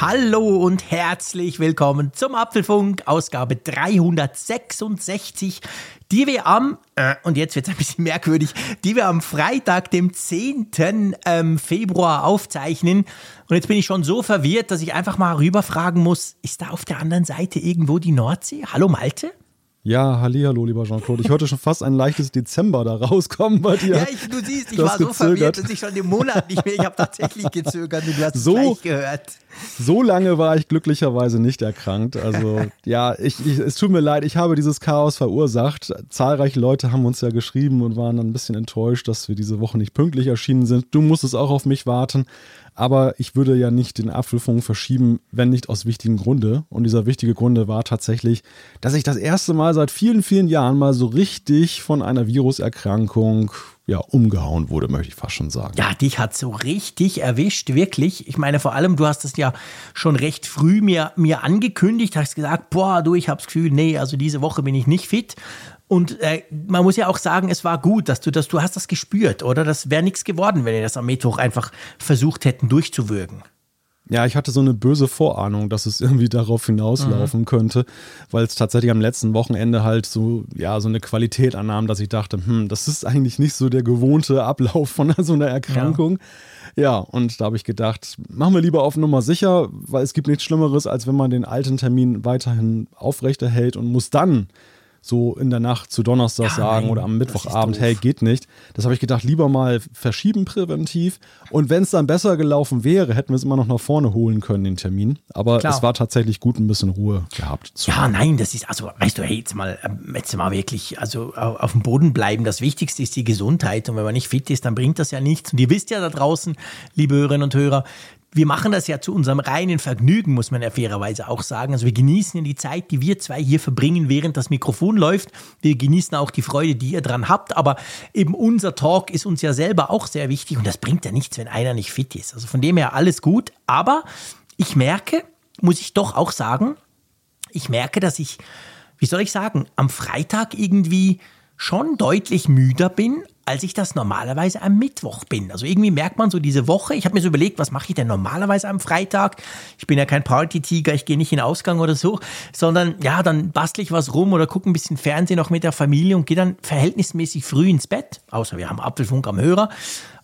Hallo und herzlich willkommen zum Apfelfunk, Ausgabe 366, die wir am, äh, und jetzt wird es ein bisschen merkwürdig, die wir am Freitag, dem 10. Ähm, Februar aufzeichnen. Und jetzt bin ich schon so verwirrt, dass ich einfach mal rüberfragen muss, ist da auf der anderen Seite irgendwo die Nordsee? Hallo Malte? Ja, hallo, lieber Jean-Claude. Ich hörte schon fast ein leichtes Dezember da rauskommen bei dir. Ja, ich, du siehst, ich war so gezögert. verwirrt, dass ich schon den Monat nicht mehr, ich habe tatsächlich gezögert und du hast so, es gleich gehört. So lange war ich glücklicherweise nicht erkrankt. Also ja, ich, ich, es tut mir leid, ich habe dieses Chaos verursacht. Zahlreiche Leute haben uns ja geschrieben und waren dann ein bisschen enttäuscht, dass wir diese Woche nicht pünktlich erschienen sind. Du musstest auch auf mich warten. Aber ich würde ja nicht den Apfelfunk verschieben, wenn nicht aus wichtigen Gründe. Und dieser wichtige Gründe war tatsächlich, dass ich das erste Mal seit vielen, vielen Jahren mal so richtig von einer Viruserkrankung ja, umgehauen wurde, möchte ich fast schon sagen. Ja, dich hat so richtig erwischt, wirklich. Ich meine, vor allem, du hast es ja schon recht früh mir, mir angekündigt, hast gesagt, boah, du, ich habe das Gefühl, nee, also diese Woche bin ich nicht fit. Und äh, man muss ja auch sagen, es war gut, dass du das, du hast das gespürt, oder? Das wäre nichts geworden, wenn ihr das am Mittwoch einfach versucht hätten durchzuwürgen. Ja, ich hatte so eine böse Vorahnung, dass es irgendwie darauf hinauslaufen mhm. könnte, weil es tatsächlich am letzten Wochenende halt so, ja, so eine Qualität annahm, dass ich dachte, hm, das ist eigentlich nicht so der gewohnte Ablauf von so einer Erkrankung. Ja. ja und da habe ich gedacht, machen wir lieber auf Nummer sicher, weil es gibt nichts Schlimmeres, als wenn man den alten Termin weiterhin aufrechterhält und muss dann so in der Nacht zu Donnerstag ja, sagen nein, oder am Mittwochabend, hey, geht nicht. Das habe ich gedacht, lieber mal verschieben präventiv. Und wenn es dann besser gelaufen wäre, hätten wir es immer noch nach vorne holen können, den Termin. Aber Klar. es war tatsächlich gut, ein bisschen Ruhe gehabt zu Ja, nein, das ist, also, weißt du, hey, jetzt mal, ähm, jetzt mal wirklich, also auf dem Boden bleiben. Das Wichtigste ist die Gesundheit. Und wenn man nicht fit ist, dann bringt das ja nichts. Und ihr wisst ja da draußen, liebe Hörerinnen und Hörer, wir machen das ja zu unserem reinen Vergnügen, muss man ja fairerweise auch sagen. Also wir genießen ja die Zeit, die wir zwei hier verbringen, während das Mikrofon läuft. Wir genießen auch die Freude, die ihr dran habt. Aber eben unser Talk ist uns ja selber auch sehr wichtig und das bringt ja nichts, wenn einer nicht fit ist. Also von dem her alles gut. Aber ich merke, muss ich doch auch sagen, ich merke, dass ich, wie soll ich sagen, am Freitag irgendwie schon deutlich müder bin, als ich das normalerweise am Mittwoch bin. Also irgendwie merkt man so diese Woche, ich habe mir so überlegt, was mache ich denn normalerweise am Freitag? Ich bin ja kein Party-Tiger, ich gehe nicht in Ausgang oder so, sondern ja, dann bastle ich was rum oder gucke ein bisschen Fernsehen noch mit der Familie und gehe dann verhältnismäßig früh ins Bett, außer wir haben Apfelfunk am Hörer.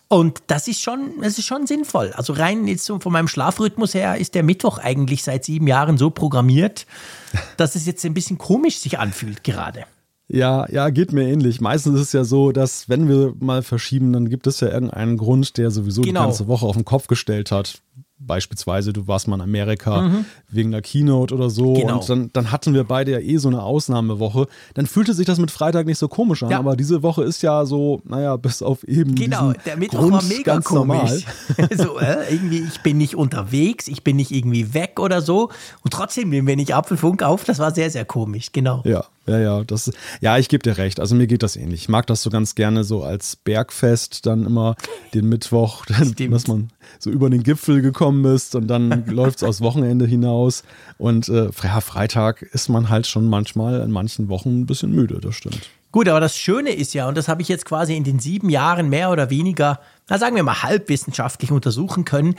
Und das ist schon, das ist schon sinnvoll. Also rein jetzt so von meinem Schlafrhythmus her ist der Mittwoch eigentlich seit sieben Jahren so programmiert, dass es jetzt ein bisschen komisch sich anfühlt gerade. Ja, ja, geht mir ähnlich. Meistens ist es ja so, dass wenn wir mal verschieben, dann gibt es ja irgendeinen Grund, der sowieso genau. die ganze Woche auf den Kopf gestellt hat. Beispielsweise, du warst mal in Amerika mhm. wegen der Keynote oder so. Genau. Und dann, dann hatten wir beide ja eh so eine Ausnahmewoche. Dann fühlte sich das mit Freitag nicht so komisch an. Ja. Aber diese Woche ist ja so, naja, bis auf eben. Genau, der Mittwoch Grund war mega ganz komisch. so, äh, irgendwie, ich bin nicht unterwegs, ich bin nicht irgendwie weg oder so. Und trotzdem nehmen wir nicht Apfelfunk auf. Das war sehr, sehr komisch, genau. Ja. Ja, ja, das, ja, ich gebe dir recht. Also mir geht das ähnlich. Ich mag das so ganz gerne so als Bergfest dann immer den Mittwoch, dann, dass man so über den Gipfel gekommen ist und dann läuft es aufs Wochenende hinaus. Und äh, ja, Freitag ist man halt schon manchmal in manchen Wochen ein bisschen müde, das stimmt. Gut, aber das Schöne ist ja, und das habe ich jetzt quasi in den sieben Jahren mehr oder weniger, na sagen wir mal halbwissenschaftlich untersuchen können,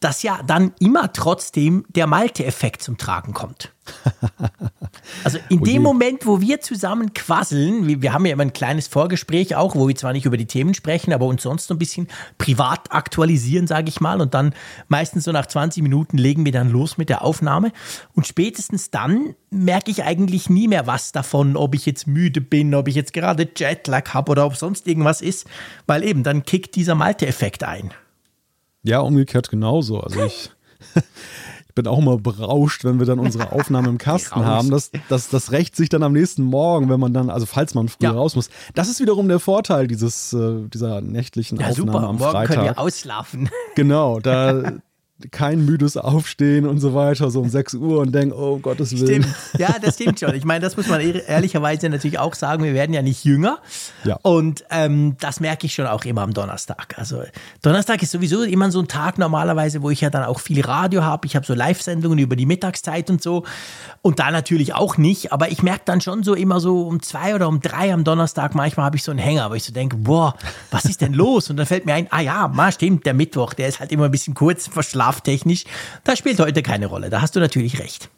dass ja dann immer trotzdem der Malte-Effekt zum Tragen kommt. Also in dem Moment, wo wir zusammen quasseln, wir, wir, haben ja immer ein kleines Vorgespräch auch, wo wir zwar nicht über die Themen sprechen, aber uns sonst so ein bisschen privat aktualisieren, sage ich mal. Und dann meistens so nach 20 Minuten legen wir dann los mit der Aufnahme. Und spätestens dann merke ich eigentlich nie mehr was davon, ob ich jetzt müde bin, ob ich jetzt gerade Jetlag habe oder ob sonst irgendwas ist, weil eben dann kickt dieser Malte-Effekt ein. Ja, umgekehrt genauso. Also ich, ich bin auch immer berauscht, wenn wir dann unsere Aufnahme im Kasten haben. Das, das, das rächt sich dann am nächsten Morgen, wenn man dann, also falls man früher ja. raus muss. Das ist wiederum der Vorteil dieses, äh, dieser nächtlichen ja, Aufnahme super. am Morgen Freitag. können wir auslaufen. Genau, da, kein müdes Aufstehen und so weiter, so um 6 Uhr und denken, oh Gottes Willen. Stimmt. Ja, das stimmt schon. Ich meine, das muss man ehrlicherweise natürlich auch sagen, wir werden ja nicht jünger. Ja. Und ähm, das merke ich schon auch immer am Donnerstag. Also Donnerstag ist sowieso immer so ein Tag normalerweise, wo ich ja dann auch viel Radio habe. Ich habe so Live-Sendungen über die Mittagszeit und so. Und da natürlich auch nicht. Aber ich merke dann schon so immer so um zwei oder um drei am Donnerstag, manchmal habe ich so einen Hänger, wo ich so denke, boah, was ist denn los? Und dann fällt mir ein, ah ja, mal stimmt, der Mittwoch, der ist halt immer ein bisschen kurz verschlaftechnisch. Das spielt heute keine Rolle. Da hast du natürlich recht.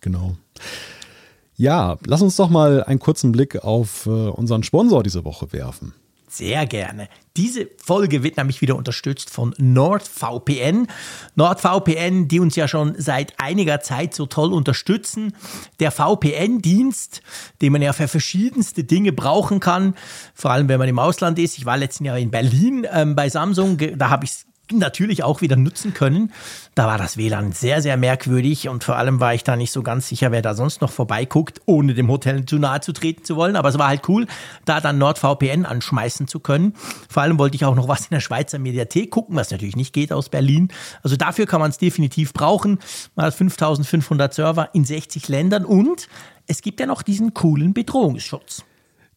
Genau. Ja, lass uns doch mal einen kurzen Blick auf äh, unseren Sponsor diese Woche werfen. Sehr gerne. Diese Folge wird nämlich wieder unterstützt von NordVPN. NordVPN, die uns ja schon seit einiger Zeit so toll unterstützen. Der VPN-Dienst, den man ja für verschiedenste Dinge brauchen kann, vor allem wenn man im Ausland ist. Ich war letzten Jahr in Berlin ähm, bei Samsung, da habe ich es natürlich auch wieder nutzen können. Da war das WLAN sehr, sehr merkwürdig und vor allem war ich da nicht so ganz sicher, wer da sonst noch vorbeiguckt, ohne dem Hotel zu nahe zu treten zu wollen. Aber es war halt cool, da dann NordVPN anschmeißen zu können. Vor allem wollte ich auch noch was in der Schweizer Mediathek gucken, was natürlich nicht geht aus Berlin. Also dafür kann man es definitiv brauchen. Man hat 5500 Server in 60 Ländern und es gibt ja noch diesen coolen Bedrohungsschutz.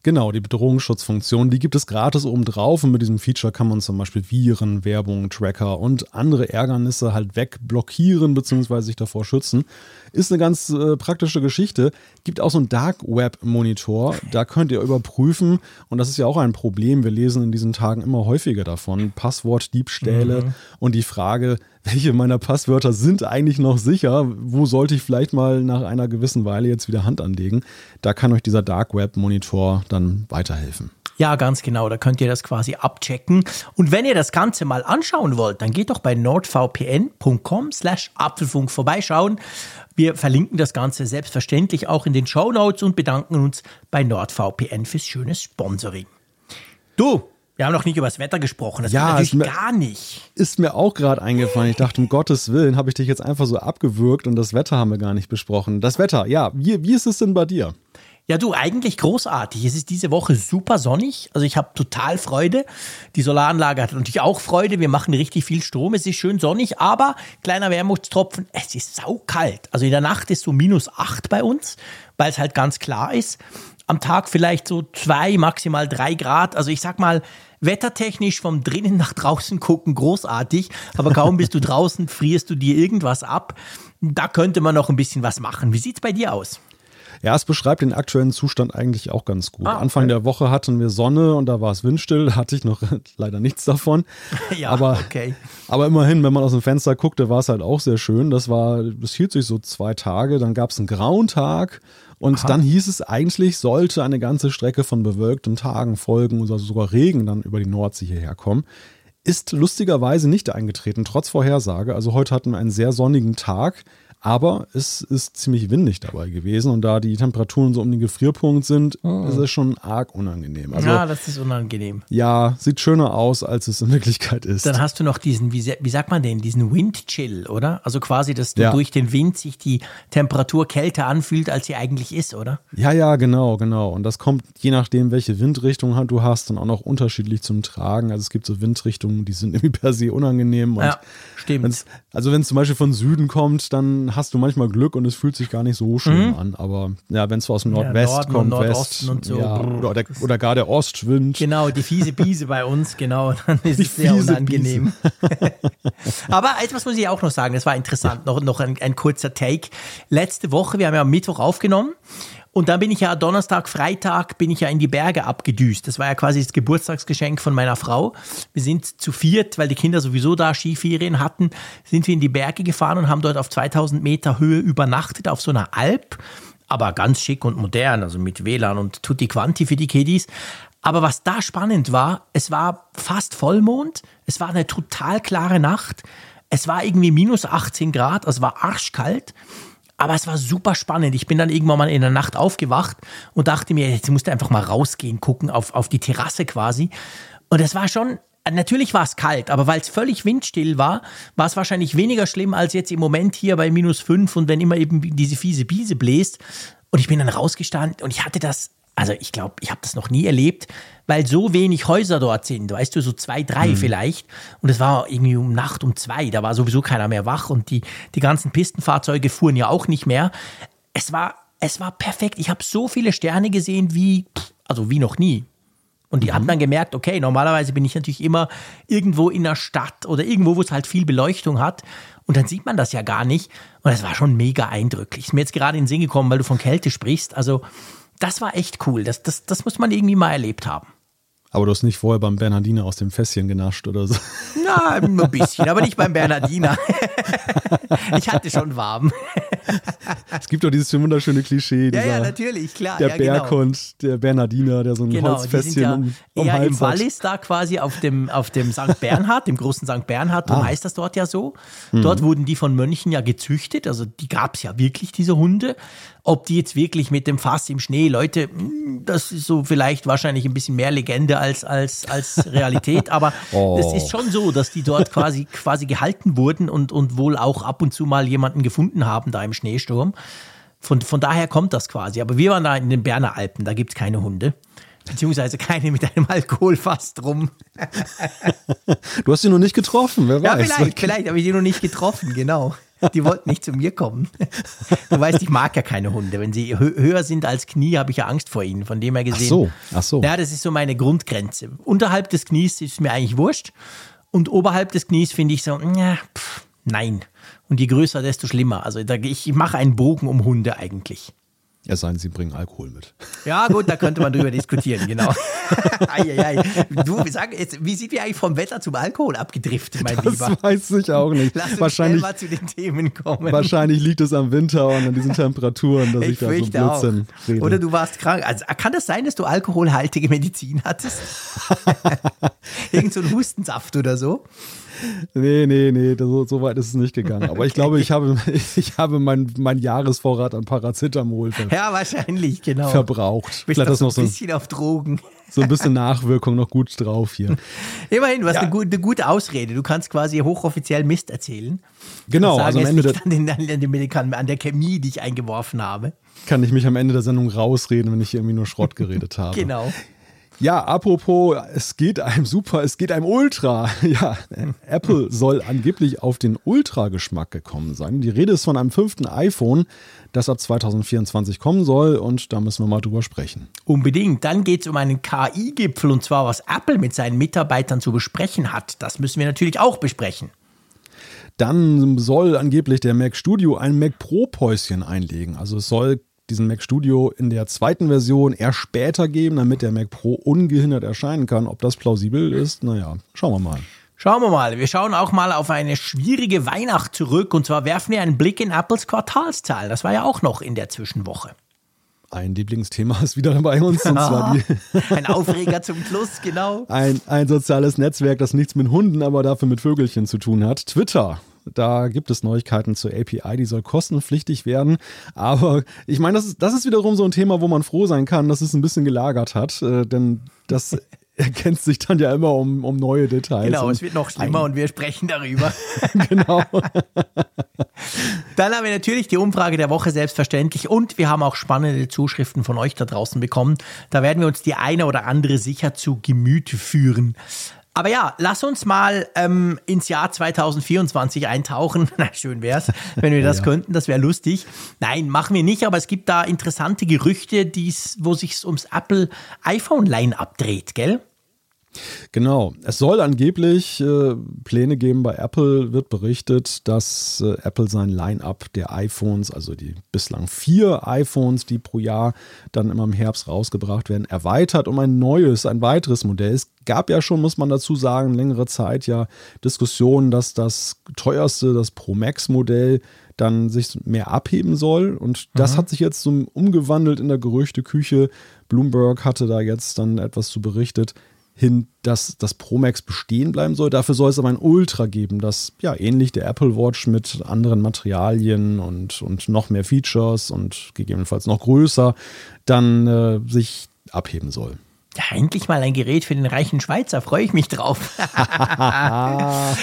Genau, die Bedrohungsschutzfunktion, die gibt es gratis obendrauf und mit diesem Feature kann man zum Beispiel Viren, Werbung, Tracker und andere Ärgernisse halt wegblockieren bzw. sich davor schützen. Ist eine ganz äh, praktische Geschichte. Gibt auch so einen Dark Web Monitor, da könnt ihr überprüfen und das ist ja auch ein Problem. Wir lesen in diesen Tagen immer häufiger davon. Passwortdiebstähle mhm. und die Frage, welche meiner Passwörter sind eigentlich noch sicher? Wo sollte ich vielleicht mal nach einer gewissen Weile jetzt wieder Hand anlegen? Da kann euch dieser Dark Web Monitor dann weiterhelfen. Ja, ganz genau. Da könnt ihr das quasi abchecken. Und wenn ihr das Ganze mal anschauen wollt, dann geht doch bei nordvpn.com slash Apfelfunk vorbeischauen. Wir verlinken das Ganze selbstverständlich auch in den Show Notes und bedanken uns bei NordVPN fürs schöne Sponsoring. Du, wir haben noch nicht über das Wetter gesprochen. Das ja, natürlich mir, gar nicht. Ist mir auch gerade eingefallen. Ich dachte, um Gottes Willen, habe ich dich jetzt einfach so abgewürgt und das Wetter haben wir gar nicht besprochen. Das Wetter, ja, wie, wie ist es denn bei dir? Ja, du, eigentlich großartig. Es ist diese Woche super sonnig. Also ich habe total Freude. Die Solaranlage hat natürlich auch Freude. Wir machen richtig viel Strom. Es ist schön sonnig, aber kleiner Wermutstropfen, es ist saukalt. Also in der Nacht ist so minus acht bei uns, weil es halt ganz klar ist. Am Tag vielleicht so zwei, maximal drei Grad. Also ich sag mal, wettertechnisch vom drinnen nach draußen gucken großartig, aber kaum bist du draußen, frierst du dir irgendwas ab. Da könnte man noch ein bisschen was machen. Wie sieht's bei dir aus? Ja, es beschreibt den aktuellen Zustand eigentlich auch ganz gut. Ah, okay. Anfang der Woche hatten wir Sonne und da war es windstill, da hatte ich noch leider nichts davon. ja, aber, okay. aber immerhin, wenn man aus dem Fenster guckte, war es halt auch sehr schön. Das war, das hielt sich so zwei Tage, dann gab es einen grauen Tag und Aha. dann hieß es eigentlich, sollte eine ganze Strecke von bewölkten Tagen folgen oder sogar Regen dann über die Nordsee hierher kommen. Ist lustigerweise nicht eingetreten, trotz Vorhersage. Also heute hatten wir einen sehr sonnigen Tag. Aber es ist ziemlich windig dabei gewesen und da die Temperaturen so um den Gefrierpunkt sind, oh. ist es schon arg unangenehm. Also, ja, das ist unangenehm. Ja, sieht schöner aus, als es in Wirklichkeit ist. Dann hast du noch diesen, wie, wie sagt man denn, diesen Windchill, oder? Also quasi, dass ja. durch den Wind sich die Temperatur kälter anfühlt, als sie eigentlich ist, oder? Ja, ja, genau, genau. Und das kommt je nachdem, welche Windrichtung du hast, dann auch noch unterschiedlich zum Tragen. Also es gibt so Windrichtungen, die sind irgendwie per se unangenehm. ja, stimmt. Also wenn es zum Beispiel von Süden kommt, dann hast du manchmal Glück und es fühlt sich gar nicht so schön mhm. an. Aber ja, wenn es aus dem Nordwest ja, kommt, West und so. Ja, oder, der, oder, gar der Ostwind. Genau, die fiese Biese bei uns, genau, dann ist die es sehr unangenehm. Aber etwas muss ich auch noch sagen, das war interessant, noch, noch ein, ein kurzer Take. Letzte Woche, wir haben ja am Mittwoch aufgenommen und dann bin ich ja Donnerstag, Freitag bin ich ja in die Berge abgedüst. Das war ja quasi das Geburtstagsgeschenk von meiner Frau. Wir sind zu viert, weil die Kinder sowieso da Skiferien hatten, sind wir in die Berge gefahren und haben dort auf 2000 Meter Höhe übernachtet auf so einer Alp. Aber ganz schick und modern, also mit WLAN und Tutti Quanti für die Kiddies. Aber was da spannend war, es war fast Vollmond, es war eine total klare Nacht, es war irgendwie minus 18 Grad, es war arschkalt. Aber es war super spannend. Ich bin dann irgendwann mal in der Nacht aufgewacht und dachte mir, jetzt musst du einfach mal rausgehen, gucken auf, auf die Terrasse quasi. Und es war schon, natürlich war es kalt, aber weil es völlig windstill war, war es wahrscheinlich weniger schlimm als jetzt im Moment hier bei minus fünf und wenn immer eben diese fiese Biese bläst. Und ich bin dann rausgestanden und ich hatte das also ich glaube, ich habe das noch nie erlebt, weil so wenig Häuser dort sind, weißt du, so zwei, drei mhm. vielleicht. Und es war irgendwie um Nacht um zwei, da war sowieso keiner mehr wach und die, die ganzen Pistenfahrzeuge fuhren ja auch nicht mehr. Es war, es war perfekt. Ich habe so viele Sterne gesehen wie, also wie noch nie. Und die mhm. haben dann gemerkt, okay, normalerweise bin ich natürlich immer irgendwo in der Stadt oder irgendwo, wo es halt viel Beleuchtung hat. Und dann sieht man das ja gar nicht. Und das war schon mega eindrücklich. Ist mir jetzt gerade in den Sinn gekommen, weil du von Kälte sprichst. Also, das war echt cool. Das, das, das muss man irgendwie mal erlebt haben. Aber du hast nicht vorher beim Bernhardiner aus dem Fässchen genascht oder so? Na, ein bisschen, aber nicht beim Bernhardiner. ich hatte schon warm. es gibt doch dieses wunderschöne Klischee. ja, ja, natürlich, klar. Der ja, Berghund, genau. der Bernhardiner, der so ein genau, Holzfässchen ja um, um eher Hals im Wallis da quasi auf dem, auf dem St. Bernhard, dem großen St. Bernhard, darum Ah. heißt das dort ja so. Dort wurden die von Mönchen ja gezüchtet, also die gab es ja wirklich, diese Hunde. Ob die jetzt wirklich mit dem Fass im Schnee, Leute, hm, das ist so vielleicht wahrscheinlich ein bisschen mehr Legende als, als, als Realität, aber Oh. es ist schon so, dass die dort quasi, quasi gehalten wurden und, und wohl auch ab und zu mal jemanden gefunden haben da im Schneesturm. Von, von daher kommt das quasi. Aber wir waren da in den Berner Alpen, da gibt es keine Hunde. Beziehungsweise keine mit einem Alkoholfass drum. Du hast ihn noch nicht getroffen, wer Ja, weiß. vielleicht, vielleicht habe ich die noch nicht getroffen, genau. Die wollten nicht zu mir kommen. Du weißt, ich mag ja keine Hunde. Wenn sie hö höher sind als Knie, habe ich ja Angst vor ihnen. Von dem her gesehen. so, ach so. Ja, das ist so meine Grundgrenze. Unterhalb des Knies ist mir eigentlich wurscht. Und oberhalb des Knies finde ich so, ja, pff, nein. Und je größer, desto schlimmer. Also da, ich mache einen Bogen um Hunde eigentlich. Es sei denn, sie bringen Alkohol mit. Ja, gut, da könnte man drüber diskutieren, genau. Eieiei. Du, sag jetzt, wie sind wir eigentlich vom Wetter zum Alkohol abgedriftet, mein Das Lieber? weiß ich auch nicht. Lass uns wahrscheinlich, schnell mal zu den Themen kommen. wahrscheinlich liegt es am Winter und an diesen Temperaturen, dass ich, Ich da so fürchte auch. Blödsinn rede. Oder du warst krank. Also, kann das sein, dass du alkoholhaltige Medizin hattest? Irgend so ein Hustensaft oder so? Nee, nee, nee, so, so weit ist es nicht gegangen. Aber ich glaube, ich habe, ich habe mein, mein Jahresvorrat an Paracetamol ver Ja, wahrscheinlich, genau. verbraucht. Bist Vielleicht so noch ein so, ein- bisschen auf Drogen. so ein bisschen Nachwirkung noch gut drauf hier. Immerhin, du hast Ja. eine, gute, eine gute Ausrede. Du kannst quasi hochoffiziell Mist erzählen. Genau, sagen, also am Ende liegt an, den, an, den Medikamenten, an der Chemie, die ich eingeworfen habe. kann ich mich am Ende der Sendung rausreden, wenn ich irgendwie nur Schrott geredet habe. Genau. Ja, apropos, es geht einem super, es geht einem ultra. Ja, Apple soll angeblich auf den Ultra-Geschmack gekommen sein. Die Rede ist von einem fünften iPhone, das ab 2024 kommen soll und da müssen wir mal drüber sprechen. Unbedingt. Dann geht es um einen KI-Gipfel und zwar, was Apple mit seinen Mitarbeitern zu besprechen hat. Das müssen wir natürlich auch besprechen. Dann soll angeblich der Mac Studio ein Mac Pro Päuschen einlegen. Also es soll diesen Mac Studio in der zweiten Version eher später geben, damit der Mac Pro ungehindert erscheinen kann. Ob das plausibel ist, naja, schauen wir mal. Schauen wir mal. Wir schauen auch mal auf eine schwierige Weihnacht zurück und zwar werfen wir einen Blick in Apples Quartalszahlen. Das war ja auch noch in der Zwischenwoche. Ein Lieblingsthema ist wieder bei uns und zwar die, Ein Aufreger zum Schluss, genau. ein, ein soziales Netzwerk, das nichts mit Hunden, aber dafür mit Vögelchen zu tun hat. Twitter. Da gibt es Neuigkeiten zur API, die soll kostenpflichtig werden. Aber ich meine, das ist, das ist wiederum so ein Thema, wo man froh sein kann, dass es ein bisschen gelagert hat, äh, denn das ergänzt sich dann ja immer um, um neue Details. Genau, es wird noch schlimmer und wir sprechen darüber. genau. Dann haben wir natürlich die Umfrage der Woche selbstverständlich und wir haben auch spannende Zuschriften von euch da draußen bekommen. Da werden wir uns die eine oder andere sicher zu Gemüte führen. Aber ja, lass uns mal ähm, ins Jahr 2024 eintauchen. Na, schön wär's, wenn wir das Ja. könnten, das wäre lustig. Nein, machen wir nicht, aber es gibt da interessante Gerüchte, die's, wo sich ums Apple iPhone Line-Up dreht, gell? Genau. Es soll angeblich äh, Pläne geben bei Apple, wird berichtet, dass äh, Apple sein Line-up der iPhones, also die bislang vier iPhones, die pro Jahr dann immer im Herbst rausgebracht werden, erweitert um ein neues, ein weiteres Modell. Es gab ja schon, muss man dazu sagen, längere Zeit ja Diskussionen, dass das teuerste, das Pro Max Modell dann sich mehr abheben soll. Und das hat sich jetzt so umgewandelt in der Gerüchteküche. Bloomberg hatte da jetzt dann etwas zu berichtet hin, dass das Pro Max bestehen bleiben soll. Dafür soll es aber ein Ultra geben, das ja ähnlich der Apple Watch mit anderen Materialien und, und noch mehr Features und gegebenenfalls noch größer dann äh, sich abheben soll. Ja, endlich mal ein Gerät für den reichen Schweizer, freue ich mich drauf. ja,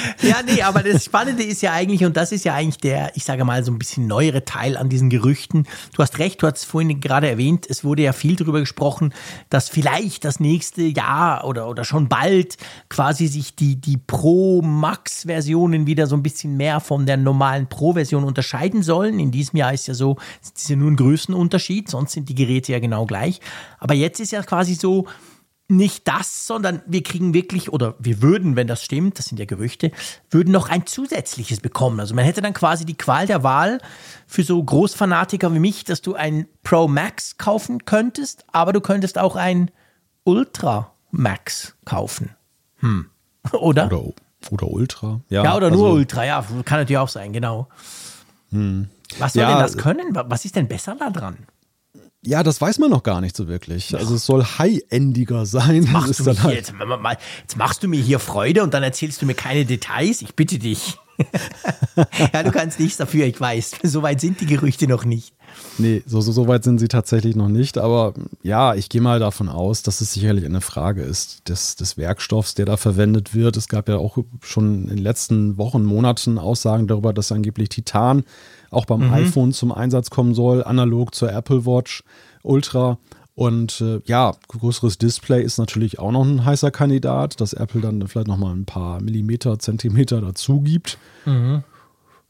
nee, aber das Spannende ist ja eigentlich, und das ist ja eigentlich der, ich sage mal, so ein bisschen neuere Teil an diesen Gerüchten. Du hast recht, du hast es vorhin gerade erwähnt, es wurde ja viel darüber gesprochen, dass vielleicht das nächste Jahr oder, oder schon bald quasi sich die, die Pro-Max-Versionen wieder so ein bisschen mehr von der normalen Pro-Version unterscheiden sollen. In diesem Jahr ist ja so, es ist ja nur ein Größenunterschied, sonst sind die Geräte ja genau gleich. Aber jetzt ist ja quasi so, nicht das, sondern wir kriegen wirklich, oder wir würden, wenn das stimmt, das sind ja Gerüchte, würden noch ein zusätzliches bekommen. Also man hätte dann quasi die Qual der Wahl für so Großfanatiker wie mich, dass du ein Pro Max kaufen könntest, aber du könntest auch ein Ultra Max kaufen. Hm. Oder? Oder, oder Ultra. Ja, ja oder also, nur Ultra, ja, kann natürlich auch sein, genau. Hm. Was soll ja, denn das können? Was ist denn besser da dran? Ja, das weiß man noch gar nicht so wirklich. Also es soll high-endiger sein. Jetzt machst, du mir halt jetzt, jetzt machst du mir hier Freude und dann erzählst du mir keine Details. Ich bitte dich. ja, du kannst nichts dafür, ich weiß. So weit sind die Gerüchte noch nicht. Nee, so, so, so weit sind sie tatsächlich noch nicht. Aber ja, ich gehe mal davon aus, dass es sicherlich eine Frage ist des, des Werkstoffs, der da verwendet wird. Es gab ja auch schon in den letzten Wochen, Monaten Aussagen darüber, dass angeblich Titan auch beim mhm. iPhone zum Einsatz kommen soll, analog zur Apple Watch Ultra. Und äh, ja, größeres Display ist natürlich auch noch ein heißer Kandidat, dass Apple dann vielleicht noch mal ein paar Millimeter, Zentimeter dazu gibt. Mhm.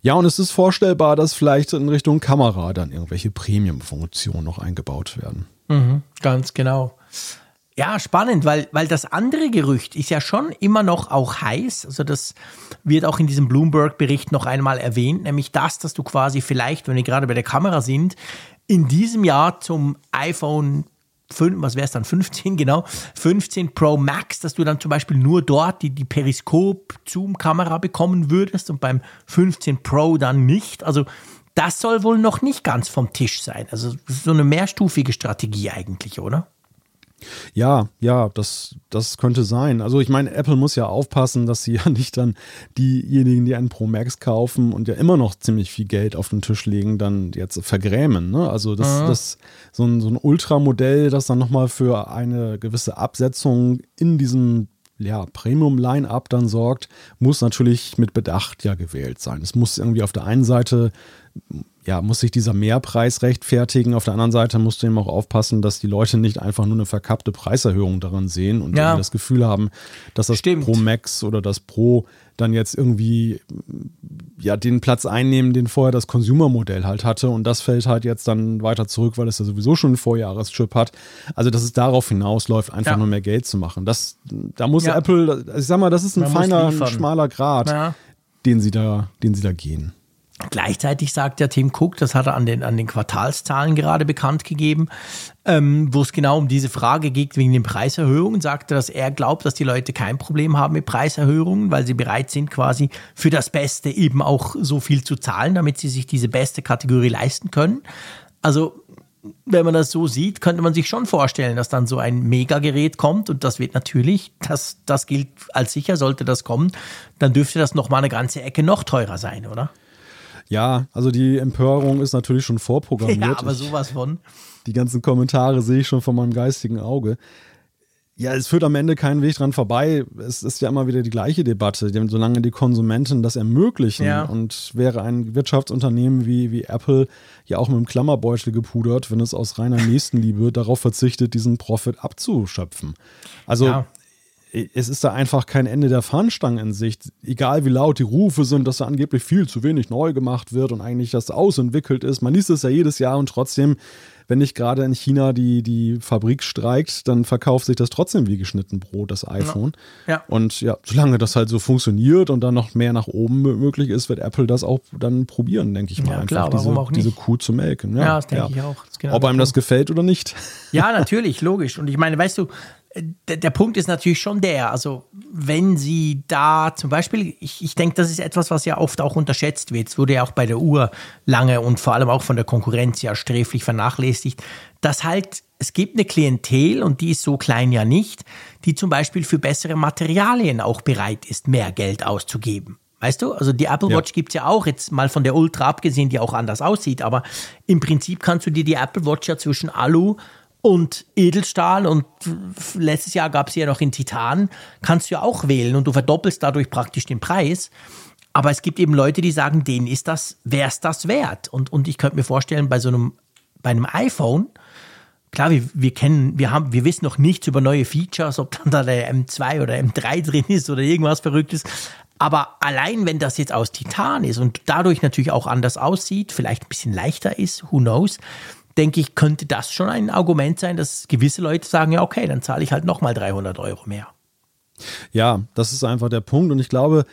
Ja, und es ist vorstellbar, dass vielleicht in Richtung Kamera dann irgendwelche Premium-Funktionen noch eingebaut werden. Mhm, ganz genau. Ja, spannend, weil, weil das andere Gerücht ist ja schon immer noch auch heiß. Also das wird auch in diesem Bloomberg-Bericht noch einmal erwähnt, nämlich das, dass du quasi vielleicht, wenn wir gerade bei der Kamera sind, in diesem Jahr zum iPhone 5, was wäre es dann, 15, genau, 15 Pro Max, dass du dann zum Beispiel nur dort die, die Periskop-Zoom-Kamera bekommen würdest und beim 15 Pro dann nicht. Also das soll wohl noch nicht ganz vom Tisch sein. Also so eine mehrstufige Strategie eigentlich, oder? Ja, ja, das, das könnte sein. Also ich meine, Apple muss ja aufpassen, dass sie ja nicht dann diejenigen, die einen Pro Max kaufen und ja immer noch ziemlich viel Geld auf den Tisch legen, dann jetzt vergrämen. Ne? Also das, mhm. das so ein, so ein Ultramodell, das dann nochmal für eine gewisse Absetzung in diesem ja, Premium-Line-Up dann sorgt, muss natürlich mit Bedacht ja gewählt sein. Es muss irgendwie auf der einen Seite ja, muss sich dieser Mehrpreis rechtfertigen. Auf der anderen Seite musst du eben auch aufpassen, dass die Leute nicht einfach nur eine verkappte Preiserhöhung daran sehen und ja. das Gefühl haben, dass das Stimmt. Pro Max oder das Pro dann jetzt irgendwie ja den Platz einnehmen, den vorher das Consumer-Modell halt hatte und das fällt halt jetzt dann weiter zurück, weil es ja sowieso schon einen Vorjahreschip hat. Also dass es darauf hinausläuft, einfach ja. nur mehr Geld zu machen. Das, da muss ja. Apple, ich sag mal, das ist ein Man feiner, ein schmaler Grad, den sie da, den sie da gehen. Gleichzeitig sagt ja Tim Cook, das hat er an den, an den Quartalszahlen gerade bekannt gegeben, ähm, wo es genau um diese Frage geht wegen den Preiserhöhungen, sagte, dass er glaubt, dass die Leute kein Problem haben mit Preiserhöhungen, weil sie bereit sind, quasi für das Beste eben auch so viel zu zahlen, damit sie sich diese beste Kategorie leisten können. Also wenn man das so sieht, könnte man sich schon vorstellen, dass dann so ein Megagerät kommt und das wird natürlich, das, das gilt als sicher, sollte das kommen, dann dürfte das nochmal eine ganze Ecke noch teurer sein, oder? Ja, also die Empörung ist natürlich schon vorprogrammiert. Ja, aber sowas von. Die ganzen Kommentare sehe ich schon von meinem geistigen Auge. Ja, es führt am Ende keinen Weg dran vorbei. Es ist ja immer wieder die gleiche Debatte, solange die Konsumenten das ermöglichen. Ja. Und wäre ein Wirtschaftsunternehmen wie, wie Apple ja auch mit dem Klammerbeutel gepudert, wenn es aus reiner Nächstenliebe darauf verzichtet, diesen Profit abzuschöpfen. Also ja es ist da einfach kein Ende der Fahnenstange in Sicht. Egal wie laut die Rufe sind, dass da angeblich viel zu wenig neu gemacht wird und eigentlich das ausentwickelt ist. Man liest es ja jedes Jahr und trotzdem, wenn nicht gerade in China die, die Fabrik streikt, dann verkauft sich das trotzdem wie geschnitten Brot, das iPhone. Ja. ja. Und ja, solange das halt so funktioniert und dann noch mehr nach oben möglich ist, wird Apple das auch dann probieren, denke ich mal. Ja, klar, einfach diese, diese Kuh zu melken. Ja, ja das denke ich auch. Genau Ob einem das gefällt oder nicht. Ja, natürlich, logisch. Und ich meine, weißt du, der, der, Punkt ist natürlich schon der, also wenn Sie da zum Beispiel, ich, ich denke, das ist etwas, was ja oft auch unterschätzt wird. Es wurde ja auch bei der Uhr lange und vor allem auch von der Konkurrenz ja sträflich vernachlässigt, dass halt es gibt eine Klientel und die ist so klein ja nicht, die zum Beispiel für bessere Materialien auch bereit ist, mehr Geld auszugeben. Weißt du, also die Apple Watch ja. gibt es ja auch, jetzt mal von der Ultra abgesehen, die auch anders aussieht, aber im Prinzip kannst du dir die Apple Watch ja zwischen Alu und Edelstahl und letztes Jahr gab es ja noch in Titan, kannst du ja auch wählen und du verdoppelst dadurch praktisch den Preis. Aber es gibt eben Leute, die sagen, denen ist das, wäre es das wert. Und, und ich könnte mir vorstellen, bei so einem, bei einem iPhone, klar, wir, wir kennen, wir haben, wir wissen noch nichts über neue Features, ob dann da der M2 oder M3 drin ist oder irgendwas Verrücktes. Aber allein wenn das jetzt aus Titan ist und dadurch natürlich auch anders aussieht, vielleicht ein bisschen leichter ist, who knows, denke ich, könnte das schon ein Argument sein, dass gewisse Leute sagen, ja, okay, dann zahle ich halt nochmal 300 Euro mehr. Ja, das ist einfach der Punkt. Und ich glaube,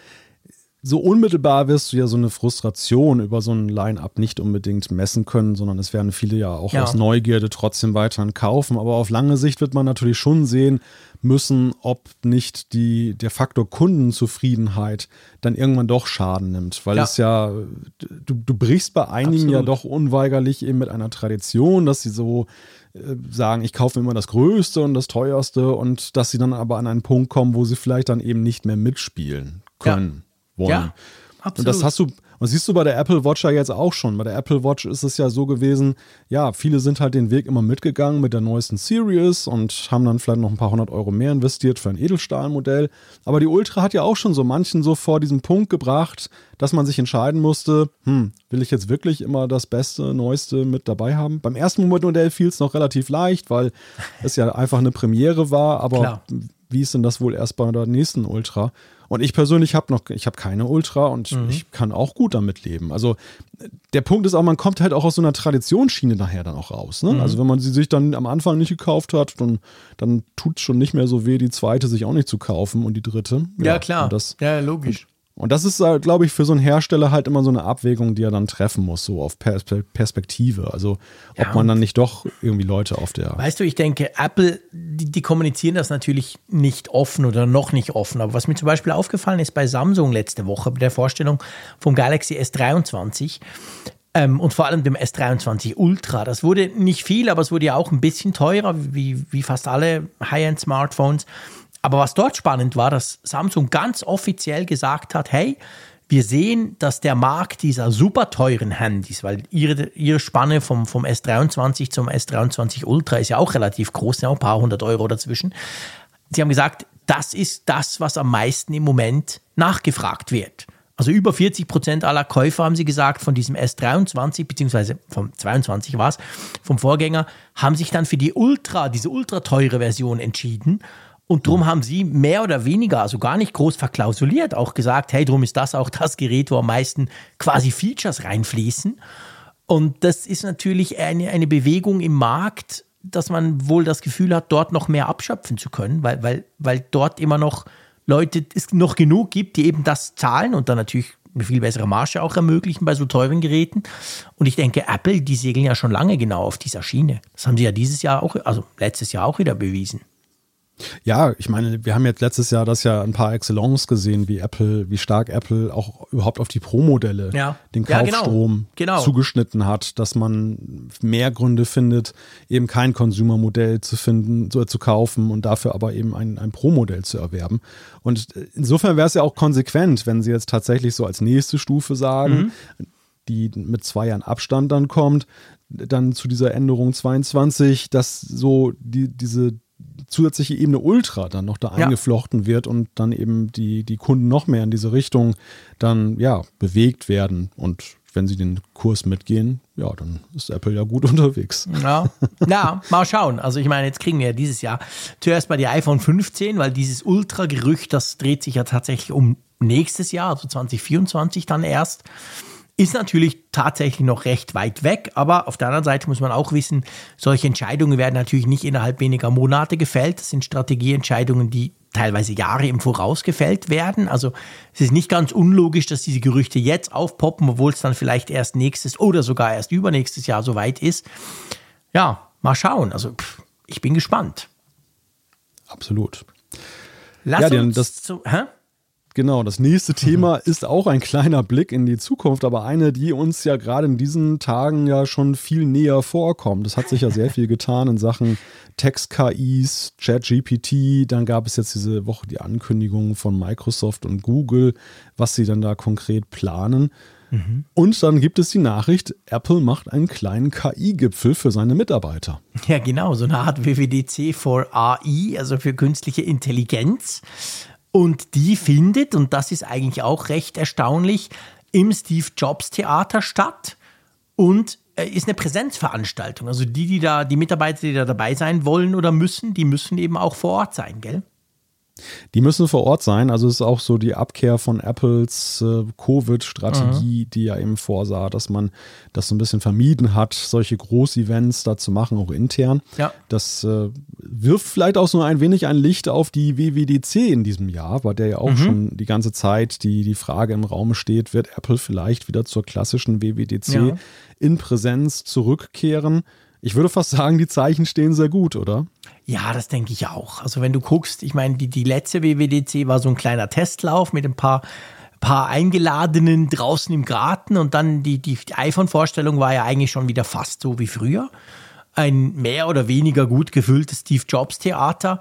so unmittelbar wirst du ja so eine Frustration über so ein Line-up nicht unbedingt messen können, sondern es werden viele ja auch ja. aus Neugierde trotzdem weiterhin kaufen. Aber auf lange Sicht wird man natürlich schon sehen müssen, ob nicht die, der Faktor Kundenzufriedenheit dann irgendwann doch Schaden nimmt. Weil ja. es ja, du, du brichst bei einigen Absolut. ja doch unweigerlich eben mit einer Tradition, dass sie so äh, sagen, ich kaufe immer das Größte und das Teuerste und dass sie dann aber an einen Punkt kommen, wo sie vielleicht dann eben nicht mehr mitspielen können. Ja wollen. Ja, absolut. Und das hast du, und siehst du bei der Apple Watch ja jetzt auch schon. Bei der Apple Watch ist es ja so gewesen, ja, viele sind halt den Weg immer mitgegangen mit der neuesten Series und haben dann vielleicht noch ein paar hundert Euro mehr investiert für ein Edelstahlmodell. Aber die Ultra hat ja auch schon so manchen so vor diesen Punkt gebracht, dass man sich entscheiden musste, hm, will ich jetzt wirklich immer das Beste, Neueste mit dabei haben? Beim ersten Modell fiel es noch relativ leicht, weil es ja einfach eine Premiere war, aber Klar. wie ist denn das wohl erst bei der nächsten Ultra? Und ich persönlich habe noch, ich habe keine Ultra und mhm. ich kann auch gut damit leben. Also der Punkt ist auch, man kommt halt auch aus so einer Traditionsschiene nachher dann auch raus. Ne? Mhm. Also wenn man sie sich dann am Anfang nicht gekauft hat, dann, dann tut es schon nicht mehr so weh, die zweite sich auch nicht zu kaufen und die dritte. Ja, ja klar. Das, ja, logisch. Und das ist, äh, glaube ich, für so einen Hersteller halt immer so eine Abwägung, die er dann treffen muss, so auf Perspektive. Also ob ja, man dann nicht doch irgendwie Leute auf der. Weißt du, ich denke, Apple, die, die, kommunizieren das natürlich nicht offen oder noch nicht offen. Aber was mir zum Beispiel aufgefallen ist bei Samsung letzte Woche, bei der Vorstellung vom Galaxy S23, ähm, und vor allem dem S23 Ultra. Das wurde nicht viel, aber es wurde ja auch ein bisschen teurer, wie, wie fast alle High-End-Smartphones. Aber was dort spannend war, dass Samsung ganz offiziell gesagt hat, hey, wir sehen, dass der Markt dieser super teuren Handys, weil ihre, ihre Spanne vom, vom S23 zum S23 Ultra ist ja auch relativ groß, ja, ein paar hundert Euro dazwischen. Sie haben gesagt, das ist das, was am meisten im Moment nachgefragt wird. Also über 40 Prozent aller Käufer haben sie gesagt, von diesem S23, beziehungsweise vom 22 war es, vom Vorgänger, haben sich dann für die Ultra, diese ultra teure Version entschieden. Und darum haben sie mehr oder weniger, also gar nicht groß verklausuliert, auch gesagt, hey, darum ist das auch das Gerät, wo am meisten quasi Features reinfließen. Und das ist natürlich eine, eine Bewegung im Markt, dass man wohl das Gefühl hat, dort noch mehr abschöpfen zu können, weil, weil, weil dort immer noch Leute es noch genug gibt, die eben das zahlen und dann natürlich eine viel bessere Marge auch ermöglichen bei so teuren Geräten. Und ich denke, Apple, die segeln ja schon lange genau auf dieser Schiene. Das haben sie ja dieses Jahr auch, also letztes Jahr auch wieder bewiesen. Ja, ich meine, wir haben jetzt letztes Jahr das ja ein paar Excellence gesehen, wie Apple, wie stark Apple auch überhaupt auf die Pro-Modelle ja. den Kaufstrom ja, genau. Genau. zugeschnitten hat, dass man mehr Gründe findet, eben kein Consumer-Modell zu finden, so zu kaufen und dafür aber eben ein, ein Pro-Modell zu erwerben. Und insofern wäre es ja auch konsequent, wenn sie jetzt tatsächlich so als nächste Stufe sagen, mhm. die mit zwei Jahren Abstand dann kommt, dann zu dieser Änderung 22, dass so die, diese zusätzliche Ebene Ultra dann noch da ja. eingeflochten wird und dann eben die, die Kunden noch mehr in diese Richtung dann ja bewegt werden. Und wenn sie den Kurs mitgehen, ja, dann ist Apple ja gut unterwegs. Ja, ja mal schauen. Also ich meine, jetzt kriegen wir ja dieses Jahr zuerst mal die iPhone 15, weil dieses Ultra-Gerücht, das dreht sich ja tatsächlich um nächstes Jahr, also 2024 dann erst. Ist natürlich tatsächlich noch recht weit weg, aber auf der anderen Seite muss man auch wissen, solche Entscheidungen werden natürlich nicht innerhalb weniger Monate gefällt. Das sind Strategieentscheidungen, die teilweise Jahre im Voraus gefällt werden. Also es ist nicht ganz unlogisch, dass diese Gerüchte jetzt aufpoppen, obwohl es dann vielleicht erst nächstes oder sogar erst übernächstes Jahr soweit ist. Ja, mal schauen. Also pff, ich bin gespannt. Absolut. Lass ja, uns das, zu, hä? Genau, das nächste Thema ist auch ein kleiner Blick in die Zukunft, aber eine, die uns ja gerade in diesen Tagen ja schon viel näher vorkommt. Es hat sich ja sehr viel getan in Sachen Text-KIs, ChatGPT. Dann gab es jetzt diese Woche die Ankündigung von Microsoft und Google, was sie dann da konkret planen. Mhm. Und dann gibt es die Nachricht, Apple macht einen kleinen KI-Gipfel für seine Mitarbeiter. Ja, genau, so eine Art WWDC for AI, also für künstliche Intelligenz. Und die findet, und das ist eigentlich auch recht erstaunlich, im Steve Jobs Theater statt und äh, ist eine Präsenzveranstaltung. Also die, die da, die Mitarbeiter, die da dabei sein wollen oder müssen, die müssen eben auch vor Ort sein, gell? Die müssen vor Ort sein. Also es ist auch so die Abkehr von Apples äh, Covid-Strategie, mhm. die ja eben vorsah, dass man das so ein bisschen vermieden hat, solche Groß-Events da zu machen, auch intern. Ja. Das äh, wirft vielleicht auch so ein wenig ein Licht auf die WWDC in diesem Jahr, bei der ja auch mhm. schon die ganze Zeit die, die Frage im Raum steht, wird Apple vielleicht wieder zur klassischen WWDC ja. in Präsenz zurückkehren? Ich würde fast sagen, die Zeichen stehen sehr gut, oder? Ja, das denke ich auch. Also wenn du guckst, ich meine, die, die letzte WWDC war so ein kleiner Testlauf mit ein paar, paar Eingeladenen draußen im Garten und dann die, die iPhone-Vorstellung war ja eigentlich schon wieder fast so wie früher. Ein mehr oder weniger gut gefülltes Steve Jobs-Theater.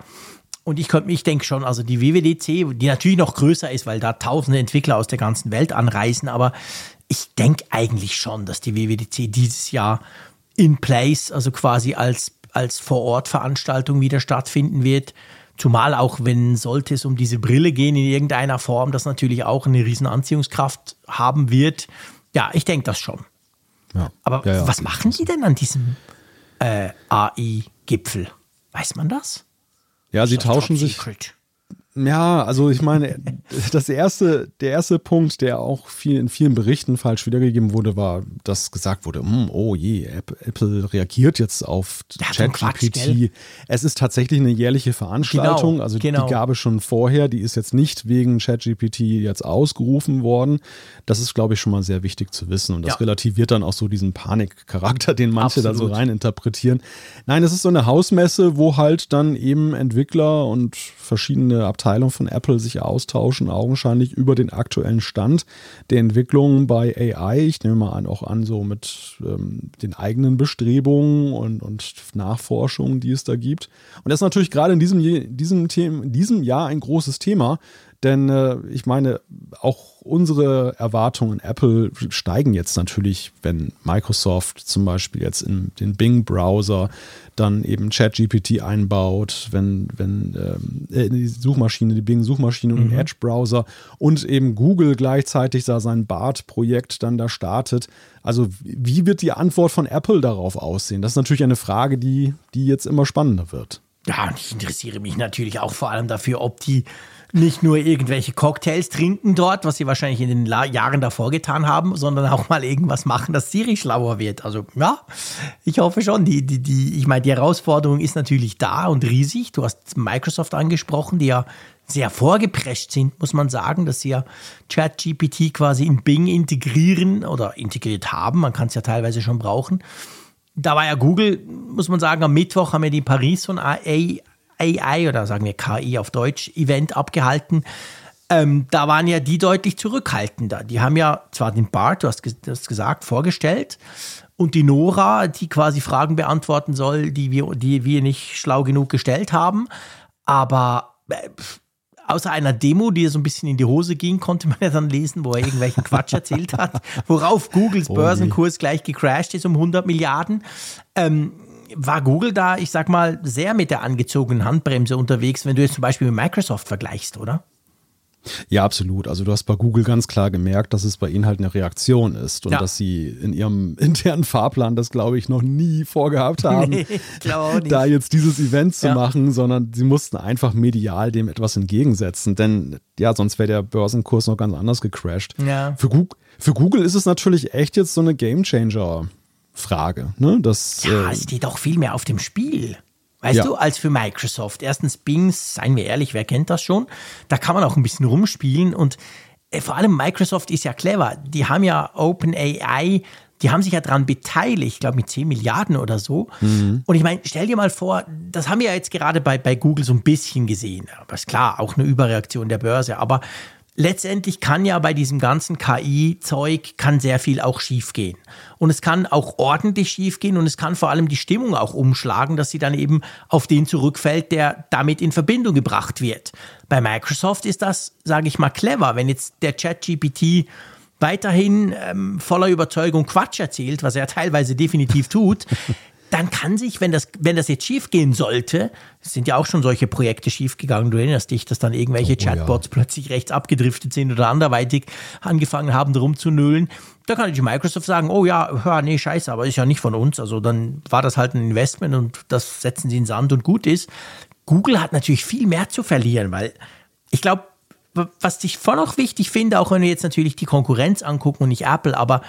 Und ich ich denke schon, also die WWDC, die natürlich noch größer ist, weil da tausende Entwickler aus der ganzen Welt anreisen, aber ich denke eigentlich schon, dass die WWDC dieses Jahr in place, also quasi als als Vor-Ort-Veranstaltung wieder stattfinden wird. Zumal auch, wenn sollte es um diese Brille gehen in irgendeiner Form, das natürlich auch eine riesen Anziehungskraft haben wird. Ja, ich denke das schon. Ja. Aber ja, ja. was machen die denn an diesem äh, AI-Gipfel? Weiß man das? Ja, sie tauschen sich. Secret? Ja, also ich meine, das erste, der erste Punkt, der auch viel, in vielen Berichten falsch wiedergegeben wurde, war, dass gesagt wurde, hm, oh je, Apple reagiert jetzt auf ChatGPT. Es ist tatsächlich eine jährliche Veranstaltung, genau, also genau. die gab es schon vorher, die ist jetzt nicht wegen ChatGPT jetzt ausgerufen worden. Das ist, glaube ich, schon mal sehr wichtig zu wissen und das ja. relativiert dann auch so diesen Panikcharakter, den manche Absolut. da so rein interpretieren. Nein, es ist so eine Hausmesse, wo halt dann eben Entwickler und verschiedene Abteilungen Abteilung von Apple sich austauschen, augenscheinlich über den aktuellen Stand der Entwicklung bei AI. Ich nehme mal an, auch an, so mit ähm, den eigenen Bestrebungen und, und Nachforschungen, die es da gibt. Und das ist natürlich gerade in diesem, diesem, Thema, diesem Jahr ein großes Thema, denn äh, ich meine, auch unsere Erwartungen Apple steigen jetzt natürlich, wenn Microsoft zum Beispiel jetzt in den Bing-Browser dann eben ChatGPT einbaut, wenn, wenn ähm, äh, die Suchmaschine, die Bing-Suchmaschine und mhm. den Edge-Browser und eben Google gleichzeitig da sein BART-Projekt dann da startet. Also wie wird die Antwort von Apple darauf aussehen? Das ist natürlich eine Frage, die, die jetzt immer spannender wird. Ja, ich interessiere mich natürlich auch vor allem dafür, ob die nicht nur irgendwelche Cocktails trinken dort, was sie wahrscheinlich in den La Jahren davor getan haben, sondern auch mal irgendwas machen, dass Siri schlauer wird. Also ja, ich hoffe schon. Die, die, die, ich meine, die Herausforderung ist natürlich da und riesig. Du hast Microsoft angesprochen, die ja sehr vorgeprescht sind, muss man sagen, dass sie ja ChatGPT quasi in Bing integrieren oder integriert haben. Man kann es ja teilweise schon brauchen. Da war ja Google, muss man sagen, am Mittwoch haben wir die Paris von AI AI oder sagen wir KI auf Deutsch Event abgehalten. Ähm, da waren ja die deutlich zurückhaltender. Die haben ja zwar den Bart, du hast das gesagt, vorgestellt und die Nora, die quasi Fragen beantworten soll, die wir, die wir nicht schlau genug gestellt haben. Aber äh, außer einer Demo, die so ein bisschen in die Hose ging, konnte man ja dann lesen, wo er irgendwelchen Quatsch erzählt hat, worauf Googles oh Börsenkurs gleich gecrashed ist um 100 Milliarden. Ähm, war Google da, ich sag mal, sehr mit der angezogenen Handbremse unterwegs, wenn du jetzt zum Beispiel mit Microsoft vergleichst, oder? Ja, absolut. Also du hast bei Google ganz klar gemerkt, dass es bei ihnen halt eine Reaktion ist und ja. dass sie in ihrem internen Fahrplan das, glaube ich, noch nie vorgehabt haben, nee, da jetzt dieses Event zu ja. machen, sondern sie mussten einfach medial dem etwas entgegensetzen. Denn ja, sonst wäre der Börsenkurs noch ganz anders gecrashed. Ja. Für, für Google ist es natürlich echt jetzt so eine Gamechanger. Frage. Ne? Das, ja, äh, es steht auch viel mehr auf dem Spiel. Weißt ja. du, als für Microsoft. Erstens Bing, seien wir ehrlich, wer kennt das schon? Da kann man auch ein bisschen rumspielen und äh, vor allem Microsoft ist ja clever. Die haben ja OpenAI, die haben sich ja daran beteiligt, ich glaube mit 10 Milliarden oder so. Mhm. Und ich meine, stell dir mal vor, das haben wir ja jetzt gerade bei, bei Google so ein bisschen gesehen. Aber ist klar, auch eine Überreaktion der Börse. Aber letztendlich kann ja bei diesem ganzen KI-Zeug kann sehr viel auch schiefgehen. Und es kann auch ordentlich schiefgehen und es kann vor allem die Stimmung auch umschlagen, dass sie dann eben auf den zurückfällt, der damit in Verbindung gebracht wird. Bei Microsoft ist das, sage ich mal, clever. Wenn jetzt der ChatGPT weiterhin ähm, voller Überzeugung Quatsch erzählt, was er teilweise definitiv tut, dann kann sich, wenn das, wenn das jetzt schiefgehen sollte, es sind ja auch schon solche Projekte schiefgegangen, du erinnerst dich, dass dann irgendwelche Oh, Chatbots plötzlich rechts abgedriftet sind oder anderweitig angefangen haben, darum zu nölen. Da kann natürlich Microsoft sagen, oh ja, hör, nee, scheiße, aber ist ja nicht von uns. Also dann war das halt ein Investment und das setzen sie in Sand und gut ist. Google hat natürlich viel mehr zu verlieren, weil ich glaube, was ich voll auch wichtig finde, auch wenn wir jetzt natürlich die Konkurrenz angucken und nicht Apple, aber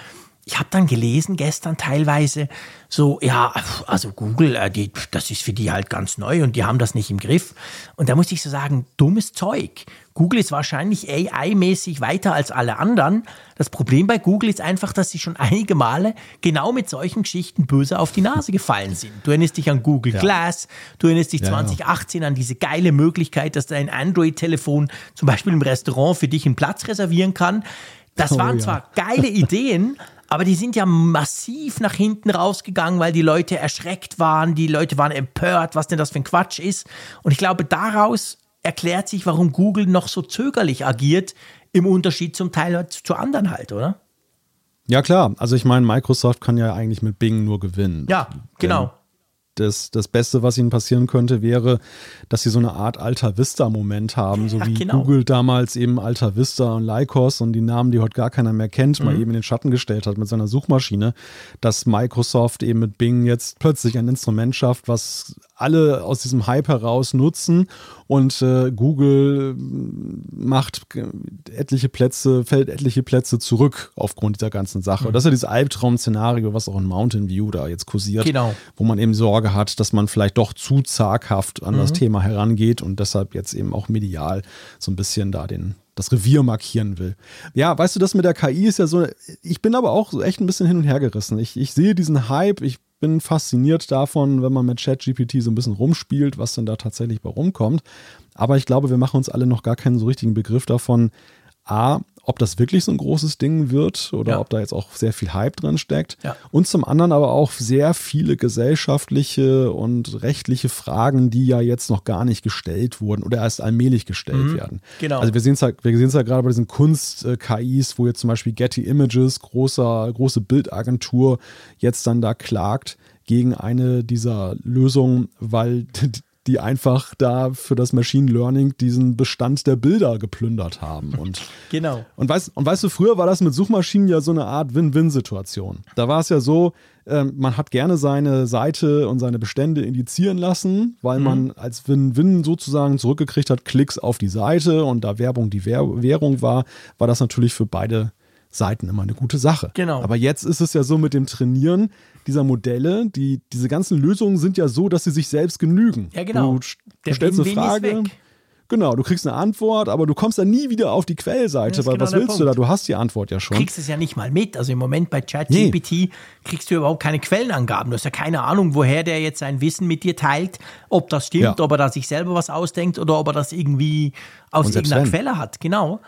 ich habe dann gelesen gestern teilweise so, ja, also Google, äh, die, das ist für die halt ganz neu und die haben das nicht im Griff. Und da muss ich so sagen, dummes Zeug. Google ist wahrscheinlich AI-mäßig weiter als alle anderen. Das Problem bei Google ist einfach, dass sie schon einige Male genau mit solchen Geschichten böse auf die Nase gefallen sind. Du erinnerst dich an Google Ja. Glass, du erinnerst dich Ja, ja. 2018 an diese geile Möglichkeit, dass dein Android-Telefon zum Beispiel im Restaurant für dich einen Platz reservieren kann. Das Oh, waren zwar geile Ideen, aber die sind ja massiv nach hinten rausgegangen, weil die Leute erschreckt waren, die Leute waren empört, was denn das für ein Quatsch ist. Und ich glaube, daraus erklärt sich, warum Google noch so zögerlich agiert, im Unterschied zum Teil zu anderen halt, oder? Ja, klar. Also ich meine, Microsoft kann ja eigentlich mit Bing nur gewinnen. Ja, genau. Das, das Beste, was ihnen passieren könnte, wäre, dass sie so eine Art Alta Vista-Moment haben, so Ja, wie genau. Google damals eben Alta Vista und Lycos und die Namen, die heute gar keiner mehr kennt, Mhm. mal eben in den Schatten gestellt hat mit seiner Suchmaschine, dass Microsoft eben mit Bing jetzt plötzlich ein Instrument schafft, was alle aus diesem Hype heraus nutzen und äh, Google macht etliche Plätze, fällt etliche Plätze zurück aufgrund dieser ganzen Sache. Mhm. Das ist ja dieses Albtraum-Szenario, was auch in Mountain View da jetzt kursiert, Genau. wo man eben Sorge hat, dass man vielleicht doch zu zaghaft an Mhm. das Thema herangeht und deshalb jetzt eben auch medial so ein bisschen da den das Revier markieren will. Ja, weißt du, das mit der KI ist ja so, ich bin aber auch so echt ein bisschen hin und her gerissen. Ich, ich sehe diesen Hype, ich bin fasziniert davon, wenn man mit ChatGPT so ein bisschen rumspielt, was denn da tatsächlich bei rumkommt. Aber ich glaube, wir machen uns alle noch gar keinen so richtigen Begriff davon, A, ob das wirklich so ein großes Ding wird oder Ja. ob da jetzt auch sehr viel Hype drin steckt. Ja. Und zum anderen aber auch sehr viele gesellschaftliche und rechtliche Fragen, die ja jetzt noch gar nicht gestellt wurden oder erst allmählich gestellt werden. genau. Also wir sehen es ja, wir sehen es ja gerade bei diesen Kunst-KIs, wo jetzt zum Beispiel Getty Images, großer, große Bildagentur, jetzt dann da klagt gegen eine dieser Lösungen, weil die einfach da für das Machine Learning diesen Bestand der Bilder geplündert haben. Und Genau. und weißt, und weißt du, früher war das mit Suchmaschinen ja so eine Art Win-Win-Situation. Da war es ja so, ähm, man hat gerne seine Seite und seine Bestände indizieren lassen, weil man als Win-Win sozusagen zurückgekriegt hat, Klicks auf die Seite und da Werbung die Währ Währung war, war das natürlich für beide Seiten immer eine gute Sache. Genau. Aber jetzt ist es ja so mit dem Trainieren dieser Modelle, die, diese ganzen Lösungen sind ja so, dass sie sich selbst genügen. Ja, genau. Du, du stellst eine Frage. Genau, du kriegst eine Antwort, aber du kommst dann nie wieder auf die Quellseite, weil genau was willst du da? Punkt. Du hast die Antwort ja schon. kriegst es ja nicht mal mit. Also im Moment bei ChatGPT kriegst du überhaupt keine Quellenangaben. Du hast ja keine Ahnung, woher der jetzt sein Wissen mit dir teilt, ob das stimmt, Ja. ob er da sich selber was ausdenkt oder ob er das irgendwie aus irgendeiner wenn. Quelle hat. Genau.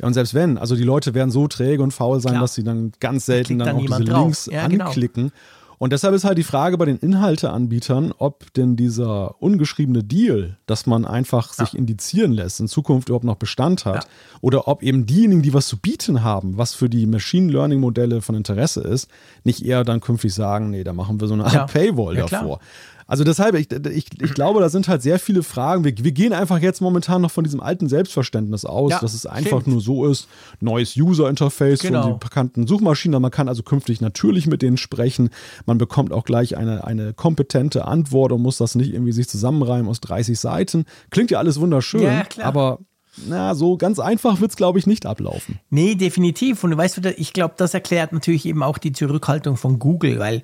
Ja, und selbst wenn, also die Leute werden so träge und faul sein, Klar. dass sie dann ganz selten dann dann auch diese drauf. Links Ja, genau. anklicken. Und deshalb ist halt die Frage bei den Inhalteanbietern, ob denn dieser ungeschriebene Deal, dass man einfach sich indizieren lässt, in Zukunft überhaupt noch Bestand hat. Ja. Oder ob eben diejenigen, die was zu bieten haben, was für die Machine Learning Modelle von Interesse ist, nicht eher dann künftig sagen, nee, da machen wir so eine Art Ja. Paywall davor. Also deshalb, ich, ich, ich glaube, da sind halt sehr viele Fragen. Wir, wir gehen einfach jetzt momentan noch von diesem alten Selbstverständnis aus, Ja, dass es einfach stimmt. nur so ist, neues User-Interface Genau. von den bekannten Suchmaschinen. Man kann also künftig natürlich mit denen sprechen. Man bekommt auch gleich eine, eine kompetente Antwort und muss das nicht irgendwie sich zusammenreimen aus 30 Seiten. Klingt ja alles wunderschön, Ja, aber na, so ganz einfach wird es, glaube ich, nicht ablaufen. Nee, definitiv. Und du weißt, ich glaube, das erklärt natürlich eben auch die Zurückhaltung von Google, weil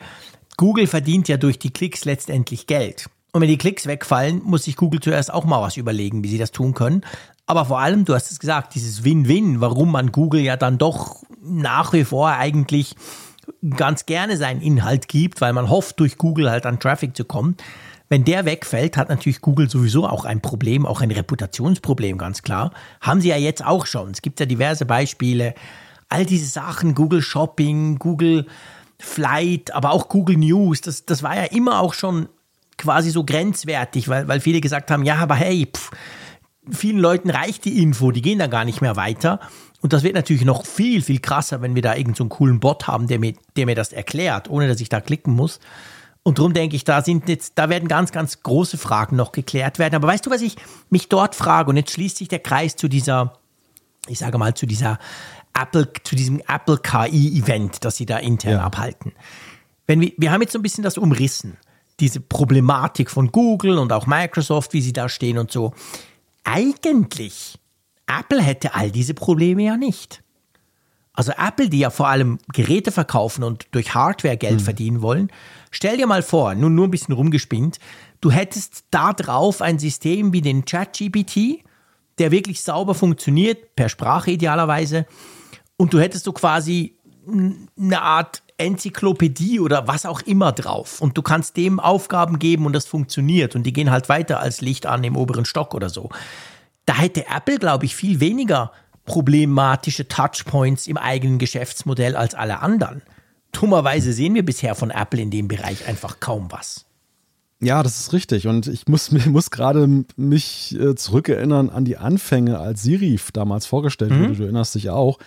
Google verdient ja durch die Klicks letztendlich Geld. Und wenn die Klicks wegfallen, muss sich Google zuerst auch mal was überlegen, wie sie das tun können. Aber vor allem, du hast es gesagt, dieses Win-Win, warum man Google ja dann doch nach wie vor eigentlich ganz gerne seinen Inhalt gibt, weil man hofft, durch Google halt an Traffic zu kommen. Wenn der wegfällt, hat natürlich Google sowieso auch ein Problem, auch ein Reputationsproblem, ganz klar. Haben sie ja jetzt auch schon. Es gibt ja diverse Beispiele. All diese Sachen, Google Shopping, Google Flight, aber auch Google News, das, das war ja immer auch schon quasi so grenzwertig, weil, weil viele gesagt haben, ja, aber hey, pff, vielen Leuten reicht die Info, die gehen da gar nicht mehr weiter. Und das wird natürlich noch viel, viel krasser, wenn wir da irgendeinen so coolen Bot haben, der mir, der mir das erklärt, ohne dass ich da klicken muss. Und darum denke ich, da sind jetzt, da werden ganz, ganz große Fragen noch geklärt werden. Aber weißt du, was ich mich dort frage? Und jetzt schließt sich der Kreis zu dieser, ich sage mal, zu dieser Apple, zu diesem Apple KI-Event, das sie da intern ja. abhalten. Wenn wir, wir haben jetzt so ein bisschen das umrissen, diese Problematik von Google und auch Microsoft, wie sie da stehen und so. Eigentlich, Apple hätte all diese Probleme ja nicht. Also Apple, die ja vor allem Geräte verkaufen und durch Hardware Geld mhm. verdienen wollen, stell dir mal vor, nur, nur ein bisschen rumgespinnt, du hättest da drauf ein System wie den ChatGPT, der wirklich sauber funktioniert, per Sprache idealerweise, und du hättest so quasi eine Art Enzyklopädie oder was auch immer drauf. Und du kannst dem Aufgaben geben und das funktioniert. Und die gehen halt weiter als Licht an im oberen Stock oder so. Da hätte Apple, glaube ich, viel weniger problematische Touchpoints im eigenen Geschäftsmodell als alle anderen. Dummerweise sehen wir bisher von Apple in dem Bereich einfach kaum was. Ja, das ist richtig. Und ich muss, muss gerade mich äh, zurückerinnern an die Anfänge, als Siri damals vorgestellt mhm. wurde. Du erinnerst dich auch.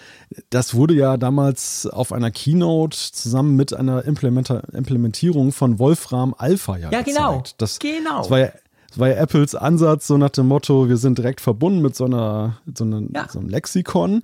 Das wurde ja damals auf einer Keynote zusammen mit einer Implementierung von Wolfram Alpha ja, ja genau. Das, genau. Das war ja das war ja Apples Ansatz, so nach dem Motto, wir sind direkt verbunden mit so, einer, so, einer, ja. so einem Lexikon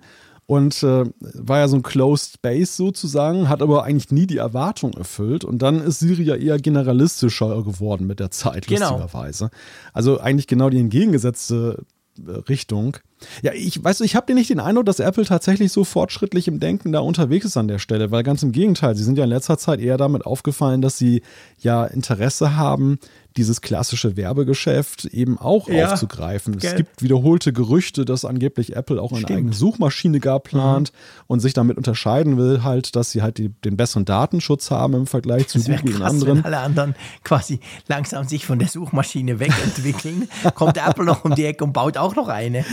und äh, war ja so ein Closed Space sozusagen, hat aber eigentlich nie die Erwartung erfüllt. Und dann ist Siri ja eher generalistischer geworden mit der Zeit, genau. lustigerweise. Also eigentlich genau die entgegengesetzte äh, Richtung. Ja, ich weiß, ich habe dir nicht den Eindruck, dass Apple tatsächlich so fortschrittlich im Denken da unterwegs ist an der Stelle, weil ganz im Gegenteil, sie sind ja in letzter Zeit eher damit aufgefallen, dass sie ja Interesse haben, dieses klassische Werbegeschäft eben auch ja, aufzugreifen. Gell. Es gibt wiederholte Gerüchte, dass angeblich Apple auch eine Stimmt. eigene Suchmaschine gar plant mhm. und sich damit unterscheiden will, halt, dass sie halt die, den besseren Datenschutz haben im Vergleich zu Google krass, und anderen. Wenn alle anderen quasi langsam sich von der Suchmaschine wegentwickeln, kommt Apple noch um die Ecke und baut auch noch eine.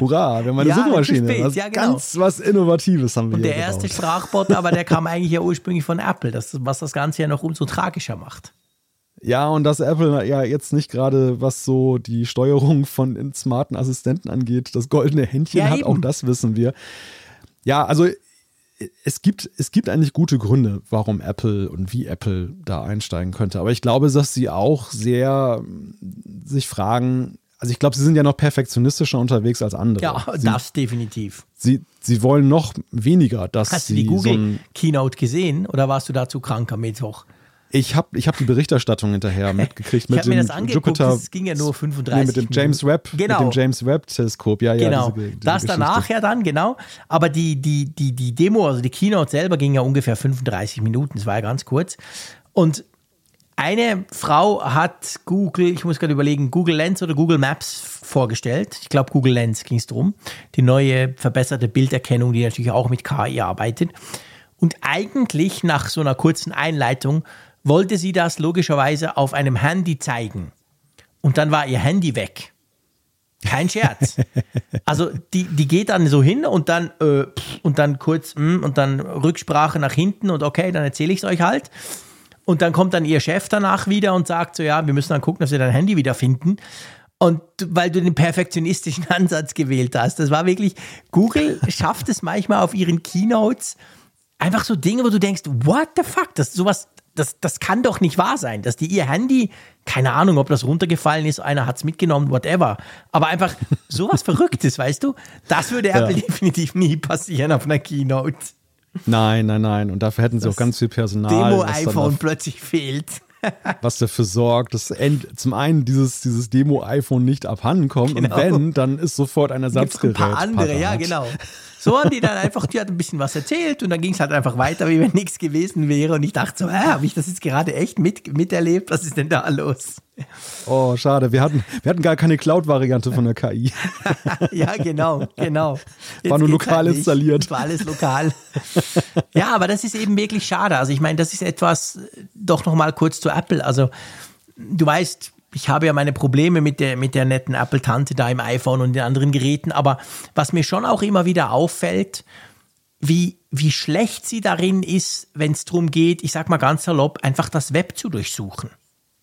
Hurra, wir haben eine ja, Suchmaschine. Spät, was ja, genau. Ganz was Innovatives haben wir Und der erste Sprachbot, aber der kam eigentlich ja ursprünglich von Apple, das, was das Ganze ja noch umso tragischer macht. Ja, und dass Apple ja jetzt nicht gerade, was so die Steuerung von smarten Assistenten angeht, das goldene Händchen ja, hat, eben. auch das wissen wir. Ja, also es gibt, es gibt eigentlich gute Gründe, warum Apple und wie Apple da einsteigen könnte. Aber ich glaube, dass sie auch sehr sich fragen, also ich glaube, sie sind ja noch perfektionistischer unterwegs als andere. Ja, sie, das definitiv. Sie, sie wollen noch weniger, dass Hast sie du die Google so Keynote gesehen oder warst du dazu krank am Mittwoch? Ich habe ich hab die Berichterstattung hinterher mitgekriegt mit dem Jupiter. Es ging ja nur 35 nee, mit dem James Webb, genau. mit dem James Webb Teleskop. Ja, ja, genau. Diese, diese das Geschichte. danach ja dann genau. Aber die die die die Demo, also die Keynote selber ging ja ungefähr 35 Minuten. Das war ja ganz kurz. Und eine Frau hat Google, ich muss gerade überlegen, Google Lens oder Google Maps vorgestellt. Ich glaube, Google Lens ging es drum. Die neue verbesserte Bilderkennung, die natürlich auch mit KI arbeitet. Und eigentlich nach so einer kurzen Einleitung wollte sie das logischerweise auf einem Handy zeigen. Und dann war ihr Handy weg. Kein Scherz. Also die, die geht dann so hin und dann äh, und dann kurz mm, und dann Rücksprache nach hinten und okay, dann erzähle ich es euch halt. Und dann kommt dann ihr Chef danach wieder und sagt so, ja, wir müssen dann gucken, dass wir dein Handy wieder finden. Und weil du den perfektionistischen Ansatz gewählt hast, das war wirklich, Google schafft es manchmal auf ihren Keynotes einfach so Dinge, wo du denkst, what the fuck, das sowas, das, das kann doch nicht wahr sein, dass die ihr Handy, keine Ahnung, ob das runtergefallen ist, einer hat es mitgenommen, whatever, aber einfach sowas Verrücktes, weißt du, das würde Apple ja. definitiv nie passieren auf einer Keynote. Nein, nein, nein. Und dafür hätten sie das auch ganz viel Personal. Demo-iPhone plötzlich fehlt. was dafür sorgt, dass zum einen dieses, dieses Demo-iPhone nicht abhanden kommt genau. und wenn, dann ist sofort ein Ersatzgerät. Ein paar andere, parat. ja, genau. So haben die dann einfach, die hat ein bisschen was erzählt und dann ging es halt einfach weiter, wie wenn nichts gewesen wäre. Und ich dachte so, äh, habe ich das jetzt gerade echt mit, miterlebt? Was ist denn da los? Oh, schade. Wir hatten, wir hatten gar keine Cloud-Variante von der KI. ja, genau, genau. Jetzt war nur lokal halt installiert. War alles lokal. ja, aber das ist eben wirklich schade. Also ich meine, das ist etwas, doch nochmal kurz zu Apple. Also du weißt, ich habe ja meine Probleme mit der, mit der netten Apple-Tante da im iPhone und den anderen Geräten, aber was mir schon auch immer wieder auffällt, wie, wie schlecht sie darin ist, wenn es darum geht, ich sag mal ganz salopp, einfach das Web zu durchsuchen.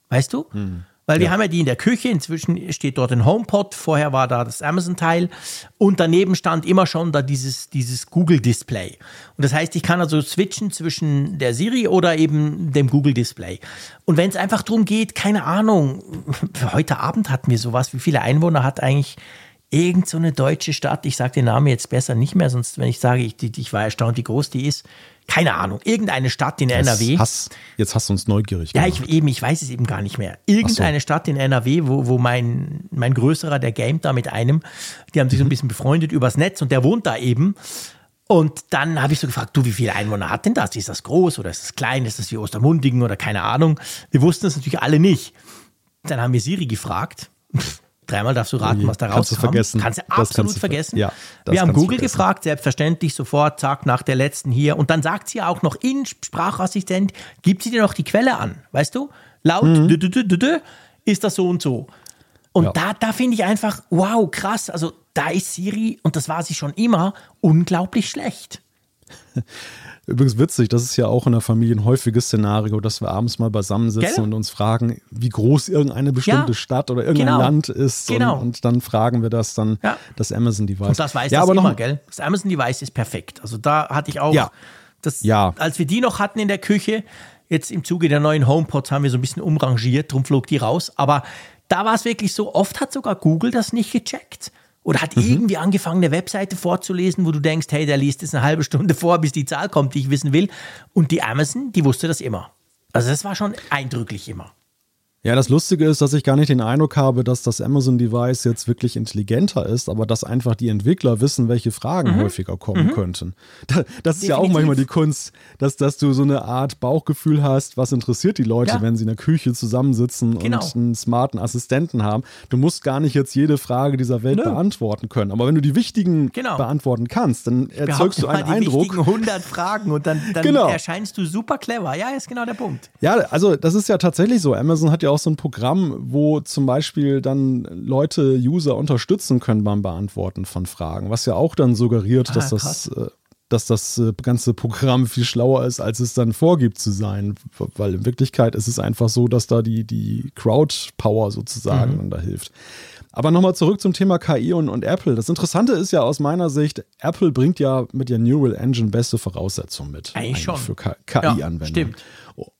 Weißt du? Hm. Weil wir haben ja die in der Küche, inzwischen steht dort ein HomePod, vorher war da das Amazon-Teil und daneben stand immer schon da dieses, dieses Google-Display. Und das heißt, ich kann also switchen zwischen der Siri oder eben dem Google-Display. Und wenn es einfach darum geht, keine Ahnung, heute Abend hatten wir sowas, wie viele Einwohner hat eigentlich irgend so eine deutsche Stadt, ich sage den Namen jetzt besser nicht mehr, sonst wenn ich sage, ich, ich war erstaunt, wie groß die ist, keine Ahnung, irgendeine Stadt in Jetzt NRW. Hast, jetzt hast du uns neugierig Ja, gemacht. ich eben, ich weiß es eben gar nicht mehr. Irgendeine Stadt in NRW, wo, wo mein, mein größerer, der gamet da mit einem, die haben sich so ein bisschen befreundet übers Netz und der wohnt da eben. Und dann habe ich so gefragt, du, wie viele Einwohner hat denn das? Ist das groß oder ist das klein? Ist das wie Ostermundigen oder keine Ahnung? Wir wussten es natürlich alle nicht. Dann haben wir Siri gefragt. Dreimal darfst du raten, je, was da kannst du vergessen. Kannst du absolut kannst du ver- vergessen. ja, wir haben Google vergessen. gefragt, selbstverständlich sofort, zack, nach der letzten hier. Und dann sagt sie auch noch in Sprachassistent, gibt sie dir noch die Quelle an, weißt du? Laut, dü, dü, dü, dü, ist das so und so. Und Ja. da, da finde ich einfach, wow, krass. Also da ist Siri, und das war sie schon immer, unglaublich schlecht. Übrigens witzig, das ist ja auch in der Familie ein häufiges Szenario, dass wir abends mal beisammensitzen Gell? und uns fragen, wie groß irgendeine bestimmte Ja, Stadt oder irgendein genau. Land ist. Genau. Und, und dann fragen wir das dann, Ja. das Amazon-Device. Und das weiß ja, das aber immer, noch, gell? Das Amazon-Device ist perfekt. Also da hatte ich auch, Ja. das, Ja. als wir die noch hatten in der Küche, jetzt im Zuge der neuen HomePods haben wir so ein bisschen umrangiert, drum flog die raus. Aber da war es wirklich so, oft hat sogar Google das nicht gecheckt. Oder hat Mhm. irgendwie angefangen, eine Webseite vorzulesen, wo du denkst, hey, der liest jetzt eine halbe Stunde vor, bis die Zahl kommt, die ich wissen will. Und die Amazon, die wusste das immer. Also das war schon eindrücklich immer. Ja, das Lustige ist, dass ich gar nicht den Eindruck habe, dass das Amazon-Device jetzt wirklich intelligenter ist, aber dass einfach die Entwickler wissen, welche Fragen häufiger kommen könnten. Da, das ist ja auch Mhm. Manchmal die Kunst, dass, dass du so eine Art Bauchgefühl hast, was interessiert die Leute, Ja. wenn sie in der Küche zusammensitzen Genau. und einen smarten Assistenten haben. Du musst gar nicht jetzt jede Frage dieser Welt Nö. beantworten können, aber wenn du die wichtigen Genau. beantworten kannst, dann erzeugst du einen die Eindruck. wichtigen 100 Fragen und dann, dann Genau. erscheinst du super clever. Ja, ist genau der Punkt. Ja, also das ist ja tatsächlich so. Amazon hat ja auch so ein Programm, wo zum Beispiel dann Leute, User unterstützen können beim Beantworten von Fragen, was ja auch dann suggeriert, dass Ah, das äh, dass das äh, ganze Programm viel schlauer ist, als es dann vorgibt zu sein. Weil in Wirklichkeit ist es einfach so, dass da die, die Crowd-Power sozusagen dann da hilft. Aber nochmal zurück zum Thema KI und, und Apple. Das Interessante ist ja aus meiner Sicht, Apple bringt ja mit der Neural Engine beste Voraussetzungen mit. Eigentlich schon. Für Ja, KI-Anwendungen. stimmt.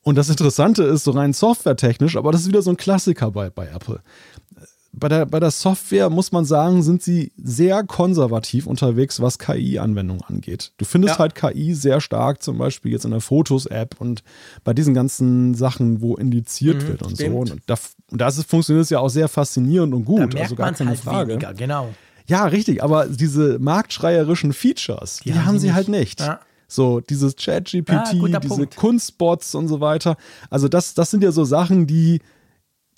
Und das Interessante ist, so rein softwaretechnisch, aber das ist wieder so ein Klassiker bei, bei Apple. Bei der, bei der Software muss man sagen, sind sie sehr konservativ unterwegs, was KI-Anwendungen angeht. Du findest Ja. halt KI sehr stark, zum Beispiel jetzt in der Fotos-App und bei diesen ganzen Sachen, wo indiziert wird und Mhm, stimmt. so. Und da, und da ist es, funktioniert es ja auch sehr faszinierend und gut. Da merkt also gar keine halt Frage. weniger, genau. Ja, richtig, aber diese marktschreierischen Features, die, haben haben sie sie halt nicht. nicht. Ja. So, dieses ChatGPT, Ah, diese Punkt. Kunstbots und so weiter. Also, das, das sind ja so Sachen, die,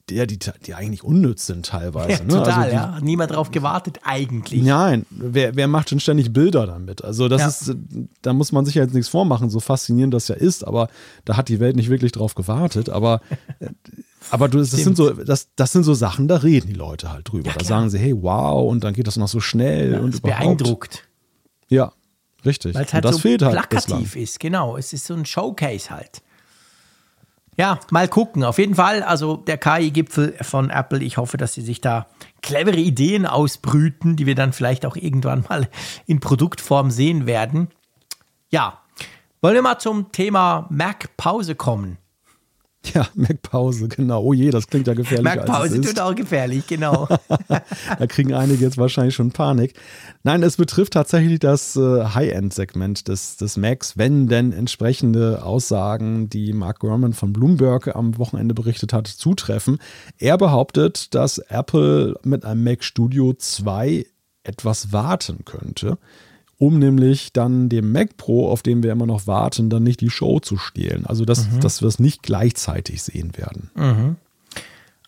die, die, die eigentlich unnütz sind teilweise. Ja, ne? total, also die, ja. Niemand drauf gewartet, eigentlich. Nein, wer, wer macht denn ständig Bilder damit? Also das Ja. ist, da muss man sich ja jetzt nichts vormachen, so faszinierend das ja ist, aber da hat die Welt nicht wirklich drauf gewartet. Aber, aber du, das sind so, das, das sind so Sachen, da reden die Leute halt drüber. da klar. sagen sie, hey, wow, und dann geht das noch so schnell und Das überhaupt. beeindruckt. Ja, richtig. Weil es halt das so fehlt halt plakativ bislang. ist, genau. Es ist so ein Showcase halt. Ja, mal gucken. Auf jeden Fall, also der KI-Gipfel von Apple, ich hoffe, dass sie sich da clevere Ideen ausbrüten, die wir dann vielleicht auch irgendwann mal in Produktform sehen werden. Ja, wollen wir mal zum Thema Mac-Pause kommen? Ja, Mac-Pause, genau. Oh je, das klingt ja gefährlich. Mac-Pause tut auch gefährlich, genau. Da kriegen einige jetzt wahrscheinlich schon Panik. Nein, es betrifft tatsächlich das äh, High-End-Segment des, des Macs, wenn denn entsprechende Aussagen, die Mark Gurman von Bloomberg am Wochenende berichtet hat, zutreffen. Er behauptet, dass Apple mit einem Mac Studio 2 etwas warten könnte, um nämlich dann dem Mac Pro, auf den wir immer noch warten, dann nicht die Show zu stehlen. Also, dass, dass wir es nicht gleichzeitig sehen werden.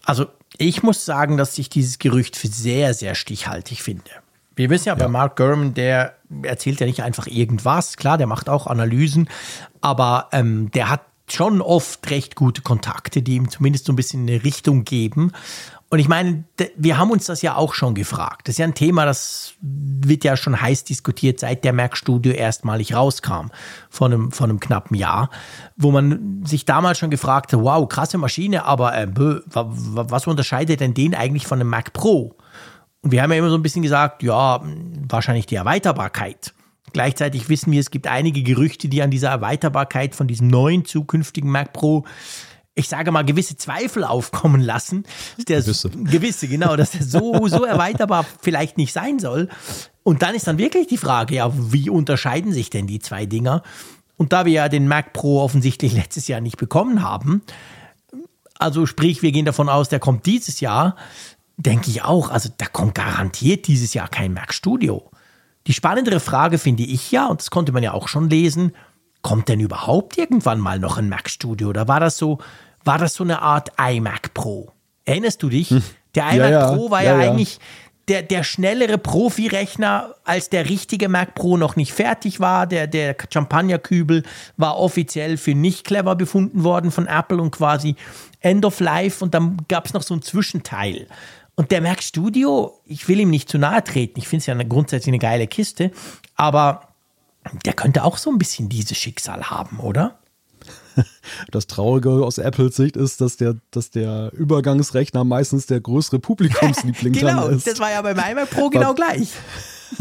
Also, ich muss sagen, dass ich dieses Gerücht für sehr, sehr stichhaltig finde. Wir wissen ja, bei Mark Gurman, der erzählt ja nicht einfach irgendwas. Klar, der macht auch Analysen, aber ähm, der hat schon oft recht gute Kontakte, die ihm zumindest so ein bisschen eine Richtung geben. Und ich meine, wir haben uns das ja auch schon gefragt. Das ist ja ein Thema, das wird ja schon heiß diskutiert, seit der Mac Studio erstmalig rauskam, vor einem, vor einem knappen Jahr, wo man sich damals schon gefragt hat, wow, krasse Maschine, aber äh, was unterscheidet denn den eigentlich von einem Mac Pro? Und wir haben ja immer so ein bisschen gesagt, ja, wahrscheinlich die Erweiterbarkeit. Gleichzeitig wissen wir, es gibt einige Gerüchte, die an dieser Erweiterbarkeit von diesem neuen zukünftigen Mac Pro ich sage mal, gewisse Zweifel aufkommen lassen. Der gewisse. gewisse, genau, dass der so, so erweiterbar vielleicht nicht sein soll. Und dann ist dann wirklich die Frage, ja, wie unterscheiden sich denn die zwei Dinger? Und da wir ja den Mac Pro offensichtlich letztes Jahr nicht bekommen haben, also sprich, wir gehen davon aus, der kommt dieses Jahr, denke ich auch, also da kommt garantiert dieses Jahr kein Mac Studio. Die spannendere Frage finde ich ja, und das konnte man ja auch schon lesen, kommt denn überhaupt irgendwann mal noch ein Mac Studio? Oder war das so, war das so eine Art iMac Pro. Erinnerst du dich? Hm. Der iMac ja, ja. Pro war ja, ja eigentlich der, der schnellere Profi-Rechner, als der richtige Mac Pro noch nicht fertig war. Der, der Champagner-Kübel war offiziell für nicht clever befunden worden von Apple und quasi End of Life. Und dann gab es noch so ein Zwischenteil. Und der Mac Studio, ich will ihm nicht zu nahe treten, ich finde es ja eine, grundsätzlich eine geile Kiste, aber der könnte auch so ein bisschen dieses Schicksal haben, oder? Das Traurige aus Apples Sicht ist, dass der, dass der Übergangsrechner meistens der größere Publikumsliebling genau, ist. Genau, das war ja beim iMac Pro genau gleich.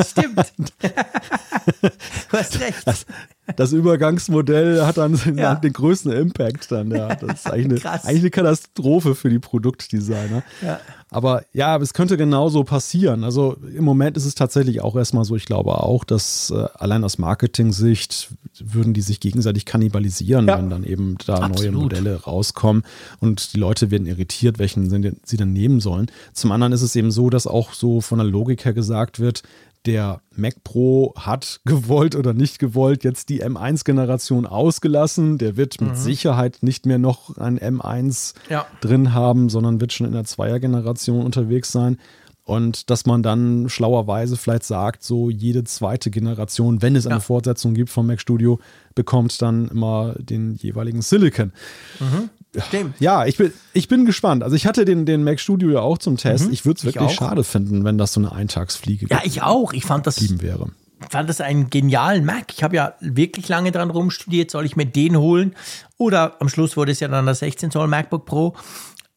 Stimmt. du hast recht. Das, das, Übergangsmodell hat dann ja. den größten Impact dann. Ja. Das ist eigentlich eine, eigentlich eine Katastrophe für die Produktdesigner. Ja. Aber ja, es könnte genauso passieren. Also im Moment ist es tatsächlich auch erstmal so, ich glaube auch, dass äh, allein aus Marketing-Sicht würden die sich gegenseitig kannibalisieren, ja. wenn dann eben da Absolut. neue Modelle rauskommen und die Leute werden irritiert, welchen sie dann nehmen sollen. Zum anderen ist es eben so, dass auch so von der Logik her gesagt wird, der Mac Pro hat gewollt oder nicht gewollt jetzt die M1-Generation ausgelassen. Der wird mit mhm. Sicherheit nicht mehr noch ein M1 ja. drin haben, sondern wird schon in der Zweier-Generation unterwegs sein. Und dass man dann schlauerweise vielleicht sagt, so jede zweite Generation, wenn es eine ja. Fortsetzung gibt vom Mac Studio, bekommt dann immer den jeweiligen Silicon. Mhm. Stimmt. Ja, ich bin, ich bin gespannt. Also ich hatte den, den Mac Studio ja auch zum Test. Mhm, ich würde es wirklich schade finden, wenn das so eine Eintagsfliege Ja, ich auch. Ich fand das wäre. Fand das einen genialen Mac. Ich habe ja wirklich lange dran rumstudiert, soll ich mir den holen? Oder am Schluss wurde es ja dann das 16 Zoll MacBook Pro.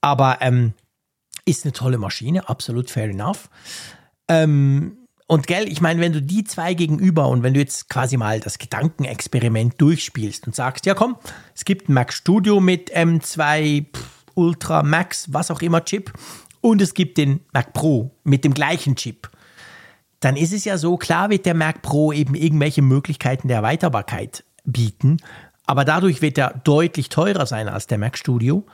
Aber ähm, ist eine tolle Maschine, absolut fair enough. Ähm, und gell, ich meine, wenn du die zwei gegenüber und wenn du jetzt quasi mal das Gedankenexperiment durchspielst und sagst, ja komm, es gibt ein Mac Studio mit M2 Ultra Max, was auch immer Chip und es gibt den Mac Pro mit dem gleichen Chip, dann ist es ja so, klar wird der Mac Pro eben irgendwelche Möglichkeiten der Erweiterbarkeit bieten, aber dadurch wird er deutlich teurer sein als der Mac Studio.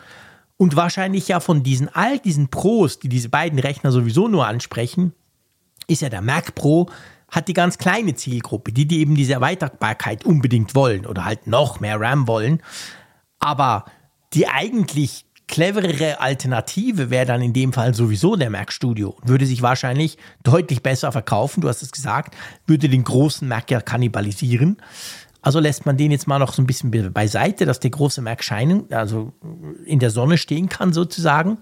Und wahrscheinlich ja von diesen all diesen Pros, die diese beiden Rechner sowieso nur ansprechen, ist ja der Mac Pro, hat die ganz kleine Zielgruppe, die, die eben diese Erweiterbarkeit unbedingt wollen oder halt noch mehr RAM wollen. Aber die eigentlich cleverere Alternative wäre dann in dem Fall sowieso der Mac Studio. Würde sich wahrscheinlich deutlich besser verkaufen, du hast es gesagt, würde den großen Mac ja kannibalisieren. Also lässt man den jetzt mal noch so ein bisschen beiseite, dass der große Mac scheinen, also in der Sonne stehen kann sozusagen.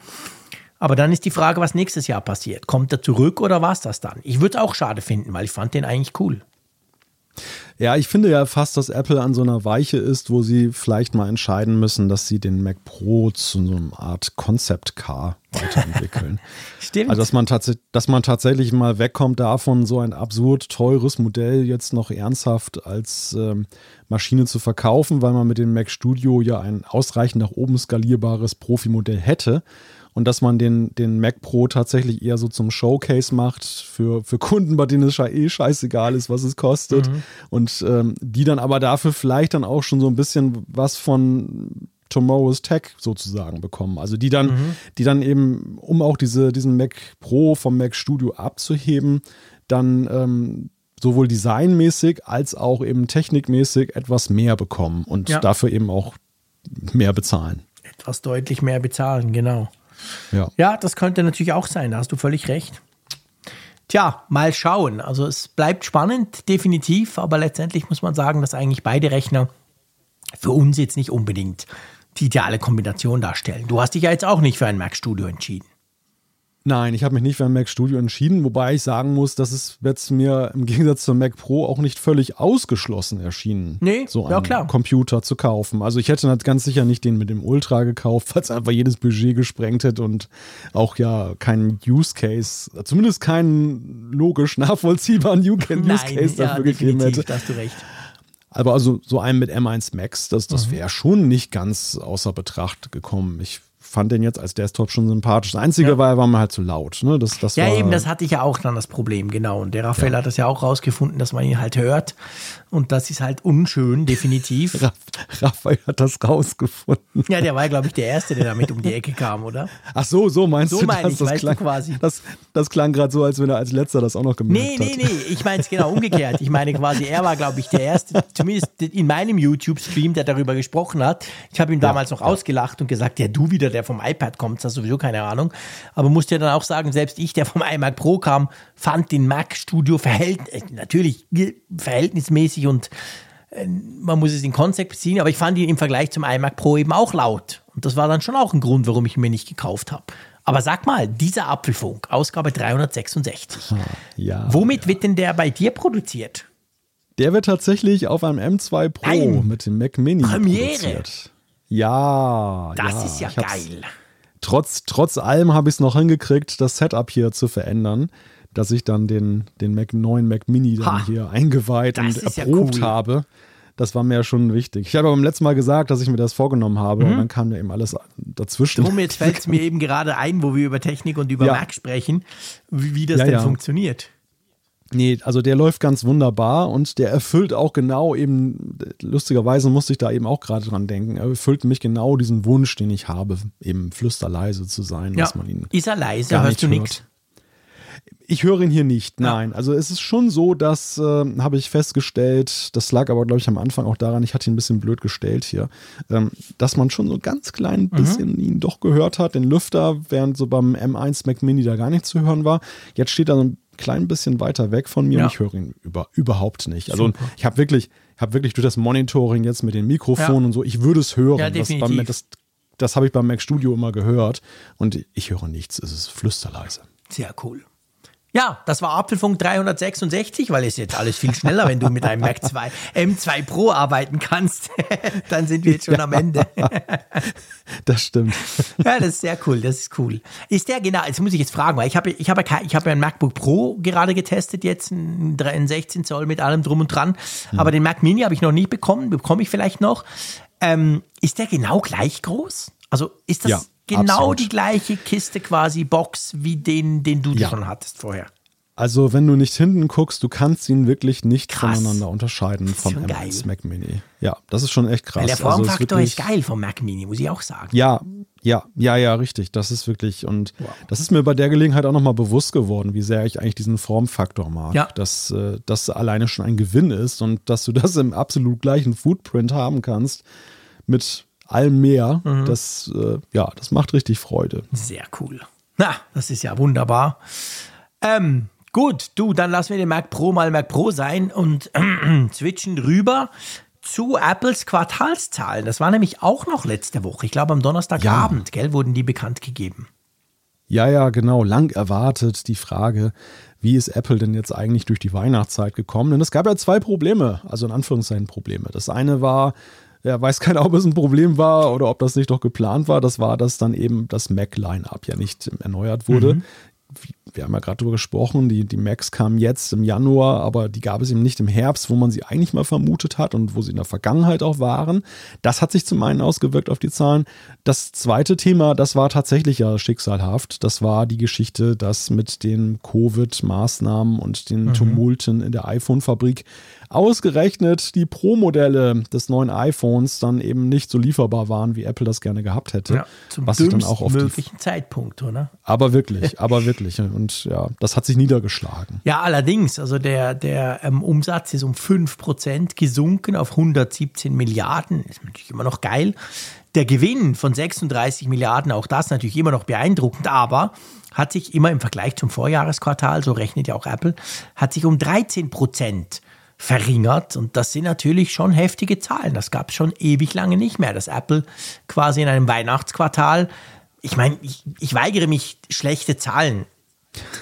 Aber dann ist die Frage, was nächstes Jahr passiert. Kommt er zurück oder war es das dann? Ich würde es auch schade finden, weil ich fand den eigentlich cool. Ja, ich finde ja fast, dass Apple an so einer Weiche ist, wo sie vielleicht mal entscheiden müssen, dass sie den Mac Pro zu so einer Art Concept Car weiterentwickeln. Stimmt. Also, dass man, dass man tatsächlich mal wegkommt davon, so ein absurd teures Modell jetzt noch ernsthaft als ähm, Maschine zu verkaufen, weil man mit dem Mac Studio ja ein ausreichend nach oben skalierbares Profimodell hätte und dass man den, den Mac Pro tatsächlich eher so zum Showcase macht für, für Kunden, bei denen es eh scheißegal ist, was es kostet. Mhm. Und ähm, die dann aber dafür vielleicht dann auch schon so ein bisschen was von Tomorrow's Tech sozusagen bekommen. Also die dann, mhm. die dann eben, um auch diese, diesen Mac Pro vom Mac Studio abzuheben, dann ähm, sowohl designmäßig als auch eben technikmäßig etwas mehr bekommen und ja. dafür eben auch mehr bezahlen. Etwas deutlich mehr bezahlen, genau. Ja. ja, das könnte natürlich auch sein, da hast du völlig recht. Tja, mal schauen. Also es bleibt spannend, definitiv, aber letztendlich muss man sagen, dass eigentlich beide Rechner für uns jetzt nicht unbedingt die ideale Kombination darstellen. Du hast dich ja jetzt auch nicht für ein Mac Studio entschieden. Nein, ich habe mich nicht für ein Mac Studio entschieden, wobei ich sagen muss, dass es jetzt mir im Gegensatz zum Mac Pro auch nicht völlig ausgeschlossen erschienen, Nee, so ja, einen klar. Computer zu kaufen. Also ich hätte halt ganz sicher nicht den mit dem Ultra gekauft, falls einfach jedes Budget gesprengt hätte und auch ja keinen Use Case, zumindest keinen logisch nachvollziehbaren Use Case dafür gegeben hätte. da hast du recht. Aber also so einen mit M1 Max, das, Mhm. das wäre schon nicht ganz außer Betracht gekommen. Ich fand den jetzt als Desktop schon sympathisch. Das Einzige Ja. war, er war mir halt zu laut. Ne? Das, das Ja, war, eben, das hatte ich ja auch dann das Problem, genau. Und der Raphael hat das ja auch rausgefunden, dass man ihn halt hört. Und das ist halt unschön, definitiv. Raff, Raphael hat das rausgefunden. ja, der war, glaube ich, der Erste, der damit um die Ecke kam, oder? Ach so, so meinst So du meine das? ich, das klang, quasi. Das, das klang gerade so, als wenn er als letzter das auch noch gemerkt Nee, hat. nee, nee, ich meine es genau umgekehrt. Ich meine quasi, er war, glaube ich, der Erste, zumindest in meinem YouTube-Stream, der darüber gesprochen hat. Ich habe ihm damals noch ausgelacht und gesagt, ja, du wieder, der vom iPad kommt, hast sowieso keine Ahnung. Aber musste ja dann auch sagen, selbst ich, der vom iMac Pro kam, fand den Mac Studio verhält, äh, natürlich verhältnismäßig und äh, man muss es in Kontext beziehen, aber ich fand ihn im Vergleich zum iMac Pro eben auch laut. Und das war dann schon auch ein Grund, warum ich ihn mir nicht gekauft habe. Aber sag mal, dieser Apfelfunk, Ausgabe 366. Ja. Womit wird denn der bei dir produziert? Der wird tatsächlich auf einem M2 Pro Nein. mit dem Mac Mini Premiere. produziert. Ja, Das ja, ist ja geil. Trotz, trotz allem habe ich es noch hingekriegt, das Setup hier zu verändern, dass ich dann den, den Mac, neuen Mac Mini dann Ha. hier eingeweiht und ist ja erprobt cool. habe. Das war mir ja schon wichtig. Ich habe beim letzten Mal gesagt, dass ich mir das vorgenommen habe Mhm. und dann kam da eben alles dazwischen. Drum, jetzt fällt es mir eben gerade ein, wo wir über Technik und über Ja. Mac sprechen, wie, wie das Ja, denn ja. funktioniert. Nee, also der läuft ganz wunderbar und der erfüllt auch genau eben, lustigerweise musste ich da eben auch gerade dran denken, er erfüllt mich genau diesen Wunsch, den ich habe, eben flüsterleise zu sein, Ja. dass man ihn Ist er leise? Hörst du nicht nichts? hört. Ich höre ihn hier nicht, nein. Also es ist schon so, dass, äh, habe ich festgestellt, das lag aber, glaube ich, am Anfang auch daran, ich hatte ihn ein bisschen blöd gestellt hier, ähm, dass man schon so ganz klein Mhm. bisschen ihn doch gehört hat, den Lüfter, während so beim M1 Mac Mini da gar nicht zu hören war. Jetzt steht er so ein klein bisschen weiter weg von mir Ja. und ich höre ihn über, überhaupt nicht. Also ich habe wirklich, habe wirklich durch das Monitoring jetzt mit den Mikrofonen Ja. und so, ich würde es hören. Ja, das, definitiv. das, das habe ich beim Mac Studio immer gehört und ich höre nichts, es ist flüsterleise. Sehr cool. Ja, das war Apfelfunk 366, weil es jetzt alles viel schneller, wenn du mit einem Mac 2 M2 Pro arbeiten kannst. Dann sind wir jetzt schon am Ende. Das stimmt. Ja, das ist sehr cool, das ist cool. Ist der genau, jetzt muss ich jetzt fragen, weil ich habe ich habe ja ich habe ja ein MacBook Pro gerade getestet jetzt, ein 3 ein 16 Zoll mit allem drum und dran, aber den Mac Mini habe ich noch nicht bekommen, bekomme ich vielleicht noch. Ähm, ist der genau gleich groß? Also ist das Ja, genau absolut. die gleiche Kiste quasi Box wie den, den du Ja. schon hattest vorher? Also, wenn du nicht hinten guckst, du kannst ihn wirklich nicht Krass. voneinander unterscheiden ist vom schon M1 geil. Mac Mini. Ja, das ist schon echt krass. Weil der Also, Formfaktor ist, wirklich- geil vom Mac Mini, muss ich auch sagen. Ja, ja, ja, ja, richtig. Das ist wirklich, und das ist mir bei der Gelegenheit auch nochmal bewusst geworden, wie sehr ich eigentlich diesen Formfaktor mag. Ja. Dass äh, das alleine schon ein Gewinn ist und dass du das im absolut gleichen Footprint haben kannst mit allem mehr. Mhm. Das, äh, ja, das macht richtig Freude. Sehr cool. Na, das ist ja wunderbar. Ähm, gut, du, dann lassen wir den Mac Pro mal Mac Pro sein und switchen rüber zu Apples Quartalszahlen. Das war nämlich auch noch letzte Woche. Ich glaube, am Donnerstagabend, gell, wurden die bekannt gegeben. Ja, ja, genau. Lang erwartet die Frage, wie ist Apple denn jetzt eigentlich durch die Weihnachtszeit gekommen? Denn es gab ja zwei Probleme, also in Anführungszeichen Probleme. Das eine war, ja, weiß keiner, ob es ein Problem war oder ob das nicht doch geplant war. Das war, dass dann eben das Mac-Line-Up ja nicht erneuert wurde. Wie- Wir haben ja gerade darüber gesprochen, die, die Macs kamen jetzt im Januar, aber die gab es eben nicht im Herbst, wo man sie eigentlich mal vermutet hat und wo sie in der Vergangenheit auch waren. Das hat sich zum einen ausgewirkt auf die Zahlen. Das zweite Thema, das war tatsächlich ja schicksalhaft. Das war die Geschichte, dass mit den Covid-Maßnahmen und den Tumulten in der iPhone-Fabrik ausgerechnet die Pro-Modelle des neuen iPhones dann eben nicht so lieferbar waren, wie Apple das gerne gehabt hätte. zum was dann auch auf möglichen Zeitpunkt, oder? aber wirklich, aber wirklich. Und ja, das hat sich niedergeschlagen. Ja, allerdings, also der, der ähm, Umsatz ist um 5% gesunken auf 117 Milliarden. Ist natürlich immer noch geil. Der Gewinn von 36 Milliarden, auch das natürlich immer noch beeindruckend, aber hat sich immer im Vergleich zum Vorjahresquartal, so rechnet ja auch Apple, hat sich um 13 Prozent verringert. Und das sind natürlich schon heftige Zahlen. Das gab es schon ewig lange nicht mehr, dass Apple quasi in einem Weihnachtsquartal ich meine, ich, ich weigere mich, schlechte Zahlen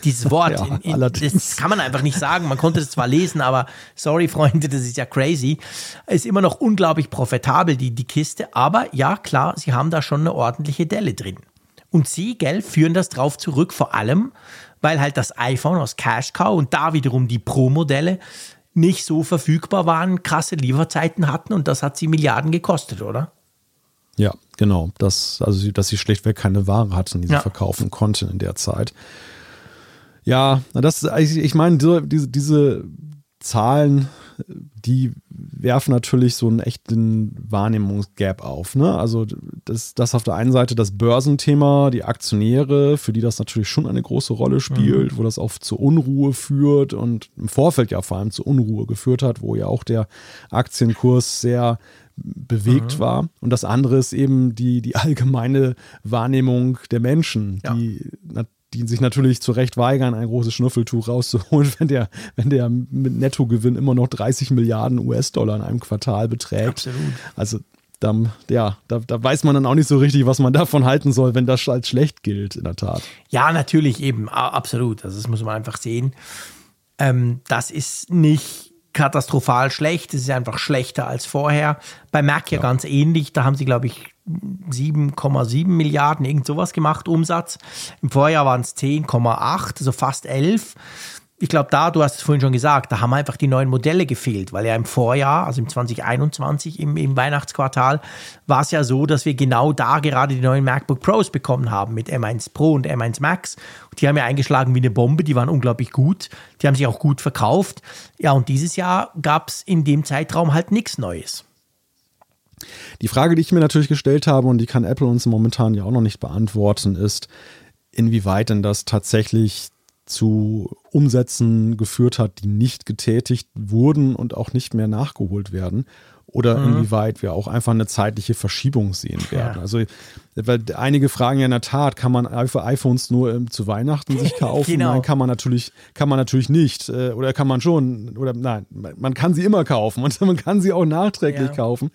dieses Wort, ja, in, in, das kann man einfach nicht sagen. Man konnte es zwar lesen, aber sorry, Freunde, das ist ja crazy. Ist immer noch unglaublich profitabel, die, die Kiste. Aber ja, klar, sie haben da schon eine ordentliche Delle drin. Und sie, gell, führen das drauf zurück, vor allem, weil halt das iPhone aus Cash Cow und da wiederum die Pro-Modelle nicht so verfügbar waren, krasse Lieferzeiten hatten und das hat sie Milliarden gekostet, oder? Ja, genau. Das, also, dass sie schlichtweg keine Ware hatten, die sie ja. verkaufen konnten in der Zeit. Ja, das, ich, ich meine, diese, diese Zahlen, die werfen natürlich so einen echten Wahrnehmungsgap auf. Ne? Also das, das auf der einen Seite das Börsenthema, die Aktionäre, für die das natürlich schon eine große Rolle spielt, mhm. wo das oft zu Unruhe führt und im Vorfeld ja vor allem zu Unruhe geführt hat, wo ja auch der Aktienkurs sehr bewegt mhm. war. Und das andere ist eben die, die allgemeine Wahrnehmung der Menschen, ja. die die sich natürlich zu Recht weigern, ein großes Schnuffeltuch rauszuholen, wenn der, wenn der mit Nettogewinn immer noch 30 Milliarden US-Dollar in einem Quartal beträgt. Absolut. Also da, ja, da, da, weiß man dann auch nicht so richtig, was man davon halten soll, wenn das als schlecht gilt, in der Tat. Ja, natürlich eben, absolut. Also das muss man einfach sehen. Ähm, das ist nicht katastrophal schlecht, es ist einfach schlechter als vorher. Bei Mac ja, ja. ganz ähnlich, da haben sie, glaube ich, 7,7 Milliarden, irgend sowas gemacht, Umsatz. Im Vorjahr waren es 10,8, also fast 11. Ich glaube, da, du hast es vorhin schon gesagt, da haben einfach die neuen Modelle gefehlt, weil ja im Vorjahr, also im 2021, im, im Weihnachtsquartal, war es ja so, dass wir genau da gerade die neuen MacBook Pros bekommen haben mit M1 Pro und M1 Max. Die haben ja eingeschlagen wie eine Bombe, die waren unglaublich gut, die haben sich auch gut verkauft. Ja, und dieses Jahr gab es in dem Zeitraum halt nichts Neues. Die Frage, die ich mir natürlich gestellt habe und die kann Apple uns momentan ja auch noch nicht beantworten, ist, inwieweit denn das tatsächlich zu Umsätzen geführt hat, die nicht getätigt wurden und auch nicht mehr nachgeholt werden oder mhm. inwieweit wir auch einfach eine zeitliche Verschiebung sehen werden. Ja. Also, weil einige fragen ja in der Tat, kann man iPhones nur ähm, zu Weihnachten sich kaufen? genau. Nein, kann man natürlich, kann man natürlich nicht. Äh, oder kann man schon, oder nein, man kann sie immer kaufen und man kann sie auch nachträglich ja. kaufen.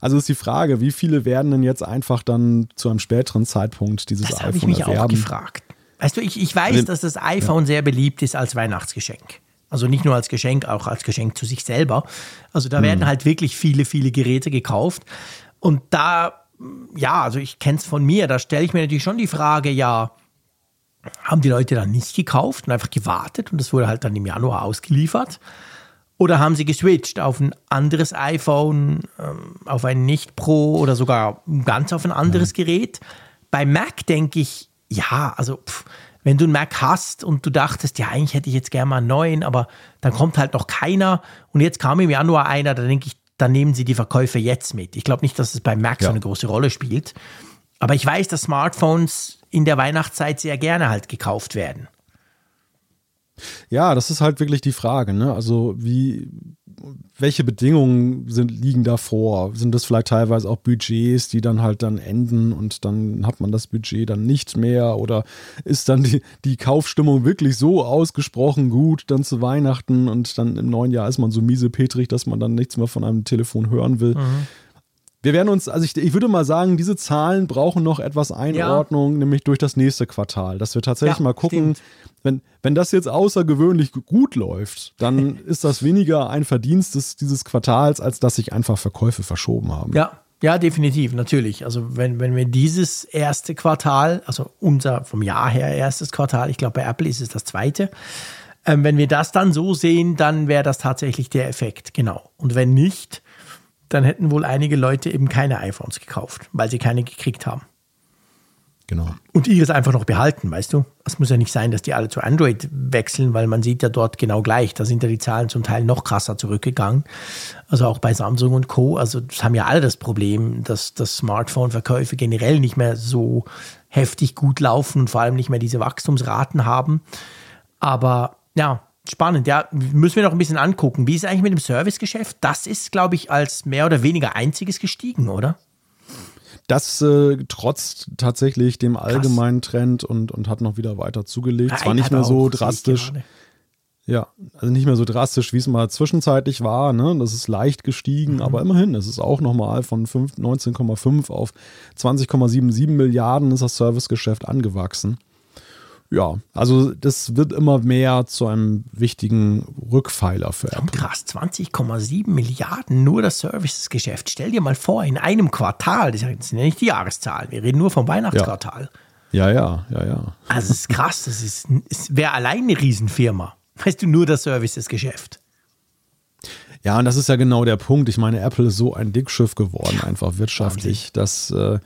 Also ist die Frage, wie viele werden denn jetzt einfach dann zu einem späteren Zeitpunkt dieses das iPhone ich mich erwerben? Auch gefragt. Weißt du, ich, ich weiß, also, dass das iPhone ja. sehr beliebt ist als Weihnachtsgeschenk. Also nicht nur als Geschenk, auch als Geschenk zu sich selber. Also da mhm. werden halt wirklich viele, viele Geräte gekauft. Und da, ja, also ich kenne es von mir, da stelle ich mir natürlich schon die Frage, ja, haben die Leute dann nicht gekauft und einfach gewartet und das wurde halt dann im Januar ausgeliefert? Oder haben sie geswitcht auf ein anderes iPhone, ähm, auf ein Nicht-Pro oder sogar ganz auf ein anderes ja. Gerät? Bei Mac denke ich, ja, also pff, wenn du einen Mac hast und du dachtest, ja, eigentlich hätte ich jetzt gerne mal einen neuen, aber dann kommt halt noch keiner und jetzt kam im Januar einer, da denke ich, dann nehmen sie die Verkäufe jetzt mit. Ich glaube nicht, dass es bei Mac ja. so eine große Rolle spielt. Aber ich weiß, dass Smartphones in der Weihnachtszeit sehr gerne halt gekauft werden. Ja, das ist halt wirklich die Frage. Ne? Also wie, welche Bedingungen sind, liegen da vor? Sind das vielleicht teilweise auch Budgets, die dann halt dann enden und dann hat man das Budget dann nicht mehr? Oder ist dann die, die Kaufstimmung wirklich so ausgesprochen gut dann zu Weihnachten und dann im neuen Jahr ist man so miesepetrig, dass man dann nichts mehr von einem Telefon hören will? Mhm. Wir werden uns, also ich, ich würde mal sagen, diese Zahlen brauchen noch etwas Einordnung, ja. nämlich durch das nächste Quartal, dass wir tatsächlich ja, mal gucken, wenn, wenn das jetzt außergewöhnlich gut läuft, dann ist das weniger ein Verdienst des, dieses Quartals, als dass sich einfach Verkäufe verschoben haben. Ja, ja, definitiv, natürlich. Also wenn, wenn wir dieses erste Quartal, also unser vom Jahr her erstes Quartal, ich glaube bei Apple ist es das zweite, ähm, wenn wir das dann so sehen, dann wäre das tatsächlich der Effekt, genau. Und wenn nicht, dann hätten wohl einige Leute eben keine iPhones gekauft, weil sie keine gekriegt haben. Genau. Und ihres einfach noch behalten, weißt du? Es muss ja nicht sein, dass die alle zu Android wechseln, weil man sieht ja dort genau gleich. Da sind ja die Zahlen zum Teil noch krasser zurückgegangen. Also auch bei Samsung und Co. Also das haben ja alle das Problem, dass, dass Smartphone-Verkäufe generell nicht mehr so heftig gut laufen und vor allem nicht mehr diese Wachstumsraten haben. Aber ja, Spannend, ja. Müssen wir noch ein bisschen angucken. Wie ist es eigentlich mit dem Servicegeschäft? Das ist, glaube ich, als mehr oder weniger einziges gestiegen, oder? Das äh, trotzt tatsächlich dem allgemeinen Trend und, und hat noch wieder weiter zugelegt. Zwar nicht mehr so drastisch. Ja, also nicht mehr so drastisch, wie es mal zwischenzeitlich war. Ne? Das ist leicht gestiegen, mhm. aber immerhin, es ist auch nochmal von 19,5 auf 20,77 Milliarden ist das Servicegeschäft angewachsen. Ja, also das wird immer mehr zu einem wichtigen Rückpfeiler für Apple. Krass, 20,7 Milliarden nur das Servicesgeschäft. Stell dir mal vor, in einem Quartal, das sind ja nicht die Jahreszahlen, wir reden nur vom Weihnachtsquartal. Ja, ja, ja, ja. Also das ist krass, das ist, es wäre allein eine Riesenfirma. Weißt du, nur das Servicesgeschäft. Ja, und das ist ja genau der Punkt. Ich meine, Apple ist so ein Dickschiff geworden, einfach wirtschaftlich, dass äh,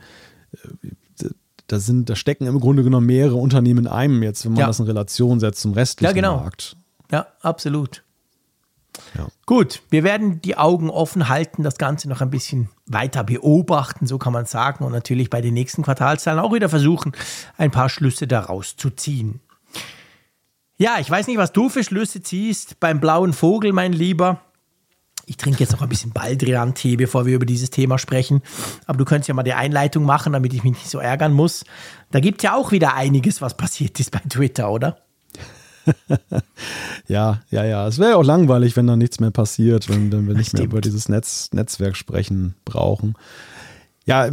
da sind, da stecken im Grunde genommen mehrere Unternehmen in einem jetzt, wenn man ja. das in Relation setzt zum restlichen ja, genau. Markt. Ja, absolut. Ja. Gut, wir werden die Augen offen halten, das Ganze noch ein bisschen weiter beobachten, so kann man sagen, und natürlich bei den nächsten Quartalszahlen auch wieder versuchen, ein paar Schlüsse daraus zu ziehen. Ja, ich weiß nicht, was du für Schlüsse ziehst beim blauen Vogel, mein Lieber. Ich trinke jetzt noch ein bisschen Baldrian-Tee, bevor wir über dieses Thema sprechen. Aber du könntest ja mal die Einleitung machen, damit ich mich nicht so ärgern muss. Da gibt es ja auch wieder einiges, was passiert ist bei Twitter, oder? ja, ja, ja. Es wäre ja auch langweilig, wenn da nichts mehr passiert, wenn, wenn wir nicht mehr über dieses Netz, Netzwerk sprechen brauchen. Ja,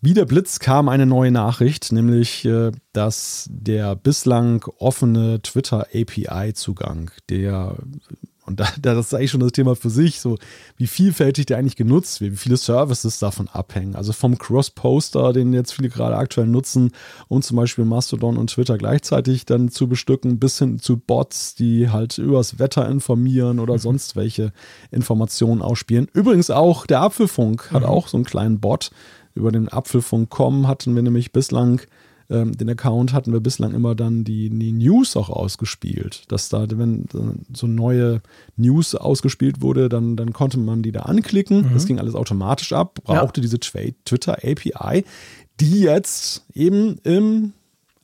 wie der Blitz kam eine neue Nachricht, nämlich, äh, dass der bislang offene Twitter API-Zugang, der und da, das ist eigentlich schon das Thema für sich, so wie vielfältig der eigentlich genutzt wird, wie viele Services davon abhängen. Also vom Cross-Poster, den jetzt viele gerade aktuell nutzen, um zum Beispiel Mastodon und Twitter gleichzeitig dann zu bestücken, bis hin zu Bots, die halt übers Wetter informieren oder mhm. sonst welche Informationen ausspielen. Übrigens auch der Apfelfunk hat mhm. auch so einen kleinen Bot. Über den Apfelfunk.com hatten wir nämlich bislang ähm, den Account hatten wir bislang immer dann die, die News auch ausgespielt. Dass da, wenn so neue News ausgespielt wurde, dann, dann konnte man die da anklicken. Mhm. Das ging alles automatisch ab, brauchte ja. diese Twitter API, die jetzt eben im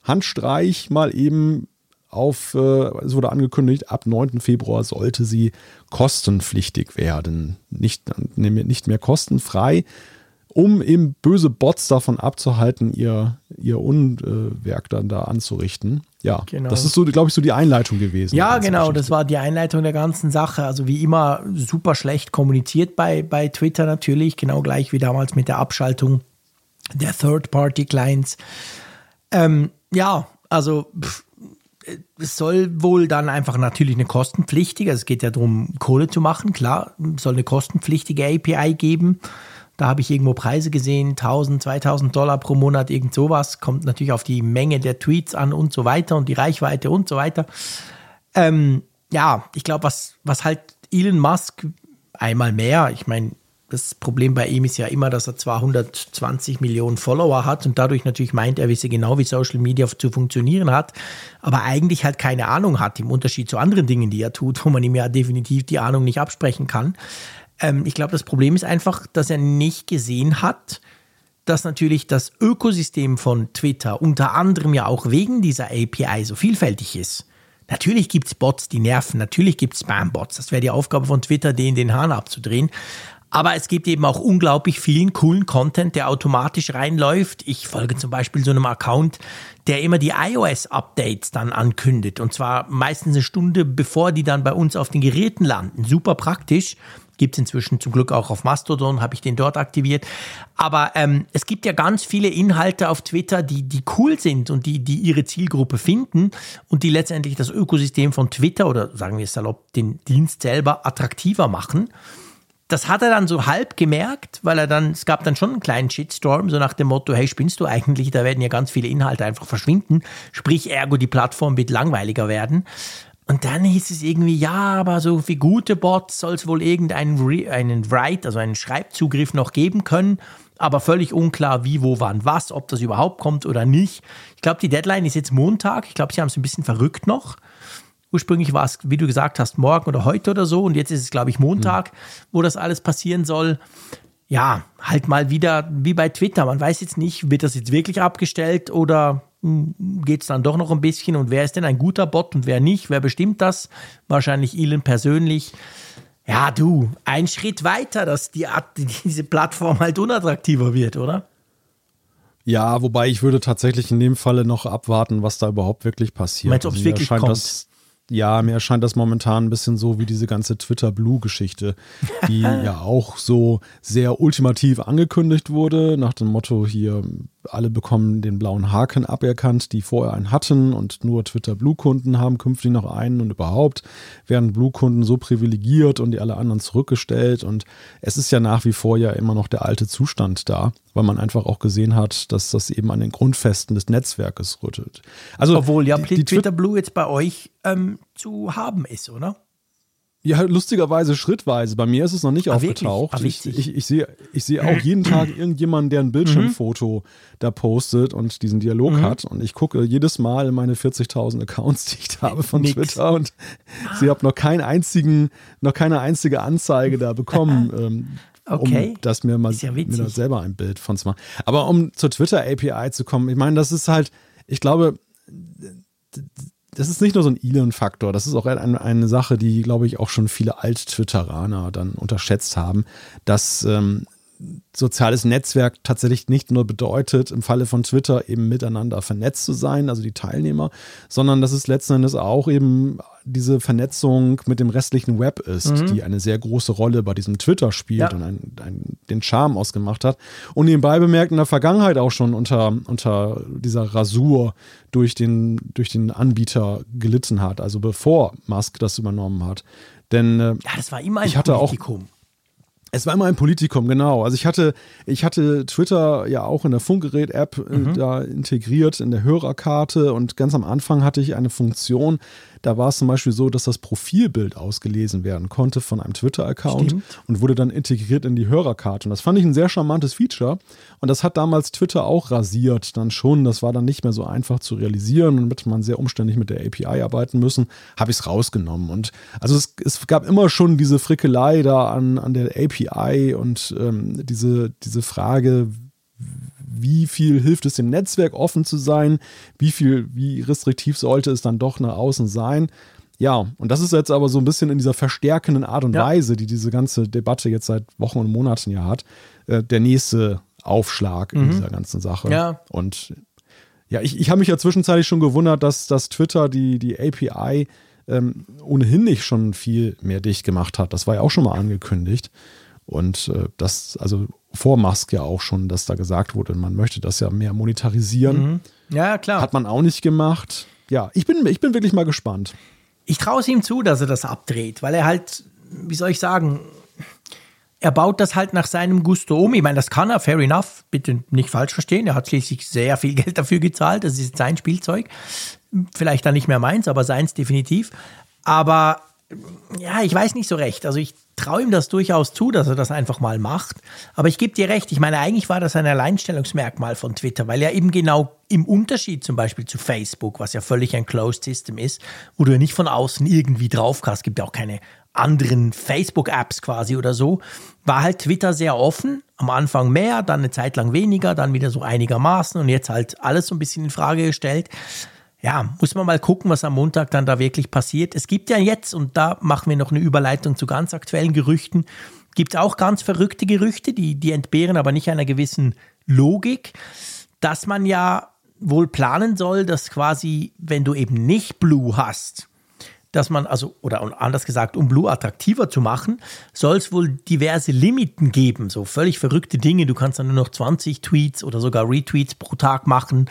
Handstreich mal eben auf, äh, es wurde angekündigt, ab 9. Februar sollte sie kostenpflichtig werden. Nicht, nicht mehr kostenfrei, um eben böse Bots davon abzuhalten, ihr, ihr Unwerk dann da anzurichten. Ja, genau. das ist so, glaube ich, so die Einleitung gewesen. Ja, genau, das war die Einleitung der ganzen Sache. Also wie immer super schlecht kommuniziert bei, bei Twitter natürlich, genau gleich wie damals mit der Abschaltung der Third-Party-Clients. Ähm, ja, also pff, es soll wohl dann einfach natürlich eine kostenpflichtige, also es geht ja darum, Kohle zu machen, klar, soll eine kostenpflichtige API geben. Da habe ich irgendwo Preise gesehen, 1000, 2000 Dollar pro Monat, irgend sowas. Kommt natürlich auf die Menge der Tweets an und so weiter und die Reichweite und so weiter. Ähm, ja, ich glaube, was, was halt Elon Musk einmal mehr, ich meine, das Problem bei ihm ist ja immer, dass er zwar 120 Millionen Follower hat und dadurch natürlich meint, er wisse genau, wie Social Media zu funktionieren hat, aber eigentlich halt keine Ahnung hat, im Unterschied zu anderen Dingen, die er tut, wo man ihm ja definitiv die Ahnung nicht absprechen kann. Ähm, ich glaube, das Problem ist einfach, dass er nicht gesehen hat, dass natürlich das Ökosystem von Twitter unter anderem ja auch wegen dieser API so vielfältig ist. Natürlich gibt es Bots, die nerven, natürlich gibt es Spam-Bots. Das wäre die Aufgabe von Twitter, denen den Hahn abzudrehen. Aber es gibt eben auch unglaublich vielen coolen Content, der automatisch reinläuft. Ich folge zum Beispiel so einem Account, der immer die iOS-Updates dann ankündigt. Und zwar meistens eine Stunde, bevor die dann bei uns auf den Geräten landen. Super praktisch. Gibt es inzwischen zum Glück auch auf Mastodon, habe ich den dort aktiviert. Aber ähm, es gibt ja ganz viele Inhalte auf Twitter, die, die cool sind und die, die ihre Zielgruppe finden und die letztendlich das Ökosystem von Twitter oder sagen wir es salopp, den Dienst selber attraktiver machen. Das hat er dann so halb gemerkt, weil er dann, es gab dann schon einen kleinen Shitstorm, so nach dem Motto, hey, spinnst du eigentlich, da werden ja ganz viele Inhalte einfach verschwinden, sprich ergo die Plattform wird langweiliger werden. Und dann hieß es irgendwie, ja, aber so für gute Bots soll es wohl irgendeinen Re einen Write, also einen Schreibzugriff noch geben können, aber völlig unklar, wie, wo, wann, was, ob das überhaupt kommt oder nicht. Ich glaube, die Deadline ist jetzt Montag. Ich glaube, sie haben es ein bisschen verrückt noch. Ursprünglich war es, wie du gesagt hast, morgen oder heute oder so. Und jetzt ist es, glaube ich, Montag, mhm. wo das alles passieren soll. Ja, halt mal wieder wie bei Twitter. Man weiß jetzt nicht, wird das jetzt wirklich abgestellt oder geht es dann doch noch ein bisschen. Und wer ist denn ein guter Bot und wer nicht? Wer bestimmt das? Wahrscheinlich Elon persönlich. Ja, du, ein Schritt weiter, dass die, diese Plattform halt unattraktiver wird, oder? Ja, wobei ich würde tatsächlich in dem Falle noch abwarten, was da überhaupt wirklich passiert. Meinst du, ob es wirklich kommt? Das, Ja, mir erscheint das momentan ein bisschen so wie diese ganze Twitter-Blue-Geschichte, die ja auch so sehr ultimativ angekündigt wurde, nach dem Motto hier, alle bekommen den blauen Haken aberkannt, die vorher einen hatten und nur Twitter-Blue-Kunden haben künftig noch einen und überhaupt werden Blue-Kunden so privilegiert und die alle anderen zurückgestellt und es ist ja nach wie vor ja immer noch der alte Zustand da, weil man einfach auch gesehen hat, dass das eben an den Grundfesten des Netzwerkes rüttelt. Also Obwohl ja die, die Twitter Blue jetzt bei euch ähm, zu haben ist, oder? Ja, lustigerweise schrittweise. Bei mir ist es noch nicht ah, aufgetaucht. Ah, ich, ich, ich, sehe, ich sehe auch jeden Tag irgendjemanden, der ein Bildschirmfoto mhm. da postet und diesen Dialog mhm. hat. Und ich gucke jedes Mal in meine 40.000 Accounts, die ich da habe von Nix. Twitter und ah. sie habe noch keinen einzigen, noch keine einzige Anzeige da bekommen. ähm, okay. um das mir mal ja mir da selber ein Bild von zu machen. Aber um zur Twitter API zu kommen, ich meine, das ist halt, ich glaube, das ist nicht nur so ein Elon-Faktor, das ist auch eine, eine Sache, die, glaube ich, auch schon viele Alt-Twitteraner dann unterschätzt haben, dass ähm, soziales Netzwerk tatsächlich nicht nur bedeutet, im Falle von Twitter eben miteinander vernetzt zu sein, also die Teilnehmer, sondern dass es letzten Endes auch eben diese Vernetzung mit dem restlichen Web ist, mhm. die eine sehr große Rolle bei diesem Twitter spielt ja. und ein, ein, den Charme ausgemacht hat. Und nebenbei bemerkt in der Vergangenheit auch schon unter, unter dieser Rasur durch den, durch den Anbieter gelitten hat, also bevor Musk das übernommen hat. Denn äh, ja, das war immer ein ich hatte Politikum. Auch, es war immer ein Politikum, genau. Also ich hatte, ich hatte Twitter ja auch in der Funkgerät-App äh, mhm. da integriert, in der Hörerkarte und ganz am Anfang hatte ich eine Funktion, da war es zum Beispiel so, dass das Profilbild ausgelesen werden konnte von einem Twitter-Account und wurde dann integriert in die Hörerkarte. Und das fand ich ein sehr charmantes Feature. Und das hat damals Twitter auch rasiert, dann schon. Das war dann nicht mehr so einfach zu realisieren und mit man sehr umständlich mit der API arbeiten müssen, habe ich es rausgenommen. Und also es, es, gab immer schon diese Frickelei da an, an der API und ähm, diese, diese Frage, wie viel hilft es dem Netzwerk offen zu sein, wie viel, wie restriktiv sollte es dann doch nach außen sein. Ja, und das ist jetzt aber so ein bisschen in dieser verstärkenden Art und ja. Weise, die diese ganze Debatte jetzt seit Wochen und Monaten ja hat, äh, der nächste Aufschlag mhm. in dieser ganzen Sache. Ja. Und ja, ich, ich habe mich ja zwischenzeitlich schon gewundert, dass, dass Twitter die, die API ähm, ohnehin nicht schon viel mehr dicht gemacht hat. Das war ja auch schon mal angekündigt. Und äh, das, also vor Musk ja auch schon, dass da gesagt wurde, man möchte das ja mehr monetarisieren. Mhm. Ja, klar. Hat man auch nicht gemacht. Ja, ich bin, ich bin wirklich mal gespannt. Ich traue es ihm zu, dass er das abdreht, weil er halt, wie soll ich sagen, er baut das halt nach seinem Gusto um. Ich meine, das kann er, fair enough, bitte nicht falsch verstehen. Er hat schließlich sehr viel Geld dafür gezahlt. Das ist sein Spielzeug. Vielleicht dann nicht mehr meins, aber seins definitiv. Aber ja, ich weiß nicht so recht. Also ich traue ihm das durchaus zu, dass er das einfach mal macht. Aber ich gebe dir recht, ich meine, eigentlich war das ein Alleinstellungsmerkmal von Twitter, weil ja eben genau im Unterschied zum Beispiel zu Facebook, was ja völlig ein Closed System ist, wo du ja nicht von außen irgendwie drauf kannst, gibt ja auch keine anderen Facebook-Apps quasi oder so, war halt Twitter sehr offen. Am Anfang mehr, dann eine Zeit lang weniger, dann wieder so einigermaßen und jetzt halt alles so ein bisschen in Frage gestellt ja, muss man mal gucken, was am Montag dann da wirklich passiert. Es gibt ja jetzt, und da machen wir noch eine Überleitung zu ganz aktuellen Gerüchten, gibt es auch ganz verrückte Gerüchte, die, die entbehren aber nicht einer gewissen Logik, dass man ja wohl planen soll, dass quasi, wenn du eben nicht Blue hast, dass man, also, oder anders gesagt, um Blue attraktiver zu machen, soll es wohl diverse Limiten geben, so völlig verrückte Dinge. Du kannst dann nur noch 20 Tweets oder sogar Retweets pro Tag machen.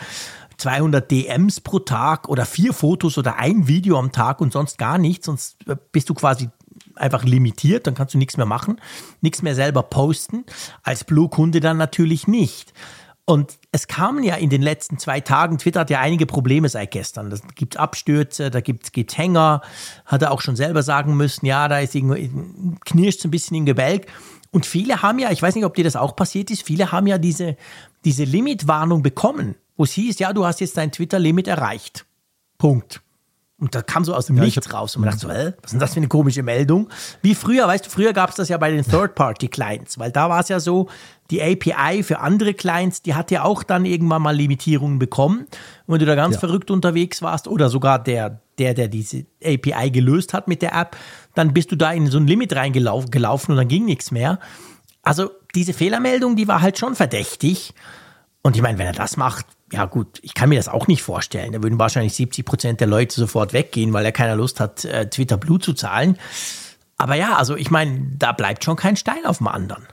200 DMs pro Tag oder vier Fotos oder ein Video am Tag und sonst gar nichts, sonst bist du quasi einfach limitiert, dann kannst du nichts mehr machen, nichts mehr selber posten. Als Blue-Kunde dann natürlich nicht. Und es kamen ja in den letzten zwei Tagen, Twitter hat ja einige Probleme seit gestern. Da gibt es Abstürze, da gibt es Hänger, hat er auch schon selber sagen müssen, ja, da ist irgendwie, knirscht ein bisschen im Gebälk. Und viele haben ja, ich weiß nicht, ob dir das auch passiert ist, viele haben ja diese, diese Limitwarnung bekommen wo es hieß, ja, du hast jetzt dein Twitter-Limit erreicht. Punkt. Und da kam so aus dem ja, Nichts raus und man dachte so, hä, was ist denn das für eine komische Meldung? Wie früher, weißt du, früher gab es das ja bei den Third-Party-Clients, weil da war es ja so, die API für andere Clients, die hat ja auch dann irgendwann mal Limitierungen bekommen. Und wenn du da ganz ja. verrückt unterwegs warst oder sogar der, der, der diese API gelöst hat mit der App, dann bist du da in so ein Limit reingelaufen und dann ging nichts mehr. Also diese Fehlermeldung, die war halt schon verdächtig. Und ich meine, wenn er das macht, ja gut, ich kann mir das auch nicht vorstellen. Da würden wahrscheinlich 70 Prozent der Leute sofort weggehen, weil er keine Lust hat, äh, Twitter Blue zu zahlen. Aber ja, also ich meine, da bleibt schon kein Stein auf dem anderen.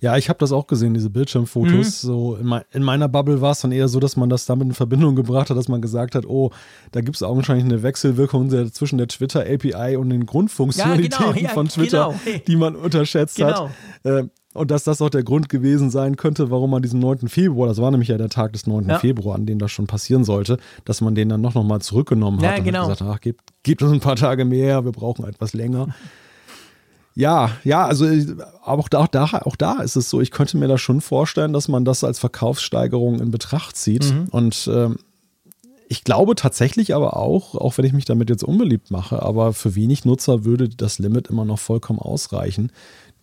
Ja, ich habe das auch gesehen, diese Bildschirmfotos. Mhm. So in, me in, meiner Bubble war es dann eher so, dass man das damit in Verbindung gebracht hat, dass man gesagt hat, oh, da gibt es augenscheinlich eine Wechselwirkung zwischen der Twitter API und den Grundfunktionalitäten ja, genau, ja, von Twitter, genau. die man unterschätzt genau. hat. Äh, und dass das auch der Grund gewesen sein könnte, warum man diesen 9. Februar, das war nämlich ja der Tag des 9. Ja. Februar, an dem das schon passieren sollte, dass man den dann noch, noch mal zurückgenommen hat ja, und genau. hat gesagt, ach, gebt, gebt uns ein paar Tage mehr, wir brauchen etwas länger. Ja, ja, also auch da, auch, da, auch da ist es so, ich könnte mir da schon vorstellen, dass man das als Verkaufssteigerung in Betracht zieht. Mhm. Und ähm, ich glaube tatsächlich aber auch, auch wenn ich mich damit jetzt unbeliebt mache, aber für wenig Nutzer würde das Limit immer noch vollkommen ausreichen.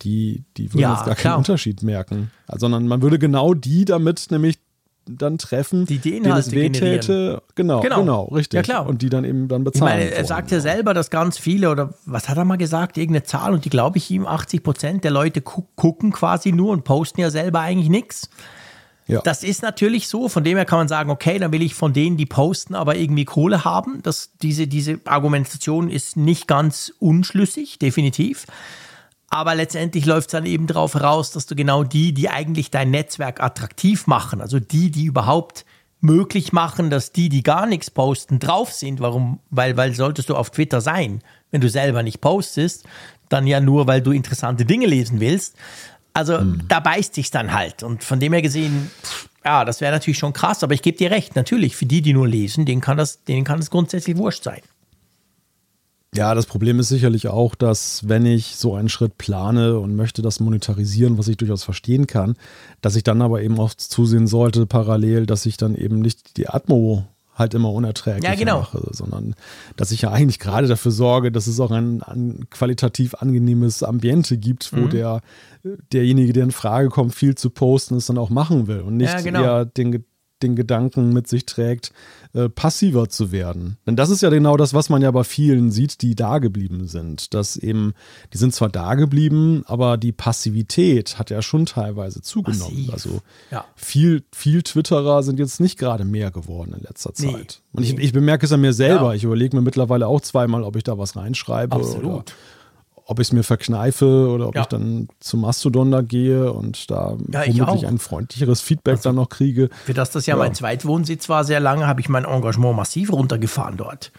Die, die würden ja, jetzt gar klar. keinen Unterschied merken. Sondern man würde genau die damit nämlich dann treffen, die die Inhalte denen es wehtäte. Genau, genau, genau, richtig. Ja, klar. Und die dann eben dann bezahlen. Ich meine, er sagt ja selber, dass ganz viele, oder was hat er mal gesagt, irgendeine Zahl, und die glaube ich ihm, 80 Prozent der Leute gu gucken quasi nur und posten ja selber eigentlich nichts. Ja. Das ist natürlich so, von dem her kann man sagen, okay, dann will ich von denen, die posten, aber irgendwie Kohle haben. Das, diese, diese Argumentation ist nicht ganz unschlüssig, definitiv. Aber letztendlich läuft es dann eben darauf heraus, dass du genau die, die eigentlich dein Netzwerk attraktiv machen, also die, die überhaupt möglich machen, dass die, die gar nichts posten, drauf sind. Warum? Weil, weil solltest du auf Twitter sein, wenn du selber nicht postest, dann ja nur, weil du interessante Dinge lesen willst. Also hm. da beißt sich dann halt. Und von dem her gesehen, pff, ja, das wäre natürlich schon krass, aber ich gebe dir recht, natürlich, für die, die nur lesen, denen kann das, denen kann es grundsätzlich wurscht sein. Ja, das Problem ist sicherlich auch, dass wenn ich so einen Schritt plane und möchte das monetarisieren, was ich durchaus verstehen kann, dass ich dann aber eben auch zusehen sollte, parallel, dass ich dann eben nicht die Atmo halt immer unerträglich ja, genau. mache, sondern dass ich ja eigentlich gerade dafür sorge, dass es auch ein, ein qualitativ angenehmes Ambiente gibt, wo mhm. der derjenige, der in Frage kommt, viel zu posten, es dann auch machen will und nicht ja, genau. eher den, den Gedanken mit sich trägt, äh, passiver zu werden. Denn das ist ja genau das, was man ja bei vielen sieht, die da geblieben sind. Dass eben, die sind zwar da geblieben, aber die Passivität hat ja schon teilweise zugenommen. Massiv. Also ja. viel, viel Twitterer sind jetzt nicht gerade mehr geworden in letzter Zeit. Nee. Und ich, ich bemerke es an mir selber. Ja. Ich überlege mir mittlerweile auch zweimal, ob ich da was reinschreibe. Absolut. Oder ob ich es mir verkneife oder ob ja. ich dann zum Mastodon da gehe und da ja, womöglich ein freundlicheres Feedback also, dann noch kriege. Für das das ja, ja, mein Zweitwohnsitz war sehr lange, habe ich mein Engagement massiv runtergefahren dort.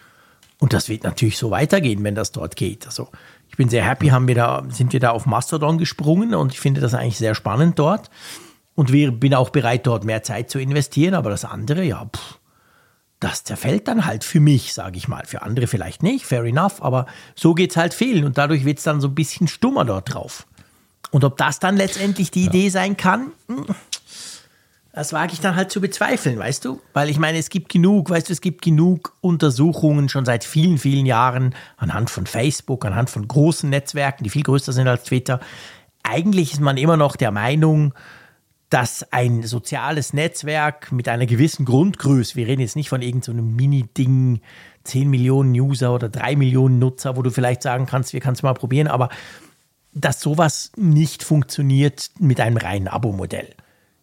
Und das wird natürlich so weitergehen, wenn das dort geht. Also ich bin sehr happy, haben wir da, sind wir da auf Mastodon gesprungen und ich finde das eigentlich sehr spannend dort. Und wir bin auch bereit, dort mehr Zeit zu investieren, aber das andere, ja, pff, das zerfällt dann halt für mich, sage ich mal. Für andere vielleicht nicht, fair enough, aber so geht es halt fehlen und dadurch wird es dann so ein bisschen stummer dort drauf. Und ob das dann letztendlich die ja. Idee sein kann, hm, das wage ich dann halt zu bezweifeln, weißt du? Weil ich meine, es gibt genug, weißt du, es gibt genug Untersuchungen schon seit vielen, vielen Jahren anhand von Facebook, anhand von großen Netzwerken, die viel größer sind als Twitter. Eigentlich ist man immer noch der Meinung, dass ein soziales Netzwerk mit einer gewissen Grundgröße, wir reden jetzt nicht von irgendeinem so Mini-Ding, 10 Millionen User oder 3 Millionen Nutzer, wo du vielleicht sagen kannst, wir können es mal probieren, aber dass sowas nicht funktioniert mit einem reinen Abo-Modell.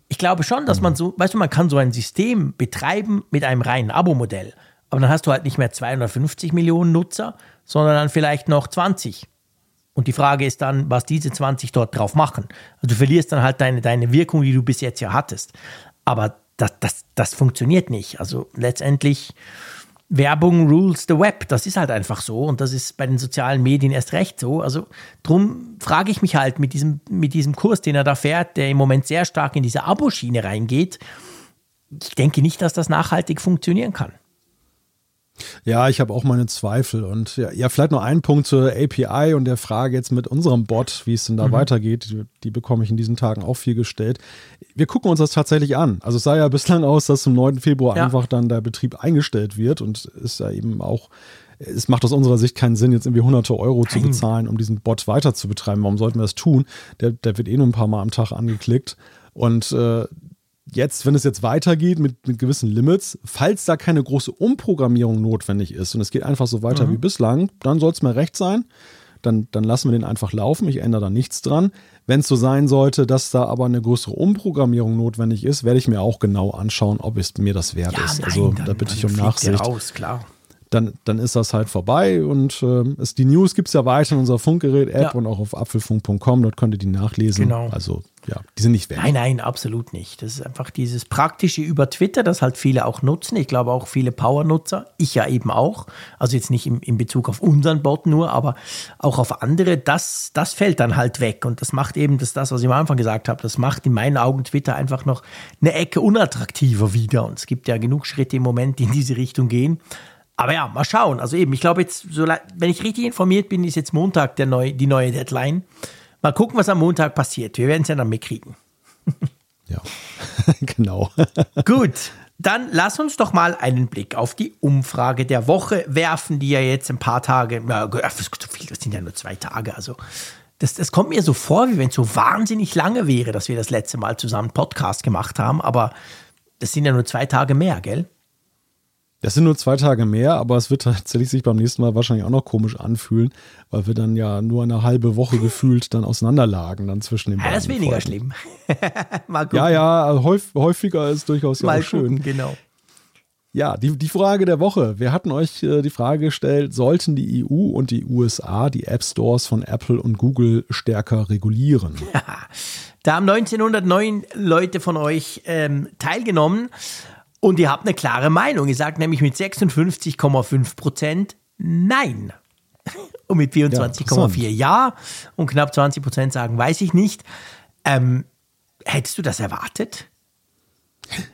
Ich glaube schon, dass man so, weißt du, man kann so ein System betreiben mit einem reinen Abo-Modell, aber dann hast du halt nicht mehr 250 Millionen Nutzer, sondern dann vielleicht noch 20 und die Frage ist dann, was diese 20 dort drauf machen. Also du verlierst dann halt deine, deine Wirkung, die du bis jetzt ja hattest. Aber das, das, das funktioniert nicht. Also letztendlich Werbung rules the web. Das ist halt einfach so. Und das ist bei den sozialen Medien erst recht so. Also drum frage ich mich halt mit diesem, mit diesem Kurs, den er da fährt, der im Moment sehr stark in diese Aboschiene reingeht. Ich denke nicht, dass das nachhaltig funktionieren kann. Ja, ich habe auch meine Zweifel. Und ja, ja, vielleicht noch ein Punkt zur API und der Frage jetzt mit unserem Bot, wie es denn da mhm. weitergeht. Die, die, bekomme ich in diesen Tagen auch viel gestellt. Wir gucken uns das tatsächlich an. Also es sah ja bislang aus, dass zum 9. Februar ja. einfach dann der Betrieb eingestellt wird und ist ja eben auch es macht aus unserer Sicht keinen Sinn, jetzt irgendwie hunderte Euro Nein. zu bezahlen, um diesen Bot weiter zu betreiben. Warum sollten wir das tun? Der, der wird eh nur ein paar Mal am Tag angeklickt. Und äh, jetzt, wenn es jetzt weitergeht mit, mit gewissen Limits, falls da keine große Umprogrammierung notwendig ist und es geht einfach so weiter mhm. wie bislang, dann soll es mir recht sein. Dann, dann lassen wir den einfach laufen. Ich ändere da nichts dran. Wenn es so sein sollte, dass da aber eine größere Umprogrammierung notwendig ist, werde ich mir auch genau anschauen, ob es mir das wert Ja, ist. nein, also dann- da bitte ich um Nachsicht. Raus, klar. Dann, dann ist das halt vorbei und äh, es, die News gibt es ja weiter in unserer Funkgerät-App Ja. und auch auf apfelfunk.com, dort könnt ihr die nachlesen. Genau. Also ja, die sind nicht weg. Nein, nein, absolut nicht. Das ist einfach dieses praktische über Twitter, das halt viele auch nutzen. Ich glaube auch viele Power-Nutzer, ich ja eben auch. Also jetzt nicht im, in Bezug auf unseren Bot nur, aber auch auf andere. Das, das fällt dann halt weg. Und das macht eben das, das, was ich am Anfang gesagt habe, das macht in meinen Augen Twitter einfach noch eine Ecke unattraktiver wieder. Und es gibt ja genug Schritte im Moment, die in diese Richtung gehen. Aber ja, mal schauen. Also eben, ich glaube jetzt, wenn ich richtig informiert bin, ist jetzt Montag der neu, die neue Deadline. Mal gucken, was am Montag passiert. Wir werden es ja dann mitkriegen. Ja, genau. Gut, dann lass uns doch mal einen Blick auf die Umfrage der Woche werfen, die ja jetzt ein paar Tage, na, das ist so viel, das sind ja nur zwei Tage, also das, das kommt mir so vor, wie wenn es so wahnsinnig lange wäre, dass wir das letzte Mal zusammen Podcast gemacht haben, aber das sind ja nur zwei Tage mehr, gell? Das sind nur zwei Tage mehr, aber es wird tatsächlich sich beim nächsten Mal wahrscheinlich auch noch komisch anfühlen, weil wir dann ja nur eine halbe Woche gefühlt dann auseinanderlagen dann zwischen den Ja, beiden. das ist weniger Folgen. schlimm. mal gucken. Ja, ja, also häuf, häufiger ist durchaus ja mal auch schön. gucken, genau. Ja, die, die Frage der Woche. Wir hatten euch äh, die Frage gestellt, sollten die EU und die USA die App Stores von Apple und Google stärker regulieren? Da haben 1909 Leute von euch ähm, teilgenommen und ihr habt eine klare Meinung. Ihr sagt nämlich mit 56,5 Prozent Nein. Und mit 24,4 Ja und knapp 20 Prozent sagen, weiß ich nicht. Ähm, hättest du das erwartet?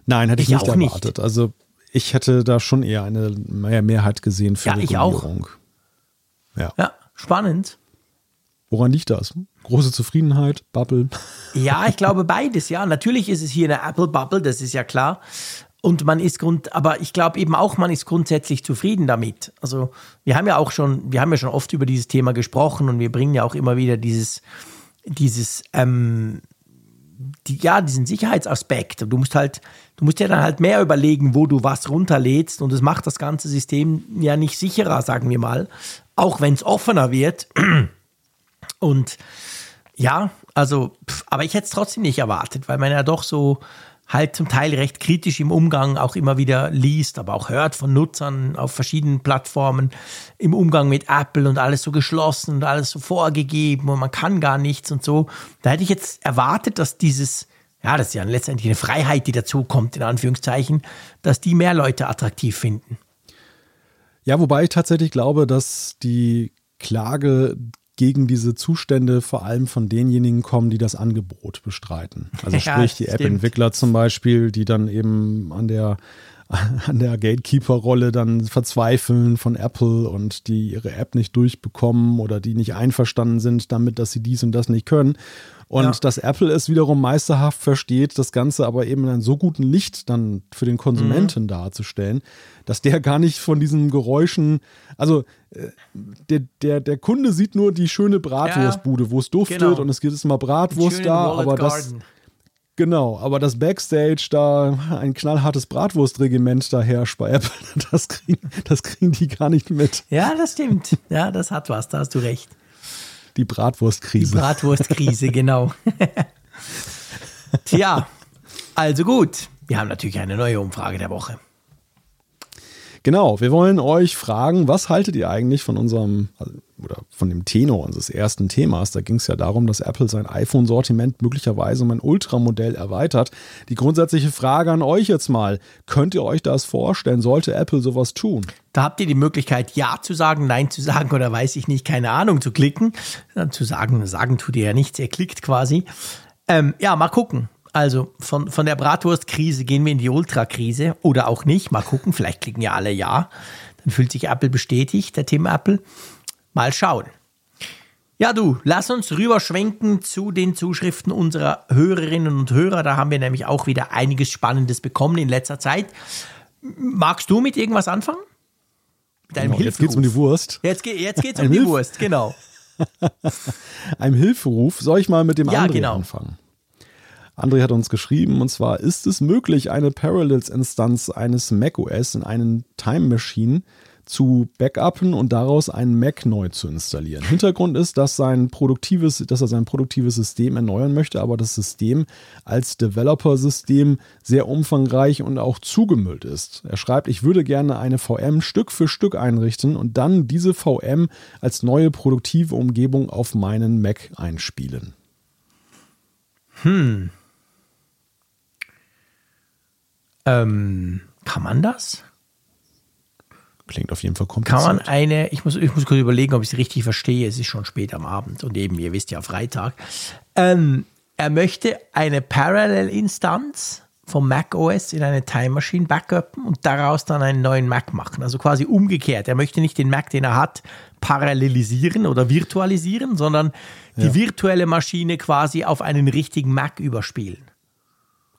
Nein, hätte ich, Ich nicht auch nicht. erwartet. Also ich hätte da schon eher eine mehr Mehrheit gesehen für Ja, ich auch. Regulierung. Ja. Ja, spannend. Woran liegt das? Große Zufriedenheit, Bubble. Ja, ich glaube beides, ja. Natürlich ist es hier eine Apple Bubble, das ist ja klar. Und man ist grund, aber ich glaube eben auch, man ist grundsätzlich zufrieden damit. Also wir haben ja auch schon, wir haben ja schon oft über dieses Thema gesprochen und wir bringen ja auch immer wieder dieses, dieses, ähm, die, ja, diesen Sicherheitsaspekt. Du musst halt, du musst ja dann halt mehr überlegen, wo du was runterlädst und es macht das ganze System ja nicht sicherer, sagen wir mal. Auch wenn es offener wird. Und ja, also, pf, aber ich hätte es trotzdem nicht erwartet, weil man ja doch so halt zum Teil recht kritisch im Umgang auch immer wieder liest, aber auch hört von Nutzern auf verschiedenen Plattformen im Umgang mit Apple und alles so geschlossen und alles so vorgegeben und man kann gar nichts und so. Da hätte ich jetzt erwartet, dass dieses, ja, das ist ja letztendlich eine Freiheit, die dazu kommt, in Anführungszeichen, dass die mehr Leute attraktiv finden. Ja, wobei ich tatsächlich glaube, dass die Klage gegen diese Zustände vor allem von denjenigen kommen, die das Angebot bestreiten. Also Ja, sprich die stimmt. App-Entwickler zum Beispiel, die dann eben an der an der Gatekeeper-Rolle dann verzweifeln von Apple und die ihre App nicht durchbekommen oder die nicht einverstanden sind damit, dass sie dies und das nicht können. Und Ja. dass Apple es wiederum meisterhaft versteht, das Ganze aber eben in einem so guten Licht dann für den Konsumenten darzustellen, dass der gar nicht von diesen Geräuschen, also äh, der, der, der Kunde sieht nur die schöne Bratwurstbude, wo es duftet Genau. und es gibt immer Bratwurst da, aber das, Garden. Genau, aber das Backstage da ein knallhartes Bratwurstregiment da herrscht bei Apple, das kriegen, das kriegen die gar nicht mit. Ja, das stimmt. Ja, das hat was, da hast du recht. Die Bratwurstkrise. Bratwurstkrise, genau. Tja, also gut. Wir haben natürlich eine neue Umfrage der Woche. Genau, wir wollen euch fragen, was haltet ihr eigentlich von unserem also, oder von dem Tenor unseres ersten Themas? Da ging es ja darum, dass Apple sein iPhone-Sortiment möglicherweise um ein Ultramodell erweitert. Die grundsätzliche Frage an euch jetzt mal: Könnt ihr euch das vorstellen? Sollte Apple sowas tun? Da habt ihr die Möglichkeit, Ja zu sagen, Nein zu sagen oder weiß ich nicht, keine Ahnung zu klicken. Zu sagen, sagen tut ihr ja nichts, ihr klickt quasi. Ähm, ja, mal gucken. Also von, von der Bratwurstkrise gehen wir in die Ultrakrise oder auch nicht. Mal gucken, vielleicht klicken ja alle Ja. Dann fühlt sich Apple bestätigt, der Tim Apple. Mal schauen. Ja, du, lass uns rüberschwenken zu den Zuschriften unserer Hörerinnen und Hörer. Da haben wir nämlich auch wieder einiges Spannendes bekommen in letzter Zeit. Magst du mit irgendwas anfangen? Mit einem Genau, jetzt geht's um die Wurst. Jetzt, ge jetzt geht's um die Wurst, genau. Einem Hilferuf. Soll ich mal mit dem Ja, André genau. anfangen? André hat uns geschrieben, und zwar, ist es möglich, eine Parallels-Instanz eines macOS in einen Time Machine zu backuppen und daraus einen Mac neu zu installieren. Hintergrund ist, dass, sein produktives, dass er sein produktives System erneuern möchte, aber das System als Developer-System sehr umfangreich und auch zugemüllt ist. Er schreibt, ich würde gerne eine VM Stück für Stück einrichten und dann diese VM als neue produktive Umgebung auf meinen Mac einspielen. Hm. Ähm, kann man das? Klingt auf jeden Fall kompliziert. Kann man eine, ich muss, ich muss kurz überlegen, ob ich es richtig verstehe, es ist schon spät am Abend und eben, ihr wisst ja, Freitag. Ähm, er möchte eine Parallel-Instanz vom Mac OS in eine Time Machine backuppen und daraus dann einen neuen Mac machen. Also quasi umgekehrt. Er möchte nicht den Mac, den er hat, parallelisieren oder virtualisieren, sondern die ja. virtuelle Maschine quasi auf einen richtigen Mac überspielen.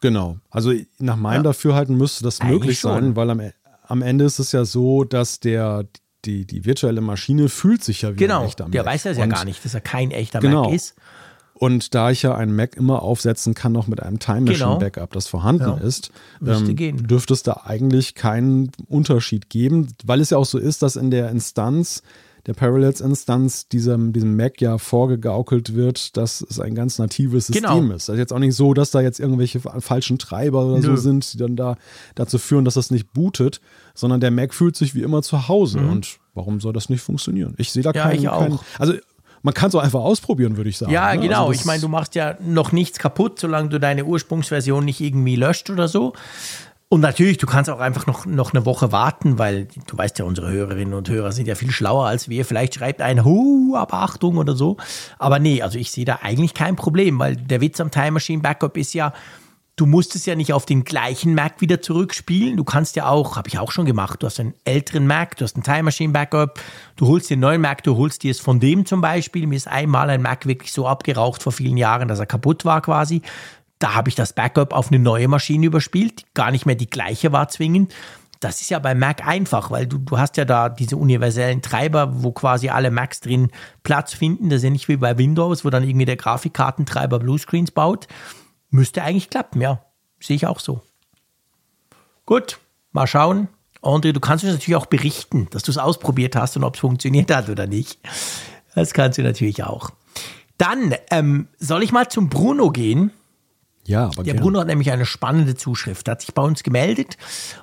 Genau. Also nach meinem ja. Dafürhalten müsste das Eigentlich möglich sein, schon. weil am, am Ende ist es ja so, dass der die, die virtuelle Maschine fühlt sich ja wie genau. ein echter Mac. Genau, der weiß das ja gar nicht, dass er kein echter genau. Mac ist. Und da ich ja einen Mac immer aufsetzen kann, noch mit einem Time Machine genau. Backup, das vorhanden ja. ist, ähm, dürfte es da eigentlich keinen Unterschied geben, weil es ja auch so ist, dass in der Instanz der Parallels-Instanz diesem, diesem Mac ja vorgegaukelt wird, dass es ein ganz natives System genau. ist. Das ist jetzt auch nicht so, dass da jetzt irgendwelche falschen Treiber oder Nö. so sind, die dann da dazu führen, dass das nicht bootet, sondern der Mac fühlt sich wie immer zu Hause. Mhm. Und warum soll das nicht funktionieren? Ich sehe da ja, keinen, keinen. Also man kann es auch einfach ausprobieren, würde ich sagen. Ja, ne? genau. Also ich meine, du machst ja noch nichts kaputt, solange du deine Ursprungsversion nicht irgendwie löscht oder so. Und natürlich, du kannst auch einfach noch, noch eine Woche warten, weil du weißt ja, unsere Hörerinnen und Hörer sind ja viel schlauer als wir. Vielleicht schreibt ein Hu, aber Achtung oder so. Aber nee, also ich sehe da eigentlich kein Problem, weil der Witz am Time Machine Backup ist ja, du musst es ja nicht auf den gleichen Mac wieder zurückspielen. Du kannst ja auch, habe ich auch schon gemacht, du hast einen älteren Mac, du hast einen Time Machine Backup, du holst den neuen Mac, du holst dir es von dem zum Beispiel. Mir ist einmal ein Mac wirklich so abgeraucht vor vielen Jahren, dass er kaputt war quasi. Da habe ich das Backup auf eine neue Maschine überspielt, gar nicht mehr die gleiche war zwingend. Das ist ja bei Mac einfach, weil du, du hast ja da diese universellen Treiber, wo quasi alle Macs drin Platz finden. Das ist ja nicht wie bei Windows, wo dann irgendwie der Grafikkartentreiber Bluescreens baut. Müsste eigentlich klappen, ja. Sehe ich auch so. Gut, mal schauen. André, du kannst uns natürlich auch berichten, dass du es ausprobiert hast und ob es funktioniert hat oder nicht. Das kannst du natürlich auch. Dann ähm, soll ich mal zum Bruno gehen. Ja, aber Der. Bruno hat nämlich eine spannende Zuschrift, hat sich bei uns gemeldet.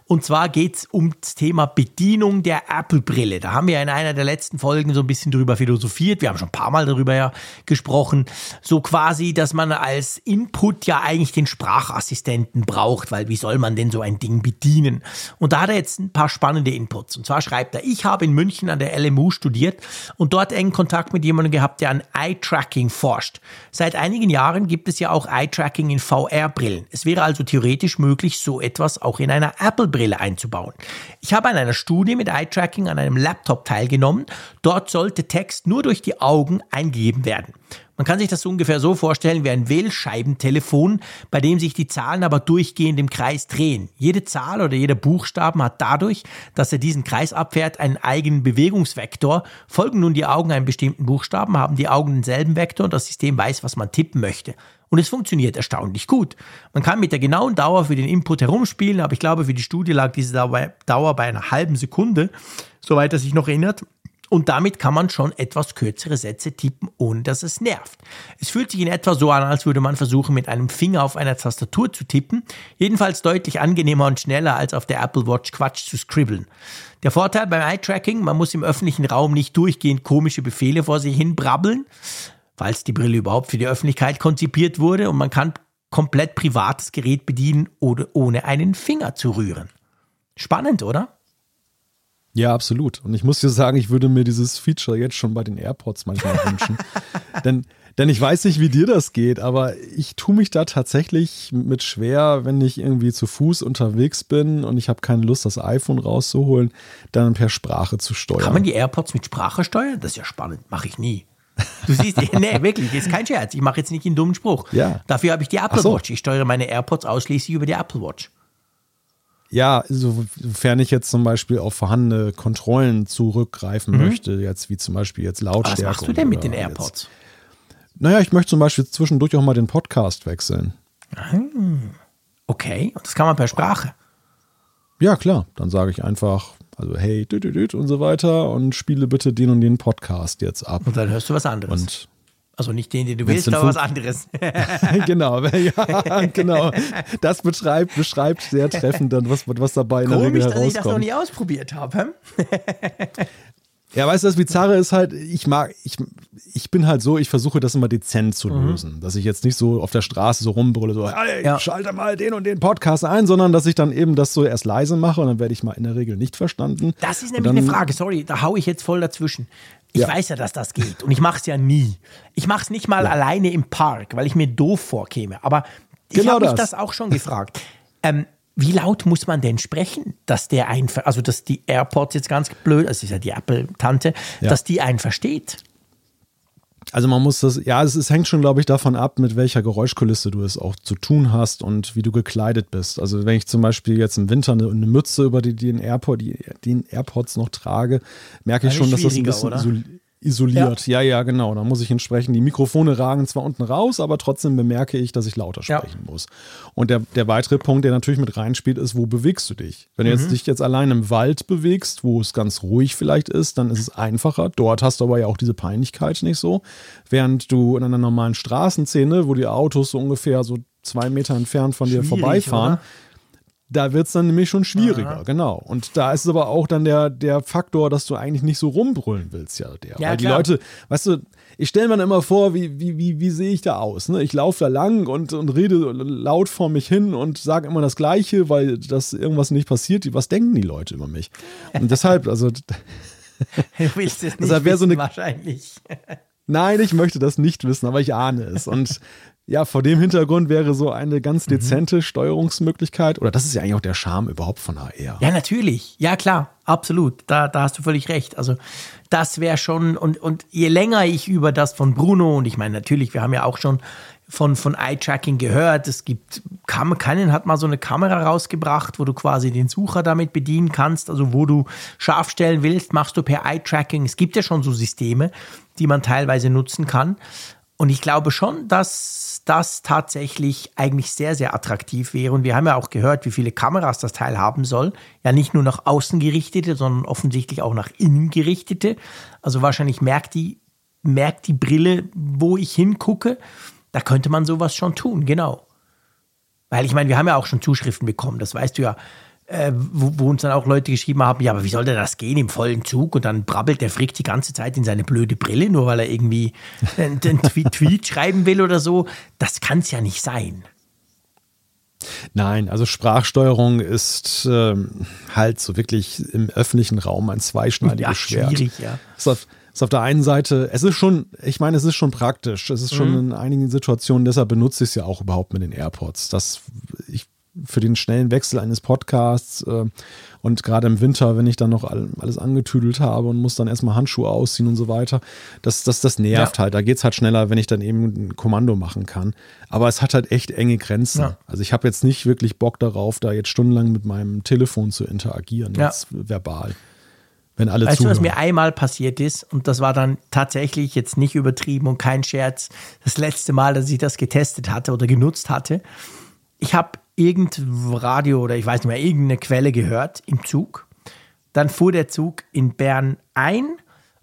Und zwar geht es um das Thema Bedienung der Apple-Brille. Da haben wir in einer der letzten Folgen so ein bisschen drüber philosophiert. Wir haben schon ein paar Mal darüber ja gesprochen. So quasi, dass man als Input ja eigentlich den Sprachassistenten braucht, weil wie soll man denn so ein Ding bedienen? Und da hat er jetzt ein paar spannende Inputs. Und zwar schreibt er, ich habe in München an der LMU studiert und dort engen Kontakt mit jemandem gehabt, der an Eye-Tracking forscht. Seit einigen Jahren gibt es ja auch Eye-Tracking in VR-Brillen. Es wäre also theoretisch möglich, so etwas auch in einer Apple-Brille einzubauen. Ich habe an einer Studie mit Eye-Tracking an einem Laptop teilgenommen. Dort sollte Text nur durch die Augen eingegeben werden. Man kann sich das ungefähr so vorstellen wie ein Wählscheibentelefon, bei dem sich die Zahlen aber durchgehend im Kreis drehen. Jede Zahl oder jeder Buchstaben hat dadurch, dass er diesen Kreis abfährt, einen eigenen Bewegungsvektor. Folgen nun die Augen einem bestimmten Buchstaben, haben die Augen denselben Vektor und das System weiß, was man tippen möchte. Und es funktioniert erstaunlich gut. Man kann mit der genauen Dauer für den Input herumspielen, aber ich glaube, für die Studie lag diese Dauer bei einer halben Sekunde, soweit er sich noch erinnert. Und damit kann man schon etwas kürzere Sätze tippen, ohne dass es nervt. Es fühlt sich in etwa so an, als würde man versuchen, mit einem Finger auf einer Tastatur zu tippen. Jedenfalls deutlich angenehmer und schneller als auf der Apple Watch Quatsch zu scribbeln. Der Vorteil beim Eye-Tracking, man muss im öffentlichen Raum nicht durchgehend komische Befehle vor sich hin brabbeln, falls die Brille überhaupt für die Öffentlichkeit konzipiert wurde und man kann komplett privates Gerät bedienen, oder ohne einen Finger zu rühren. Spannend, oder? Ja, absolut. Und ich muss dir sagen, ich würde mir dieses Feature jetzt schon bei den AirPods manchmal wünschen. denn, denn ich weiß nicht, wie dir das geht, aber ich tue mich da tatsächlich mit schwer, wenn ich irgendwie zu Fuß unterwegs bin und ich habe keine Lust, das iPhone rauszuholen, dann per Sprache zu steuern. Kann man die AirPods mit Sprache steuern? Das ist ja spannend. Mache ich nie. Du siehst, nee, wirklich, das ist kein Scherz. Ich mache jetzt nicht einen dummen Spruch. Ja. Dafür habe ich die Apple so. Watch. Ich steuere meine AirPods ausschließlich über die Apple Watch. Ja, sofern ich jetzt zum Beispiel auf vorhandene Kontrollen zurückgreifen mhm. möchte, jetzt wie zum Beispiel jetzt Lautstärke. Was machst du denn mit den AirPods? Jetzt, naja, ich möchte zum Beispiel zwischendurch auch mal den Podcast wechseln. Okay, und das kann man per Sprache. Ja, klar. Dann sage ich einfach Also hey, düt, düt, düt und so weiter und spiele bitte den und den Podcast jetzt ab. Und dann hörst du was anderes. Und also nicht den, den du Wenn's willst, aber was anderes. genau, ja, genau. Das beschreibt, beschreibt sehr treffend dann, was, was dabei in der Komisch, Regel dass ich das noch herauskommt. nie ausprobiert habe. Ja, weißt du, das Bizarre ist halt, ich mag, ich, ich bin halt so, ich versuche das immer dezent zu lösen. Dass ich jetzt nicht so auf der Straße so rumbrülle, so, hey, Mhm. Ja. schalte mal den und den Podcast ein, sondern dass ich dann eben das so erst leise mache und dann werde ich mal in der Regel nicht verstanden. Das ist nämlich dann- eine Frage, sorry, da hau ich jetzt voll dazwischen. Ich Ja. weiß ja, dass das geht und ich mache es ja nie. Ich mache es nicht mal alleine im Park, weil ich mir doof vorkäme. Aber ich Genau habe mich das. auch schon gefragt. Ähm, wie laut muss man denn sprechen, dass der einen, also dass die AirPods jetzt ganz blöd, das ist ja die Apple-Tante, Ja. dass die einen versteht? Also man muss das, ja, es, es hängt schon, glaube ich, davon ab, mit welcher Geräuschkulisse du es auch zu tun hast und wie du gekleidet bist. Also wenn ich zum Beispiel jetzt im Winter eine, eine Mütze über die, den, AirPod, die, den AirPods noch trage, merke ich schon, dass das ein bisschen isoliert. Ja. ja, genau. Da muss ich entsprechend, die Mikrofone ragen zwar unten raus, aber trotzdem bemerke ich, dass ich lauter Ja. sprechen muss. Und der, der weitere Punkt, der natürlich mit reinspielt, ist, wo bewegst du dich? Wenn du Mhm. jetzt dich jetzt allein im Wald bewegst, wo es ganz ruhig vielleicht ist, dann ist es einfacher. Dort hast du aber ja auch diese Peinlichkeit nicht so. Während du in einer normalen Straßenszene, wo die Autos so ungefähr so zwei Meter entfernt von dir Schwierig, vorbeifahren, oder? Da wird es dann nämlich schon schwieriger, genau. Und da ist es aber auch dann der, der Faktor, dass du eigentlich nicht so rumbrüllen willst, ja, der. Ja, Weil die klar. Leute, weißt du, ich stelle mir dann immer vor, wie, wie, wie, wie sehe ich da aus? Ne? Ich laufe da lang und, und rede laut vor mich hin und sage immer das Gleiche, weil das irgendwas nicht passiert. Was denken die Leute über mich? Und deshalb, also, Du willst es nicht wär so wissen, eine- wahrscheinlich. nein, ich möchte das nicht wissen, aber ich ahne es. Und ja, vor dem Hintergrund wäre so eine ganz Mhm. dezente Steuerungsmöglichkeit, oder das ist ja eigentlich auch der Charme überhaupt von HR. Ja, natürlich. Ja, klar. Absolut. Da, da hast du völlig recht. Also, das wäre schon, und, und je länger ich über das von Bruno, und ich meine, natürlich, wir haben ja auch schon von, von Eye-Tracking gehört. Es gibt, Canon hat mal so eine Kamera rausgebracht, wo du quasi den Sucher damit bedienen kannst. Also, wo du scharf stellen willst, machst du per Eye-Tracking. Es gibt ja schon so Systeme, die man teilweise nutzen kann. Und ich glaube schon, dass das tatsächlich eigentlich sehr, sehr attraktiv wäre. Und wir haben ja auch gehört, wie viele Kameras das Teil haben soll. Ja, nicht nur nach außen gerichtete, sondern offensichtlich auch nach innen gerichtete. Also wahrscheinlich merkt die, merkt die Brille, wo ich hingucke. Da könnte man sowas schon tun, genau. Weil ich meine, wir haben ja auch schon Zuschriften bekommen, das weißt du ja, äh, wo, wo uns dann auch Leute geschrieben haben, ja, aber wie soll denn das gehen im vollen Zug? Und dann brabbelt der Frick die ganze Zeit in seine blöde Brille, nur weil er irgendwie einen, einen Tweet, Tweet schreiben will oder so. Das kann es ja nicht sein. Nein, also Sprachsteuerung ist ähm, halt so wirklich im öffentlichen Raum ein zweischneidiges Ja, Schwert. schwierig, ja. Ist auf, ist auf der einen Seite, es ist schon, ich meine, es ist schon praktisch. Es ist schon Mhm. in einigen Situationen, deshalb benutze ich es ja auch überhaupt mit den AirPods. Das ich für den schnellen Wechsel eines Podcasts äh, und gerade im Winter, wenn ich dann noch all, alles angetüdelt habe und muss dann erstmal Handschuhe ausziehen und so weiter, das, das, das nervt Ja. halt. Da geht es halt schneller, wenn ich dann eben ein Kommando machen kann. Aber es hat halt echt enge Grenzen. Ja. Also ich habe jetzt nicht wirklich Bock darauf, da jetzt stundenlang mit meinem Telefon zu interagieren, Ja. jetzt verbal. Wenn alle Weißt du, zuhören. was mir einmal passiert ist? Und das war dann tatsächlich jetzt nicht übertrieben und kein Scherz. Das letzte Mal, dass ich das getestet hatte oder genutzt hatte. Ich habe irgendein Radio oder ich weiß nicht mehr, irgendeine Quelle gehört im Zug. Dann fuhr der Zug in Bern ein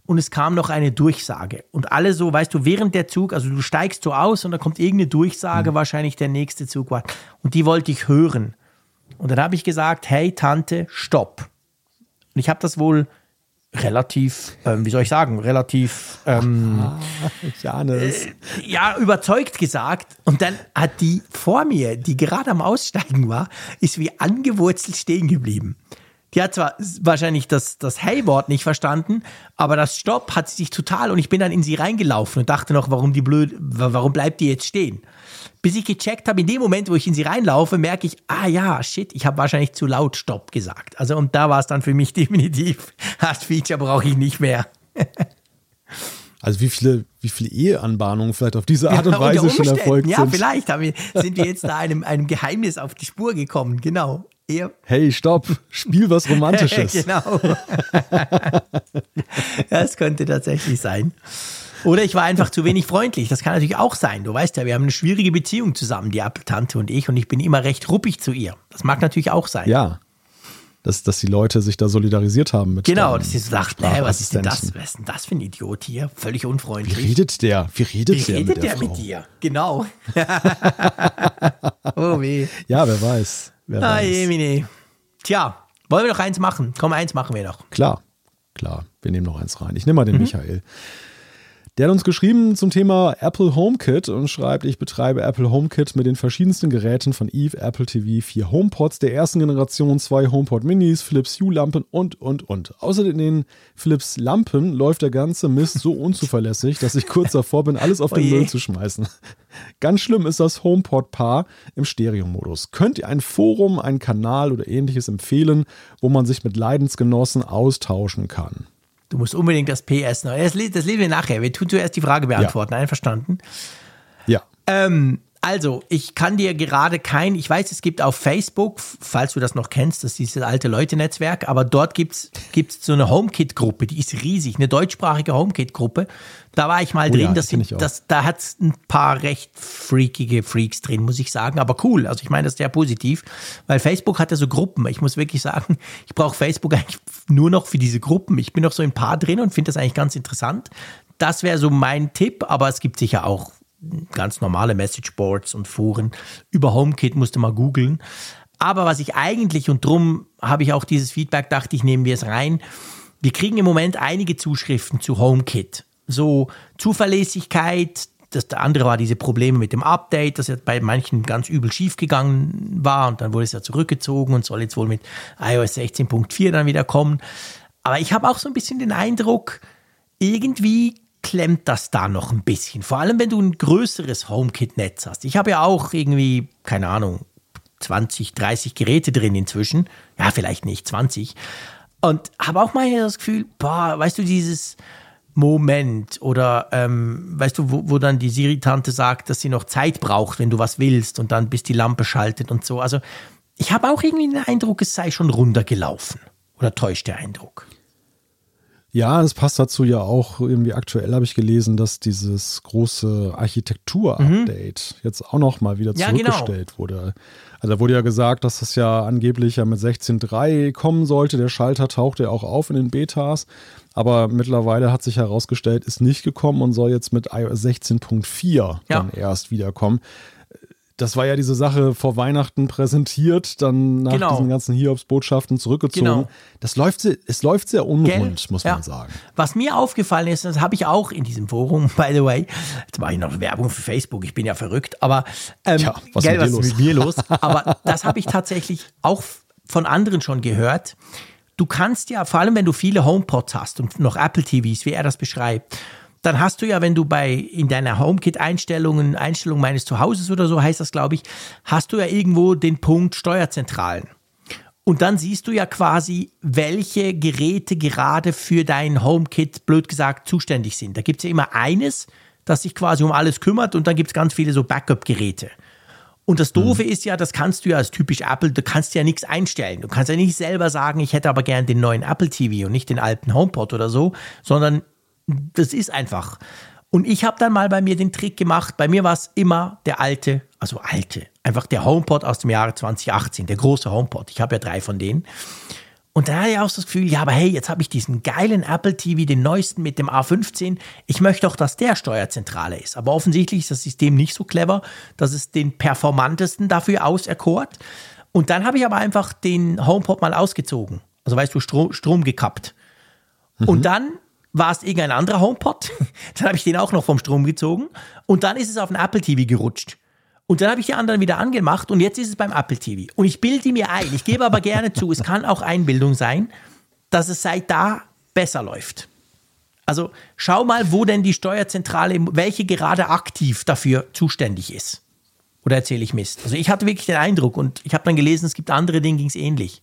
und es kam noch eine Durchsage. Und alle so, weißt du, während der Zug, also du steigst so aus und da kommt irgendeine Durchsage, wahrscheinlich der nächste Zug war. Und die wollte ich hören. Und dann habe ich gesagt, hey Tante, stopp. Und ich habe das wohl relativ, ähm, wie soll ich sagen, relativ ähm, es. ja, überzeugt gesagt. Und dann hat die vor mir, die gerade am Aussteigen war, ist wie angewurzelt stehen geblieben. Die hat zwar wahrscheinlich das, das Hey-Wort nicht verstanden, aber das Stopp hat sie sich total und ich bin dann in sie reingelaufen und dachte noch, warum die blöd, wa- warum bleibt die jetzt stehen? Bis ich gecheckt habe, in dem Moment, wo ich in sie reinlaufe, merke ich, ah ja, shit, ich habe wahrscheinlich zu laut Stopp gesagt. Also und da war es dann für mich definitiv, das Feature brauche ich nicht mehr. Also wie viele, wie viele Eheanbahnungen vielleicht auf diese Art und Weise schon erfolgt ja, sind. vielleicht haben wir, sind wir jetzt da einem, einem Geheimnis auf die Spur gekommen. Genau. Eher, Hey, stopp, spiel was Romantisches. genau. das könnte tatsächlich sein. Oder ich war einfach zu wenig freundlich. Das kann natürlich auch sein. Du weißt ja, wir haben eine schwierige Beziehung zusammen, die Apple-Tante und ich, und ich bin immer recht ruppig zu ihr. Das mag natürlich auch sein. Ja. dass, dass die Leute sich da solidarisiert haben mit Genau, dass sie so dachten, hey, was ist denn das? Was ist denn das für ein Idiot hier? Völlig unfreundlich. Wie redet der? Wie redet Wie der, redet mit, der der mit dir? Genau. oh weh. Ja, wer weiß. Wer Ah. Jemine. Tja, wollen wir noch eins machen? Komm, eins machen wir noch. Klar, klar. Wir nehmen noch eins rein. Ich nehme mal Mhm. den Michael. Der hat uns geschrieben zum Thema Apple HomeKit und schreibt, ich betreibe Apple HomeKit mit den verschiedensten Geräten von Eve, Apple TV, vier HomePods der ersten Generation, zwei HomePod Minis, Philips Hue Lampen und, und, und. Außer den Philips Lampen läuft der ganze Mist so unzuverlässig, dass ich kurz davor bin, alles auf den Oje. Müll zu schmeißen. Ganz schlimm ist das HomePod-Paar im Stereo-Modus. Könnt ihr ein Forum, einen Kanal oder ähnliches empfehlen, wo man sich mit Leidensgenossen austauschen kann? Du musst unbedingt das PS noch. Das, das lesen wir nachher. Wir tun zuerst die Frage beantworten. Einverstanden? Ja. Ähm, also, ich kann dir gerade kein, ich weiß, es gibt auf Facebook, falls du das noch kennst, das ist dieses alte Leute-Netzwerk, aber dort gibt's gibt's so eine HomeKit-Gruppe, die ist riesig, eine deutschsprachige HomeKit-Gruppe. Da war ich mal Oh drin, ja, das sind, das, da hat's ein paar recht freakige Freaks drin, muss ich sagen, aber cool. Also ich meine das ist sehr positiv, weil Facebook hat ja so Gruppen. Ich muss wirklich sagen, ich brauche Facebook eigentlich nur noch für diese Gruppen. Ich bin noch so ein paar drin und finde das eigentlich ganz interessant. Das wäre so mein Tipp, aber es gibt sicher auch ganz normale Messageboards und Foren. Über HomeKit musste mal googeln. Aber was ich eigentlich, und drum habe ich auch dieses Feedback, dachte ich, nehmen wir es rein. Wir kriegen im Moment einige Zuschriften zu HomeKit. So Zuverlässigkeit, das der andere war diese Probleme mit dem Update, das ja bei manchen ganz übel schiefgegangen war und dann wurde es ja zurückgezogen und soll jetzt wohl mit iOS 16.4 dann wieder kommen. Aber ich habe auch so ein bisschen den Eindruck, irgendwie klemmt das da noch ein bisschen. Vor allem, wenn du ein größeres HomeKit-Netz hast. Ich habe ja auch irgendwie, keine Ahnung, 20, 30 Geräte drin inzwischen. Ja, vielleicht nicht 20. Und habe auch mal das Gefühl, boah, weißt du, dieses Moment oder ähm, weißt du, wo, wo dann die Siri-Tante sagt, dass sie noch Zeit braucht, wenn du was willst und dann bis die Lampe schaltet und so. Also ich habe auch irgendwie den Eindruck, es sei schon runtergelaufen. Oder täuscht der Eindruck? Ja, das passt dazu ja auch. Irgendwie aktuell habe ich gelesen, dass dieses große Architektur-Update jetzt auch noch mal wieder Mhm. Ja, genau. zurückgestellt wurde. Also da wurde ja gesagt, dass das ja angeblich ja mit 16.3 kommen sollte. Der Schalter tauchte ja auch auf in den Betas. Aber mittlerweile hat sich herausgestellt, ist nicht gekommen und soll jetzt mit iOS 16.4 dann erst wiederkommen. Das war ja diese Sache vor Weihnachten präsentiert, dann nach Genau. diesen ganzen Hiobs-Botschaften zurückgezogen. Genau. Das läuft, sehr- es läuft sehr unrund, Gell? muss Ja. man sagen. Was mir aufgefallen ist, das habe ich auch in diesem Forum, by the way, jetzt mache ich noch Werbung für Facebook, ich bin ja verrückt, aber ähm, Tja, was gell, was los? ist mit mir los? Aber das habe ich tatsächlich auch von anderen schon gehört. Du kannst ja, vor allem wenn du viele HomePods hast und noch Apple TVs, wie er das beschreibt, dann hast du ja, wenn du bei in deiner HomeKit-Einstellungen, Einstellung meines Zuhauses oder so heißt das, glaube ich, hast du ja irgendwo den Punkt Steuerzentralen. Und dann siehst du ja quasi, welche Geräte gerade für dein HomeKit, blöd gesagt, zuständig sind. Da gibt es ja immer eines, das sich quasi um alles kümmert und dann gibt es ganz viele so Backup-Geräte. Und das Doofe ist ja, das kannst du ja als typisch Apple, du kannst ja nichts einstellen. Du kannst ja nicht selber sagen, ich hätte aber gern den neuen Apple TV und nicht den alten HomePod oder so, sondern das ist einfach. Und ich habe dann mal bei mir den Trick gemacht. Bei mir war es immer der alte, also alte, einfach der HomePod aus dem Jahre 2018, der große HomePod. Ich habe ja drei von denen. Und dann hatte ich auch das Gefühl, ja, aber hey, jetzt habe ich diesen geilen Apple TV, den neuesten mit dem A15. Ich möchte doch, dass der Steuerzentrale ist. Aber offensichtlich ist das System nicht so clever, dass es den performantesten dafür auserkort. Und dann habe ich aber einfach den HomePod mal ausgezogen. Also weißt du, Strom, Strom gekappt. Und dann war es irgendein anderer HomePod. Dann habe ich den auch noch vom Strom gezogen. Und dann ist es auf den Apple TV gerutscht. Und dann habe ich die anderen wieder angemacht und jetzt ist es beim Apple TV. Und ich bilde mir ein, ich gebe aber gerne zu, es kann auch Einbildung sein, dass es seit da besser läuft. Also schau mal, wo denn die Steuerzentrale, welche gerade aktiv dafür zuständig ist. Oder erzähle ich Mist? Also ich hatte wirklich den Eindruck und ich habe dann gelesen, es gibt andere, denen ging es ähnlich.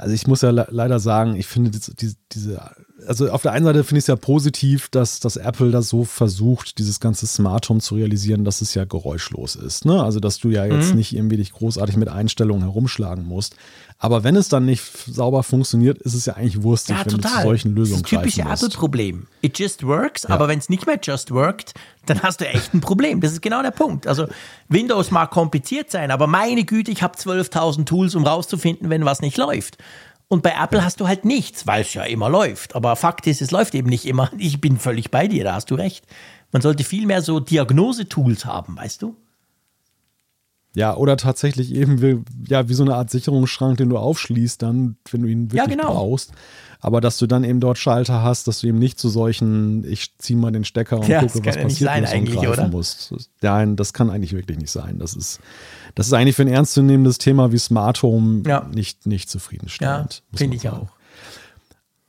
Also ich muss ja le leider sagen, ich finde diese, diese, diese also auf der einen Seite finde ich es ja positiv, dass, dass Apple das so versucht, dieses ganze Smart Home zu realisieren, dass es ja geräuschlos ist. Ne? Also, dass du ja jetzt mhm. nicht irgendwie dich großartig mit Einstellungen herumschlagen musst. Aber wenn es dann nicht sauber funktioniert, ist es ja eigentlich wurstig, ja, wenn total. du zu solchen Lösungen Das ist typische Apple-Problem. It just works, ja. aber wenn es nicht mehr just worked, dann hast du echt ein Problem. Das ist genau der Punkt. Also Windows mag kompliziert sein, aber meine Güte, ich habe 12.000 Tools, um rauszufinden, wenn was nicht läuft. Und bei Apple hast du halt nichts, weil es ja immer läuft. Aber Fakt ist, es läuft eben nicht immer. Ich bin völlig bei dir, da hast du recht. Man sollte viel mehr so Diagnosetools haben, weißt du? Ja, oder tatsächlich eben wie, ja, wie so eine Art Sicherungsschrank, den du aufschließt, dann, wenn du ihn wirklich ja, genau. brauchst. Aber dass du dann eben dort Schalter hast, dass du eben nicht zu solchen, ich ziehe mal den Stecker und ja, gucke, was ja passiert, sein, eigentlich, oder? musst. Nein, das kann eigentlich wirklich nicht sein. Das ist, das ist eigentlich für ein ernstzunehmendes Thema wie Smart Home nicht, nicht zufriedenstellend. Ja, finde ich auch.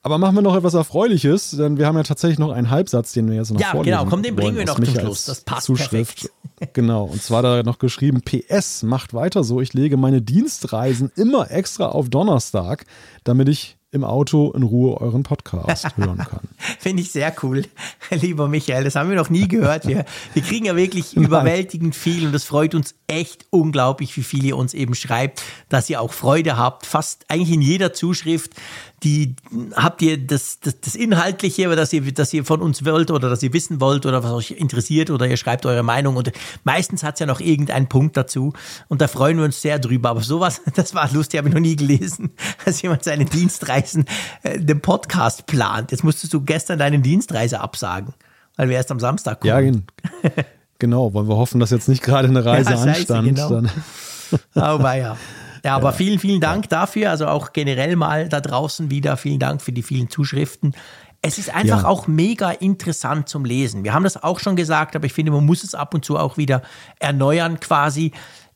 Aber machen wir noch etwas Erfreuliches, denn wir haben ja tatsächlich noch einen Halbsatz, den wir jetzt noch ja, vorlesen Ja, genau, komm, den bringen wir noch zum Schluss. Das passt Zuschrift. perfekt. Genau, und zwar da noch geschrieben, PS, macht weiter so, ich lege meine Dienstreisen immer extra auf Donnerstag, damit ich im Auto in Ruhe euren Podcast hören kann. Finde ich sehr cool, lieber Michael. Das haben wir noch nie gehört. Wir, wir kriegen ja wirklich Nein. überwältigend viel und das freut uns echt unglaublich, wie viel ihr uns eben schreibt, dass ihr auch Freude habt. Fast eigentlich in jeder Zuschrift die habt ihr das, das, das Inhaltliche, dass ihr, dass ihr von uns wollt oder dass ihr wissen wollt oder was euch interessiert oder ihr schreibt eure Meinung und meistens hat es ja noch irgendeinen Punkt dazu und da freuen wir uns sehr drüber. Aber sowas, das war lustig, habe ich noch nie gelesen, dass jemand seine Dienstreisen äh, dem Podcast plant. Jetzt musstest du gestern deine Dienstreise absagen, weil wir erst am Samstag kommen. Ja, genau. Wollen wir hoffen, dass jetzt nicht gerade eine Reise ja, anstand. Genau. Dann. Oh, ja. Ja, aber ja. vielen, vielen Dank dafür. Also auch generell mal da draußen wieder vielen Dank für die vielen Zuschriften. Es ist einfach ja. auch mega interessant zum Lesen. Wir haben das auch schon gesagt, aber ich finde, man muss es ab und zu auch wieder erneuern quasi.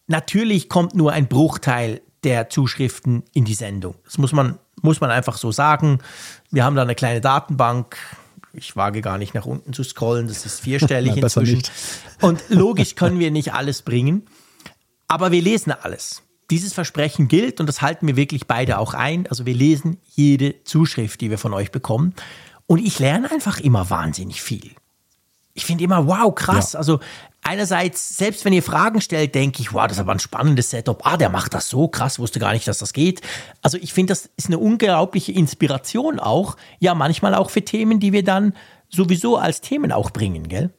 Natürlich kommt nur ein Bruchteil der Zuschriften in die Sendung. Das muss man, muss man einfach so sagen. Wir haben da eine kleine Datenbank. Ich wage gar nicht nach unten zu scrollen. Das ist vierstellig Na, inzwischen. Und logisch können wir nicht alles bringen. Aber wir lesen alles dieses Versprechen gilt und das halten wir wirklich beide auch ein. Also wir lesen jede Zuschrift, die wir von euch bekommen. Und ich lerne einfach immer wahnsinnig viel. Ich finde immer, wow, krass. Ja. Also einerseits, selbst wenn ihr Fragen stellt, denke ich, wow, das ist aber ein spannendes Setup. Ah, der macht das so krass, wusste gar nicht, dass das geht. Also ich finde, das ist eine unglaubliche Inspiration auch. Ja, manchmal auch für Themen, die wir dann sowieso als Themen auch bringen, gell?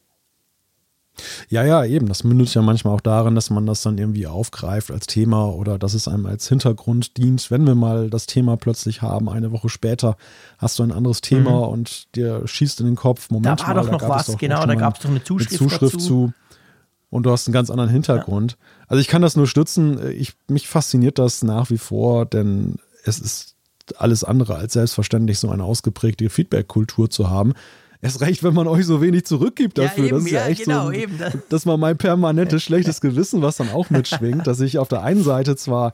Ja, ja, eben. Das mündet ja manchmal auch darin, dass man das dann irgendwie aufgreift als Thema oder dass es einem als Hintergrund dient. Wenn wir mal das Thema plötzlich haben, eine Woche später hast du ein anderes Thema mhm. und dir schießt in den Kopf. Moment da war mal, doch noch was, genau, da gab es doch eine Zuschrift, eine Zuschrift zu. Und du hast einen ganz anderen Hintergrund. Ja. Also ich kann das nur stützen. Ich, mich fasziniert das nach wie vor, denn es ist alles andere als selbstverständlich, so eine ausgeprägte Feedback-Kultur zu haben. Erst recht, wenn man euch so wenig zurückgibt dafür. Ja, eben, das ist ja, ja echt genau, so, eben. dass man mein permanentes schlechtes Gewissen, was dann auch mitschwingt, dass ich auf der einen Seite zwar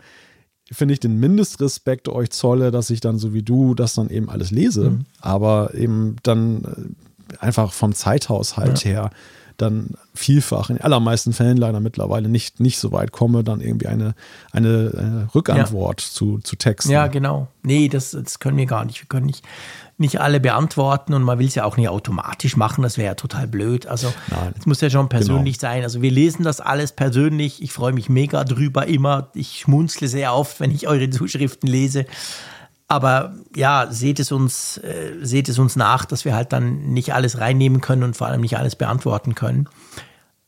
finde ich den Mindestrespekt euch zolle, dass ich dann so wie du das dann eben alles lese, mhm. aber eben dann äh, einfach vom Zeithaushalt ja. her dann vielfach in allermeisten Fällen leider mittlerweile nicht, nicht so weit komme, dann irgendwie eine, eine, eine Rückantwort ja. zu, zu Texten. Ja, genau. Nee, das, das können wir gar nicht. Wir können nicht nicht alle beantworten und man will es ja auch nicht automatisch machen, das wäre ja total blöd. Also es muss ja schon persönlich genau. sein. Also wir lesen das alles persönlich. Ich freue mich mega drüber immer. Ich schmunzle sehr oft, wenn ich eure Zuschriften lese. Aber ja, seht es uns, äh, seht es uns nach, dass wir halt dann nicht alles reinnehmen können und vor allem nicht alles beantworten können.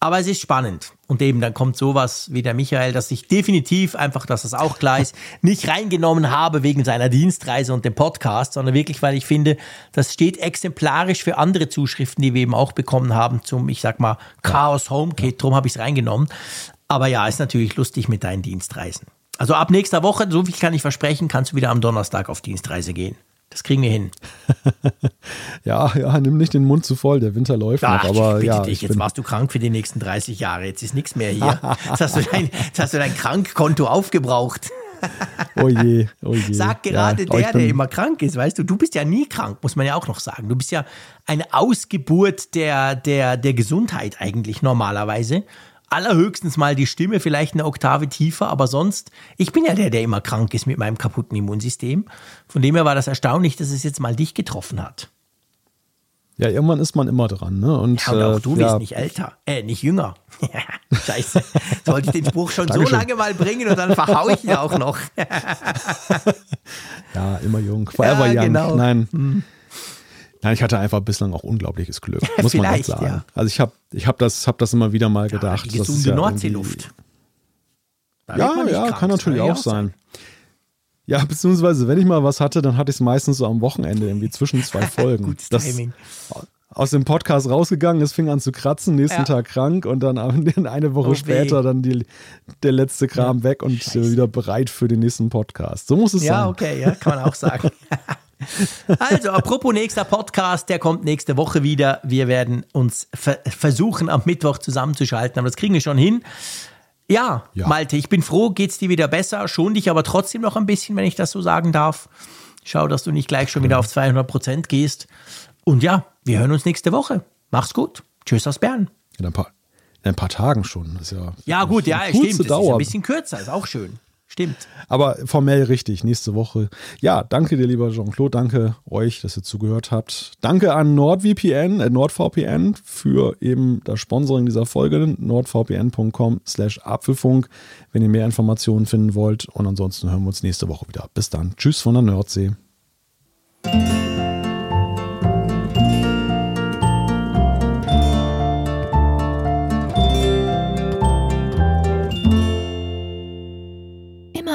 Aber es ist spannend. Und eben dann kommt sowas wie der Michael, dass ich definitiv einfach, dass das auch klar ist, nicht reingenommen habe wegen seiner Dienstreise und dem Podcast, sondern wirklich, weil ich finde, das steht exemplarisch für andere Zuschriften, die wir eben auch bekommen haben zum, ich sag mal, Chaos HomeKit. Drum habe ich es reingenommen. Aber ja, ist natürlich lustig mit deinen Dienstreisen. Also ab nächster Woche, so viel kann ich versprechen, kannst du wieder am Donnerstag auf Dienstreise gehen. Das kriegen wir hin. ja, ja, nimm nicht den Mund zu voll, der Winter läuft Ach, noch. Aber ja, dich, jetzt warst du krank für die nächsten 30 Jahre, jetzt ist nichts mehr hier. Jetzt hast du dein, jetzt hast du dein Krankkonto aufgebraucht. oh je, oh je. Sag gerade ja, der, der immer krank ist, weißt du, du bist ja nie krank, muss man ja auch noch sagen. Du bist ja eine Ausgeburt der, der, der Gesundheit eigentlich normalerweise. Allerhöchstens mal die Stimme vielleicht eine Oktave tiefer, aber sonst, ich bin ja der, der immer krank ist mit meinem kaputten Immunsystem. Von dem her war das erstaunlich, dass es jetzt mal dich getroffen hat. Ja, irgendwann ist man immer dran, ne? Und, Ja, und auch äh, du ja, wirst nicht älter, äh, nicht jünger. Scheiße. Sollte ich den Spruch schon so lange mal bringen und dann verhau ich ihn auch noch. Ja, immer jung. Forever Ja, young. genau. Nein. Nein, ich hatte einfach bislang auch unglaubliches Glück, muss man halt sagen. ja. Also ich habe ich hab das, hab das immer wieder mal gedacht. die das ist gesunde ja Nordseeluft. Ja, ja, krank, kann natürlich ja auch sein. Ja, beziehungsweise, wenn ich mal was hatte, dann hatte ich es meistens so am Wochenende, irgendwie zwischen zwei Folgen. Gutes das Timing. aus dem Podcast rausgegangen, es fing an zu kratzen, nächsten Ja. Tag krank und dann eine Woche Oh, später dann die, der letzte Kram weg und äh, wieder bereit für den nächsten Podcast. So muss es Ja, sein. okay, ja, kann man auch sagen. Also, apropos nächster Podcast, der kommt nächste Woche wieder. Wir werden uns ver versuchen, am Mittwoch zusammenzuschalten, aber das kriegen wir schon hin. Ja, Ja. Malte, ich bin froh, geht's dir wieder besser, schon dich aber trotzdem noch ein bisschen, wenn ich das so sagen darf. Schau, dass du nicht gleich schon wieder auf 200 Prozent gehst. Und ja, wir hören uns nächste Woche. Mach's gut. Tschüss aus Bern. In ein paar, in ein paar Tagen schon. Das ist ja, Ja, gut, ja, stimmt. Das ist ein bisschen kürzer, ist auch schön. Stimmt. Aber formell richtig, nächste Woche. Ja, danke dir, lieber Jean-Claude. Danke euch, dass ihr zugehört habt. Danke an NordVPN, äh, NordVPN für eben das Sponsoring dieser Folge. nordvpn.com slash Apfelfunk, wenn ihr mehr Informationen finden wollt. Und ansonsten hören wir uns nächste Woche wieder. Bis dann. Tschüss von der Nordsee.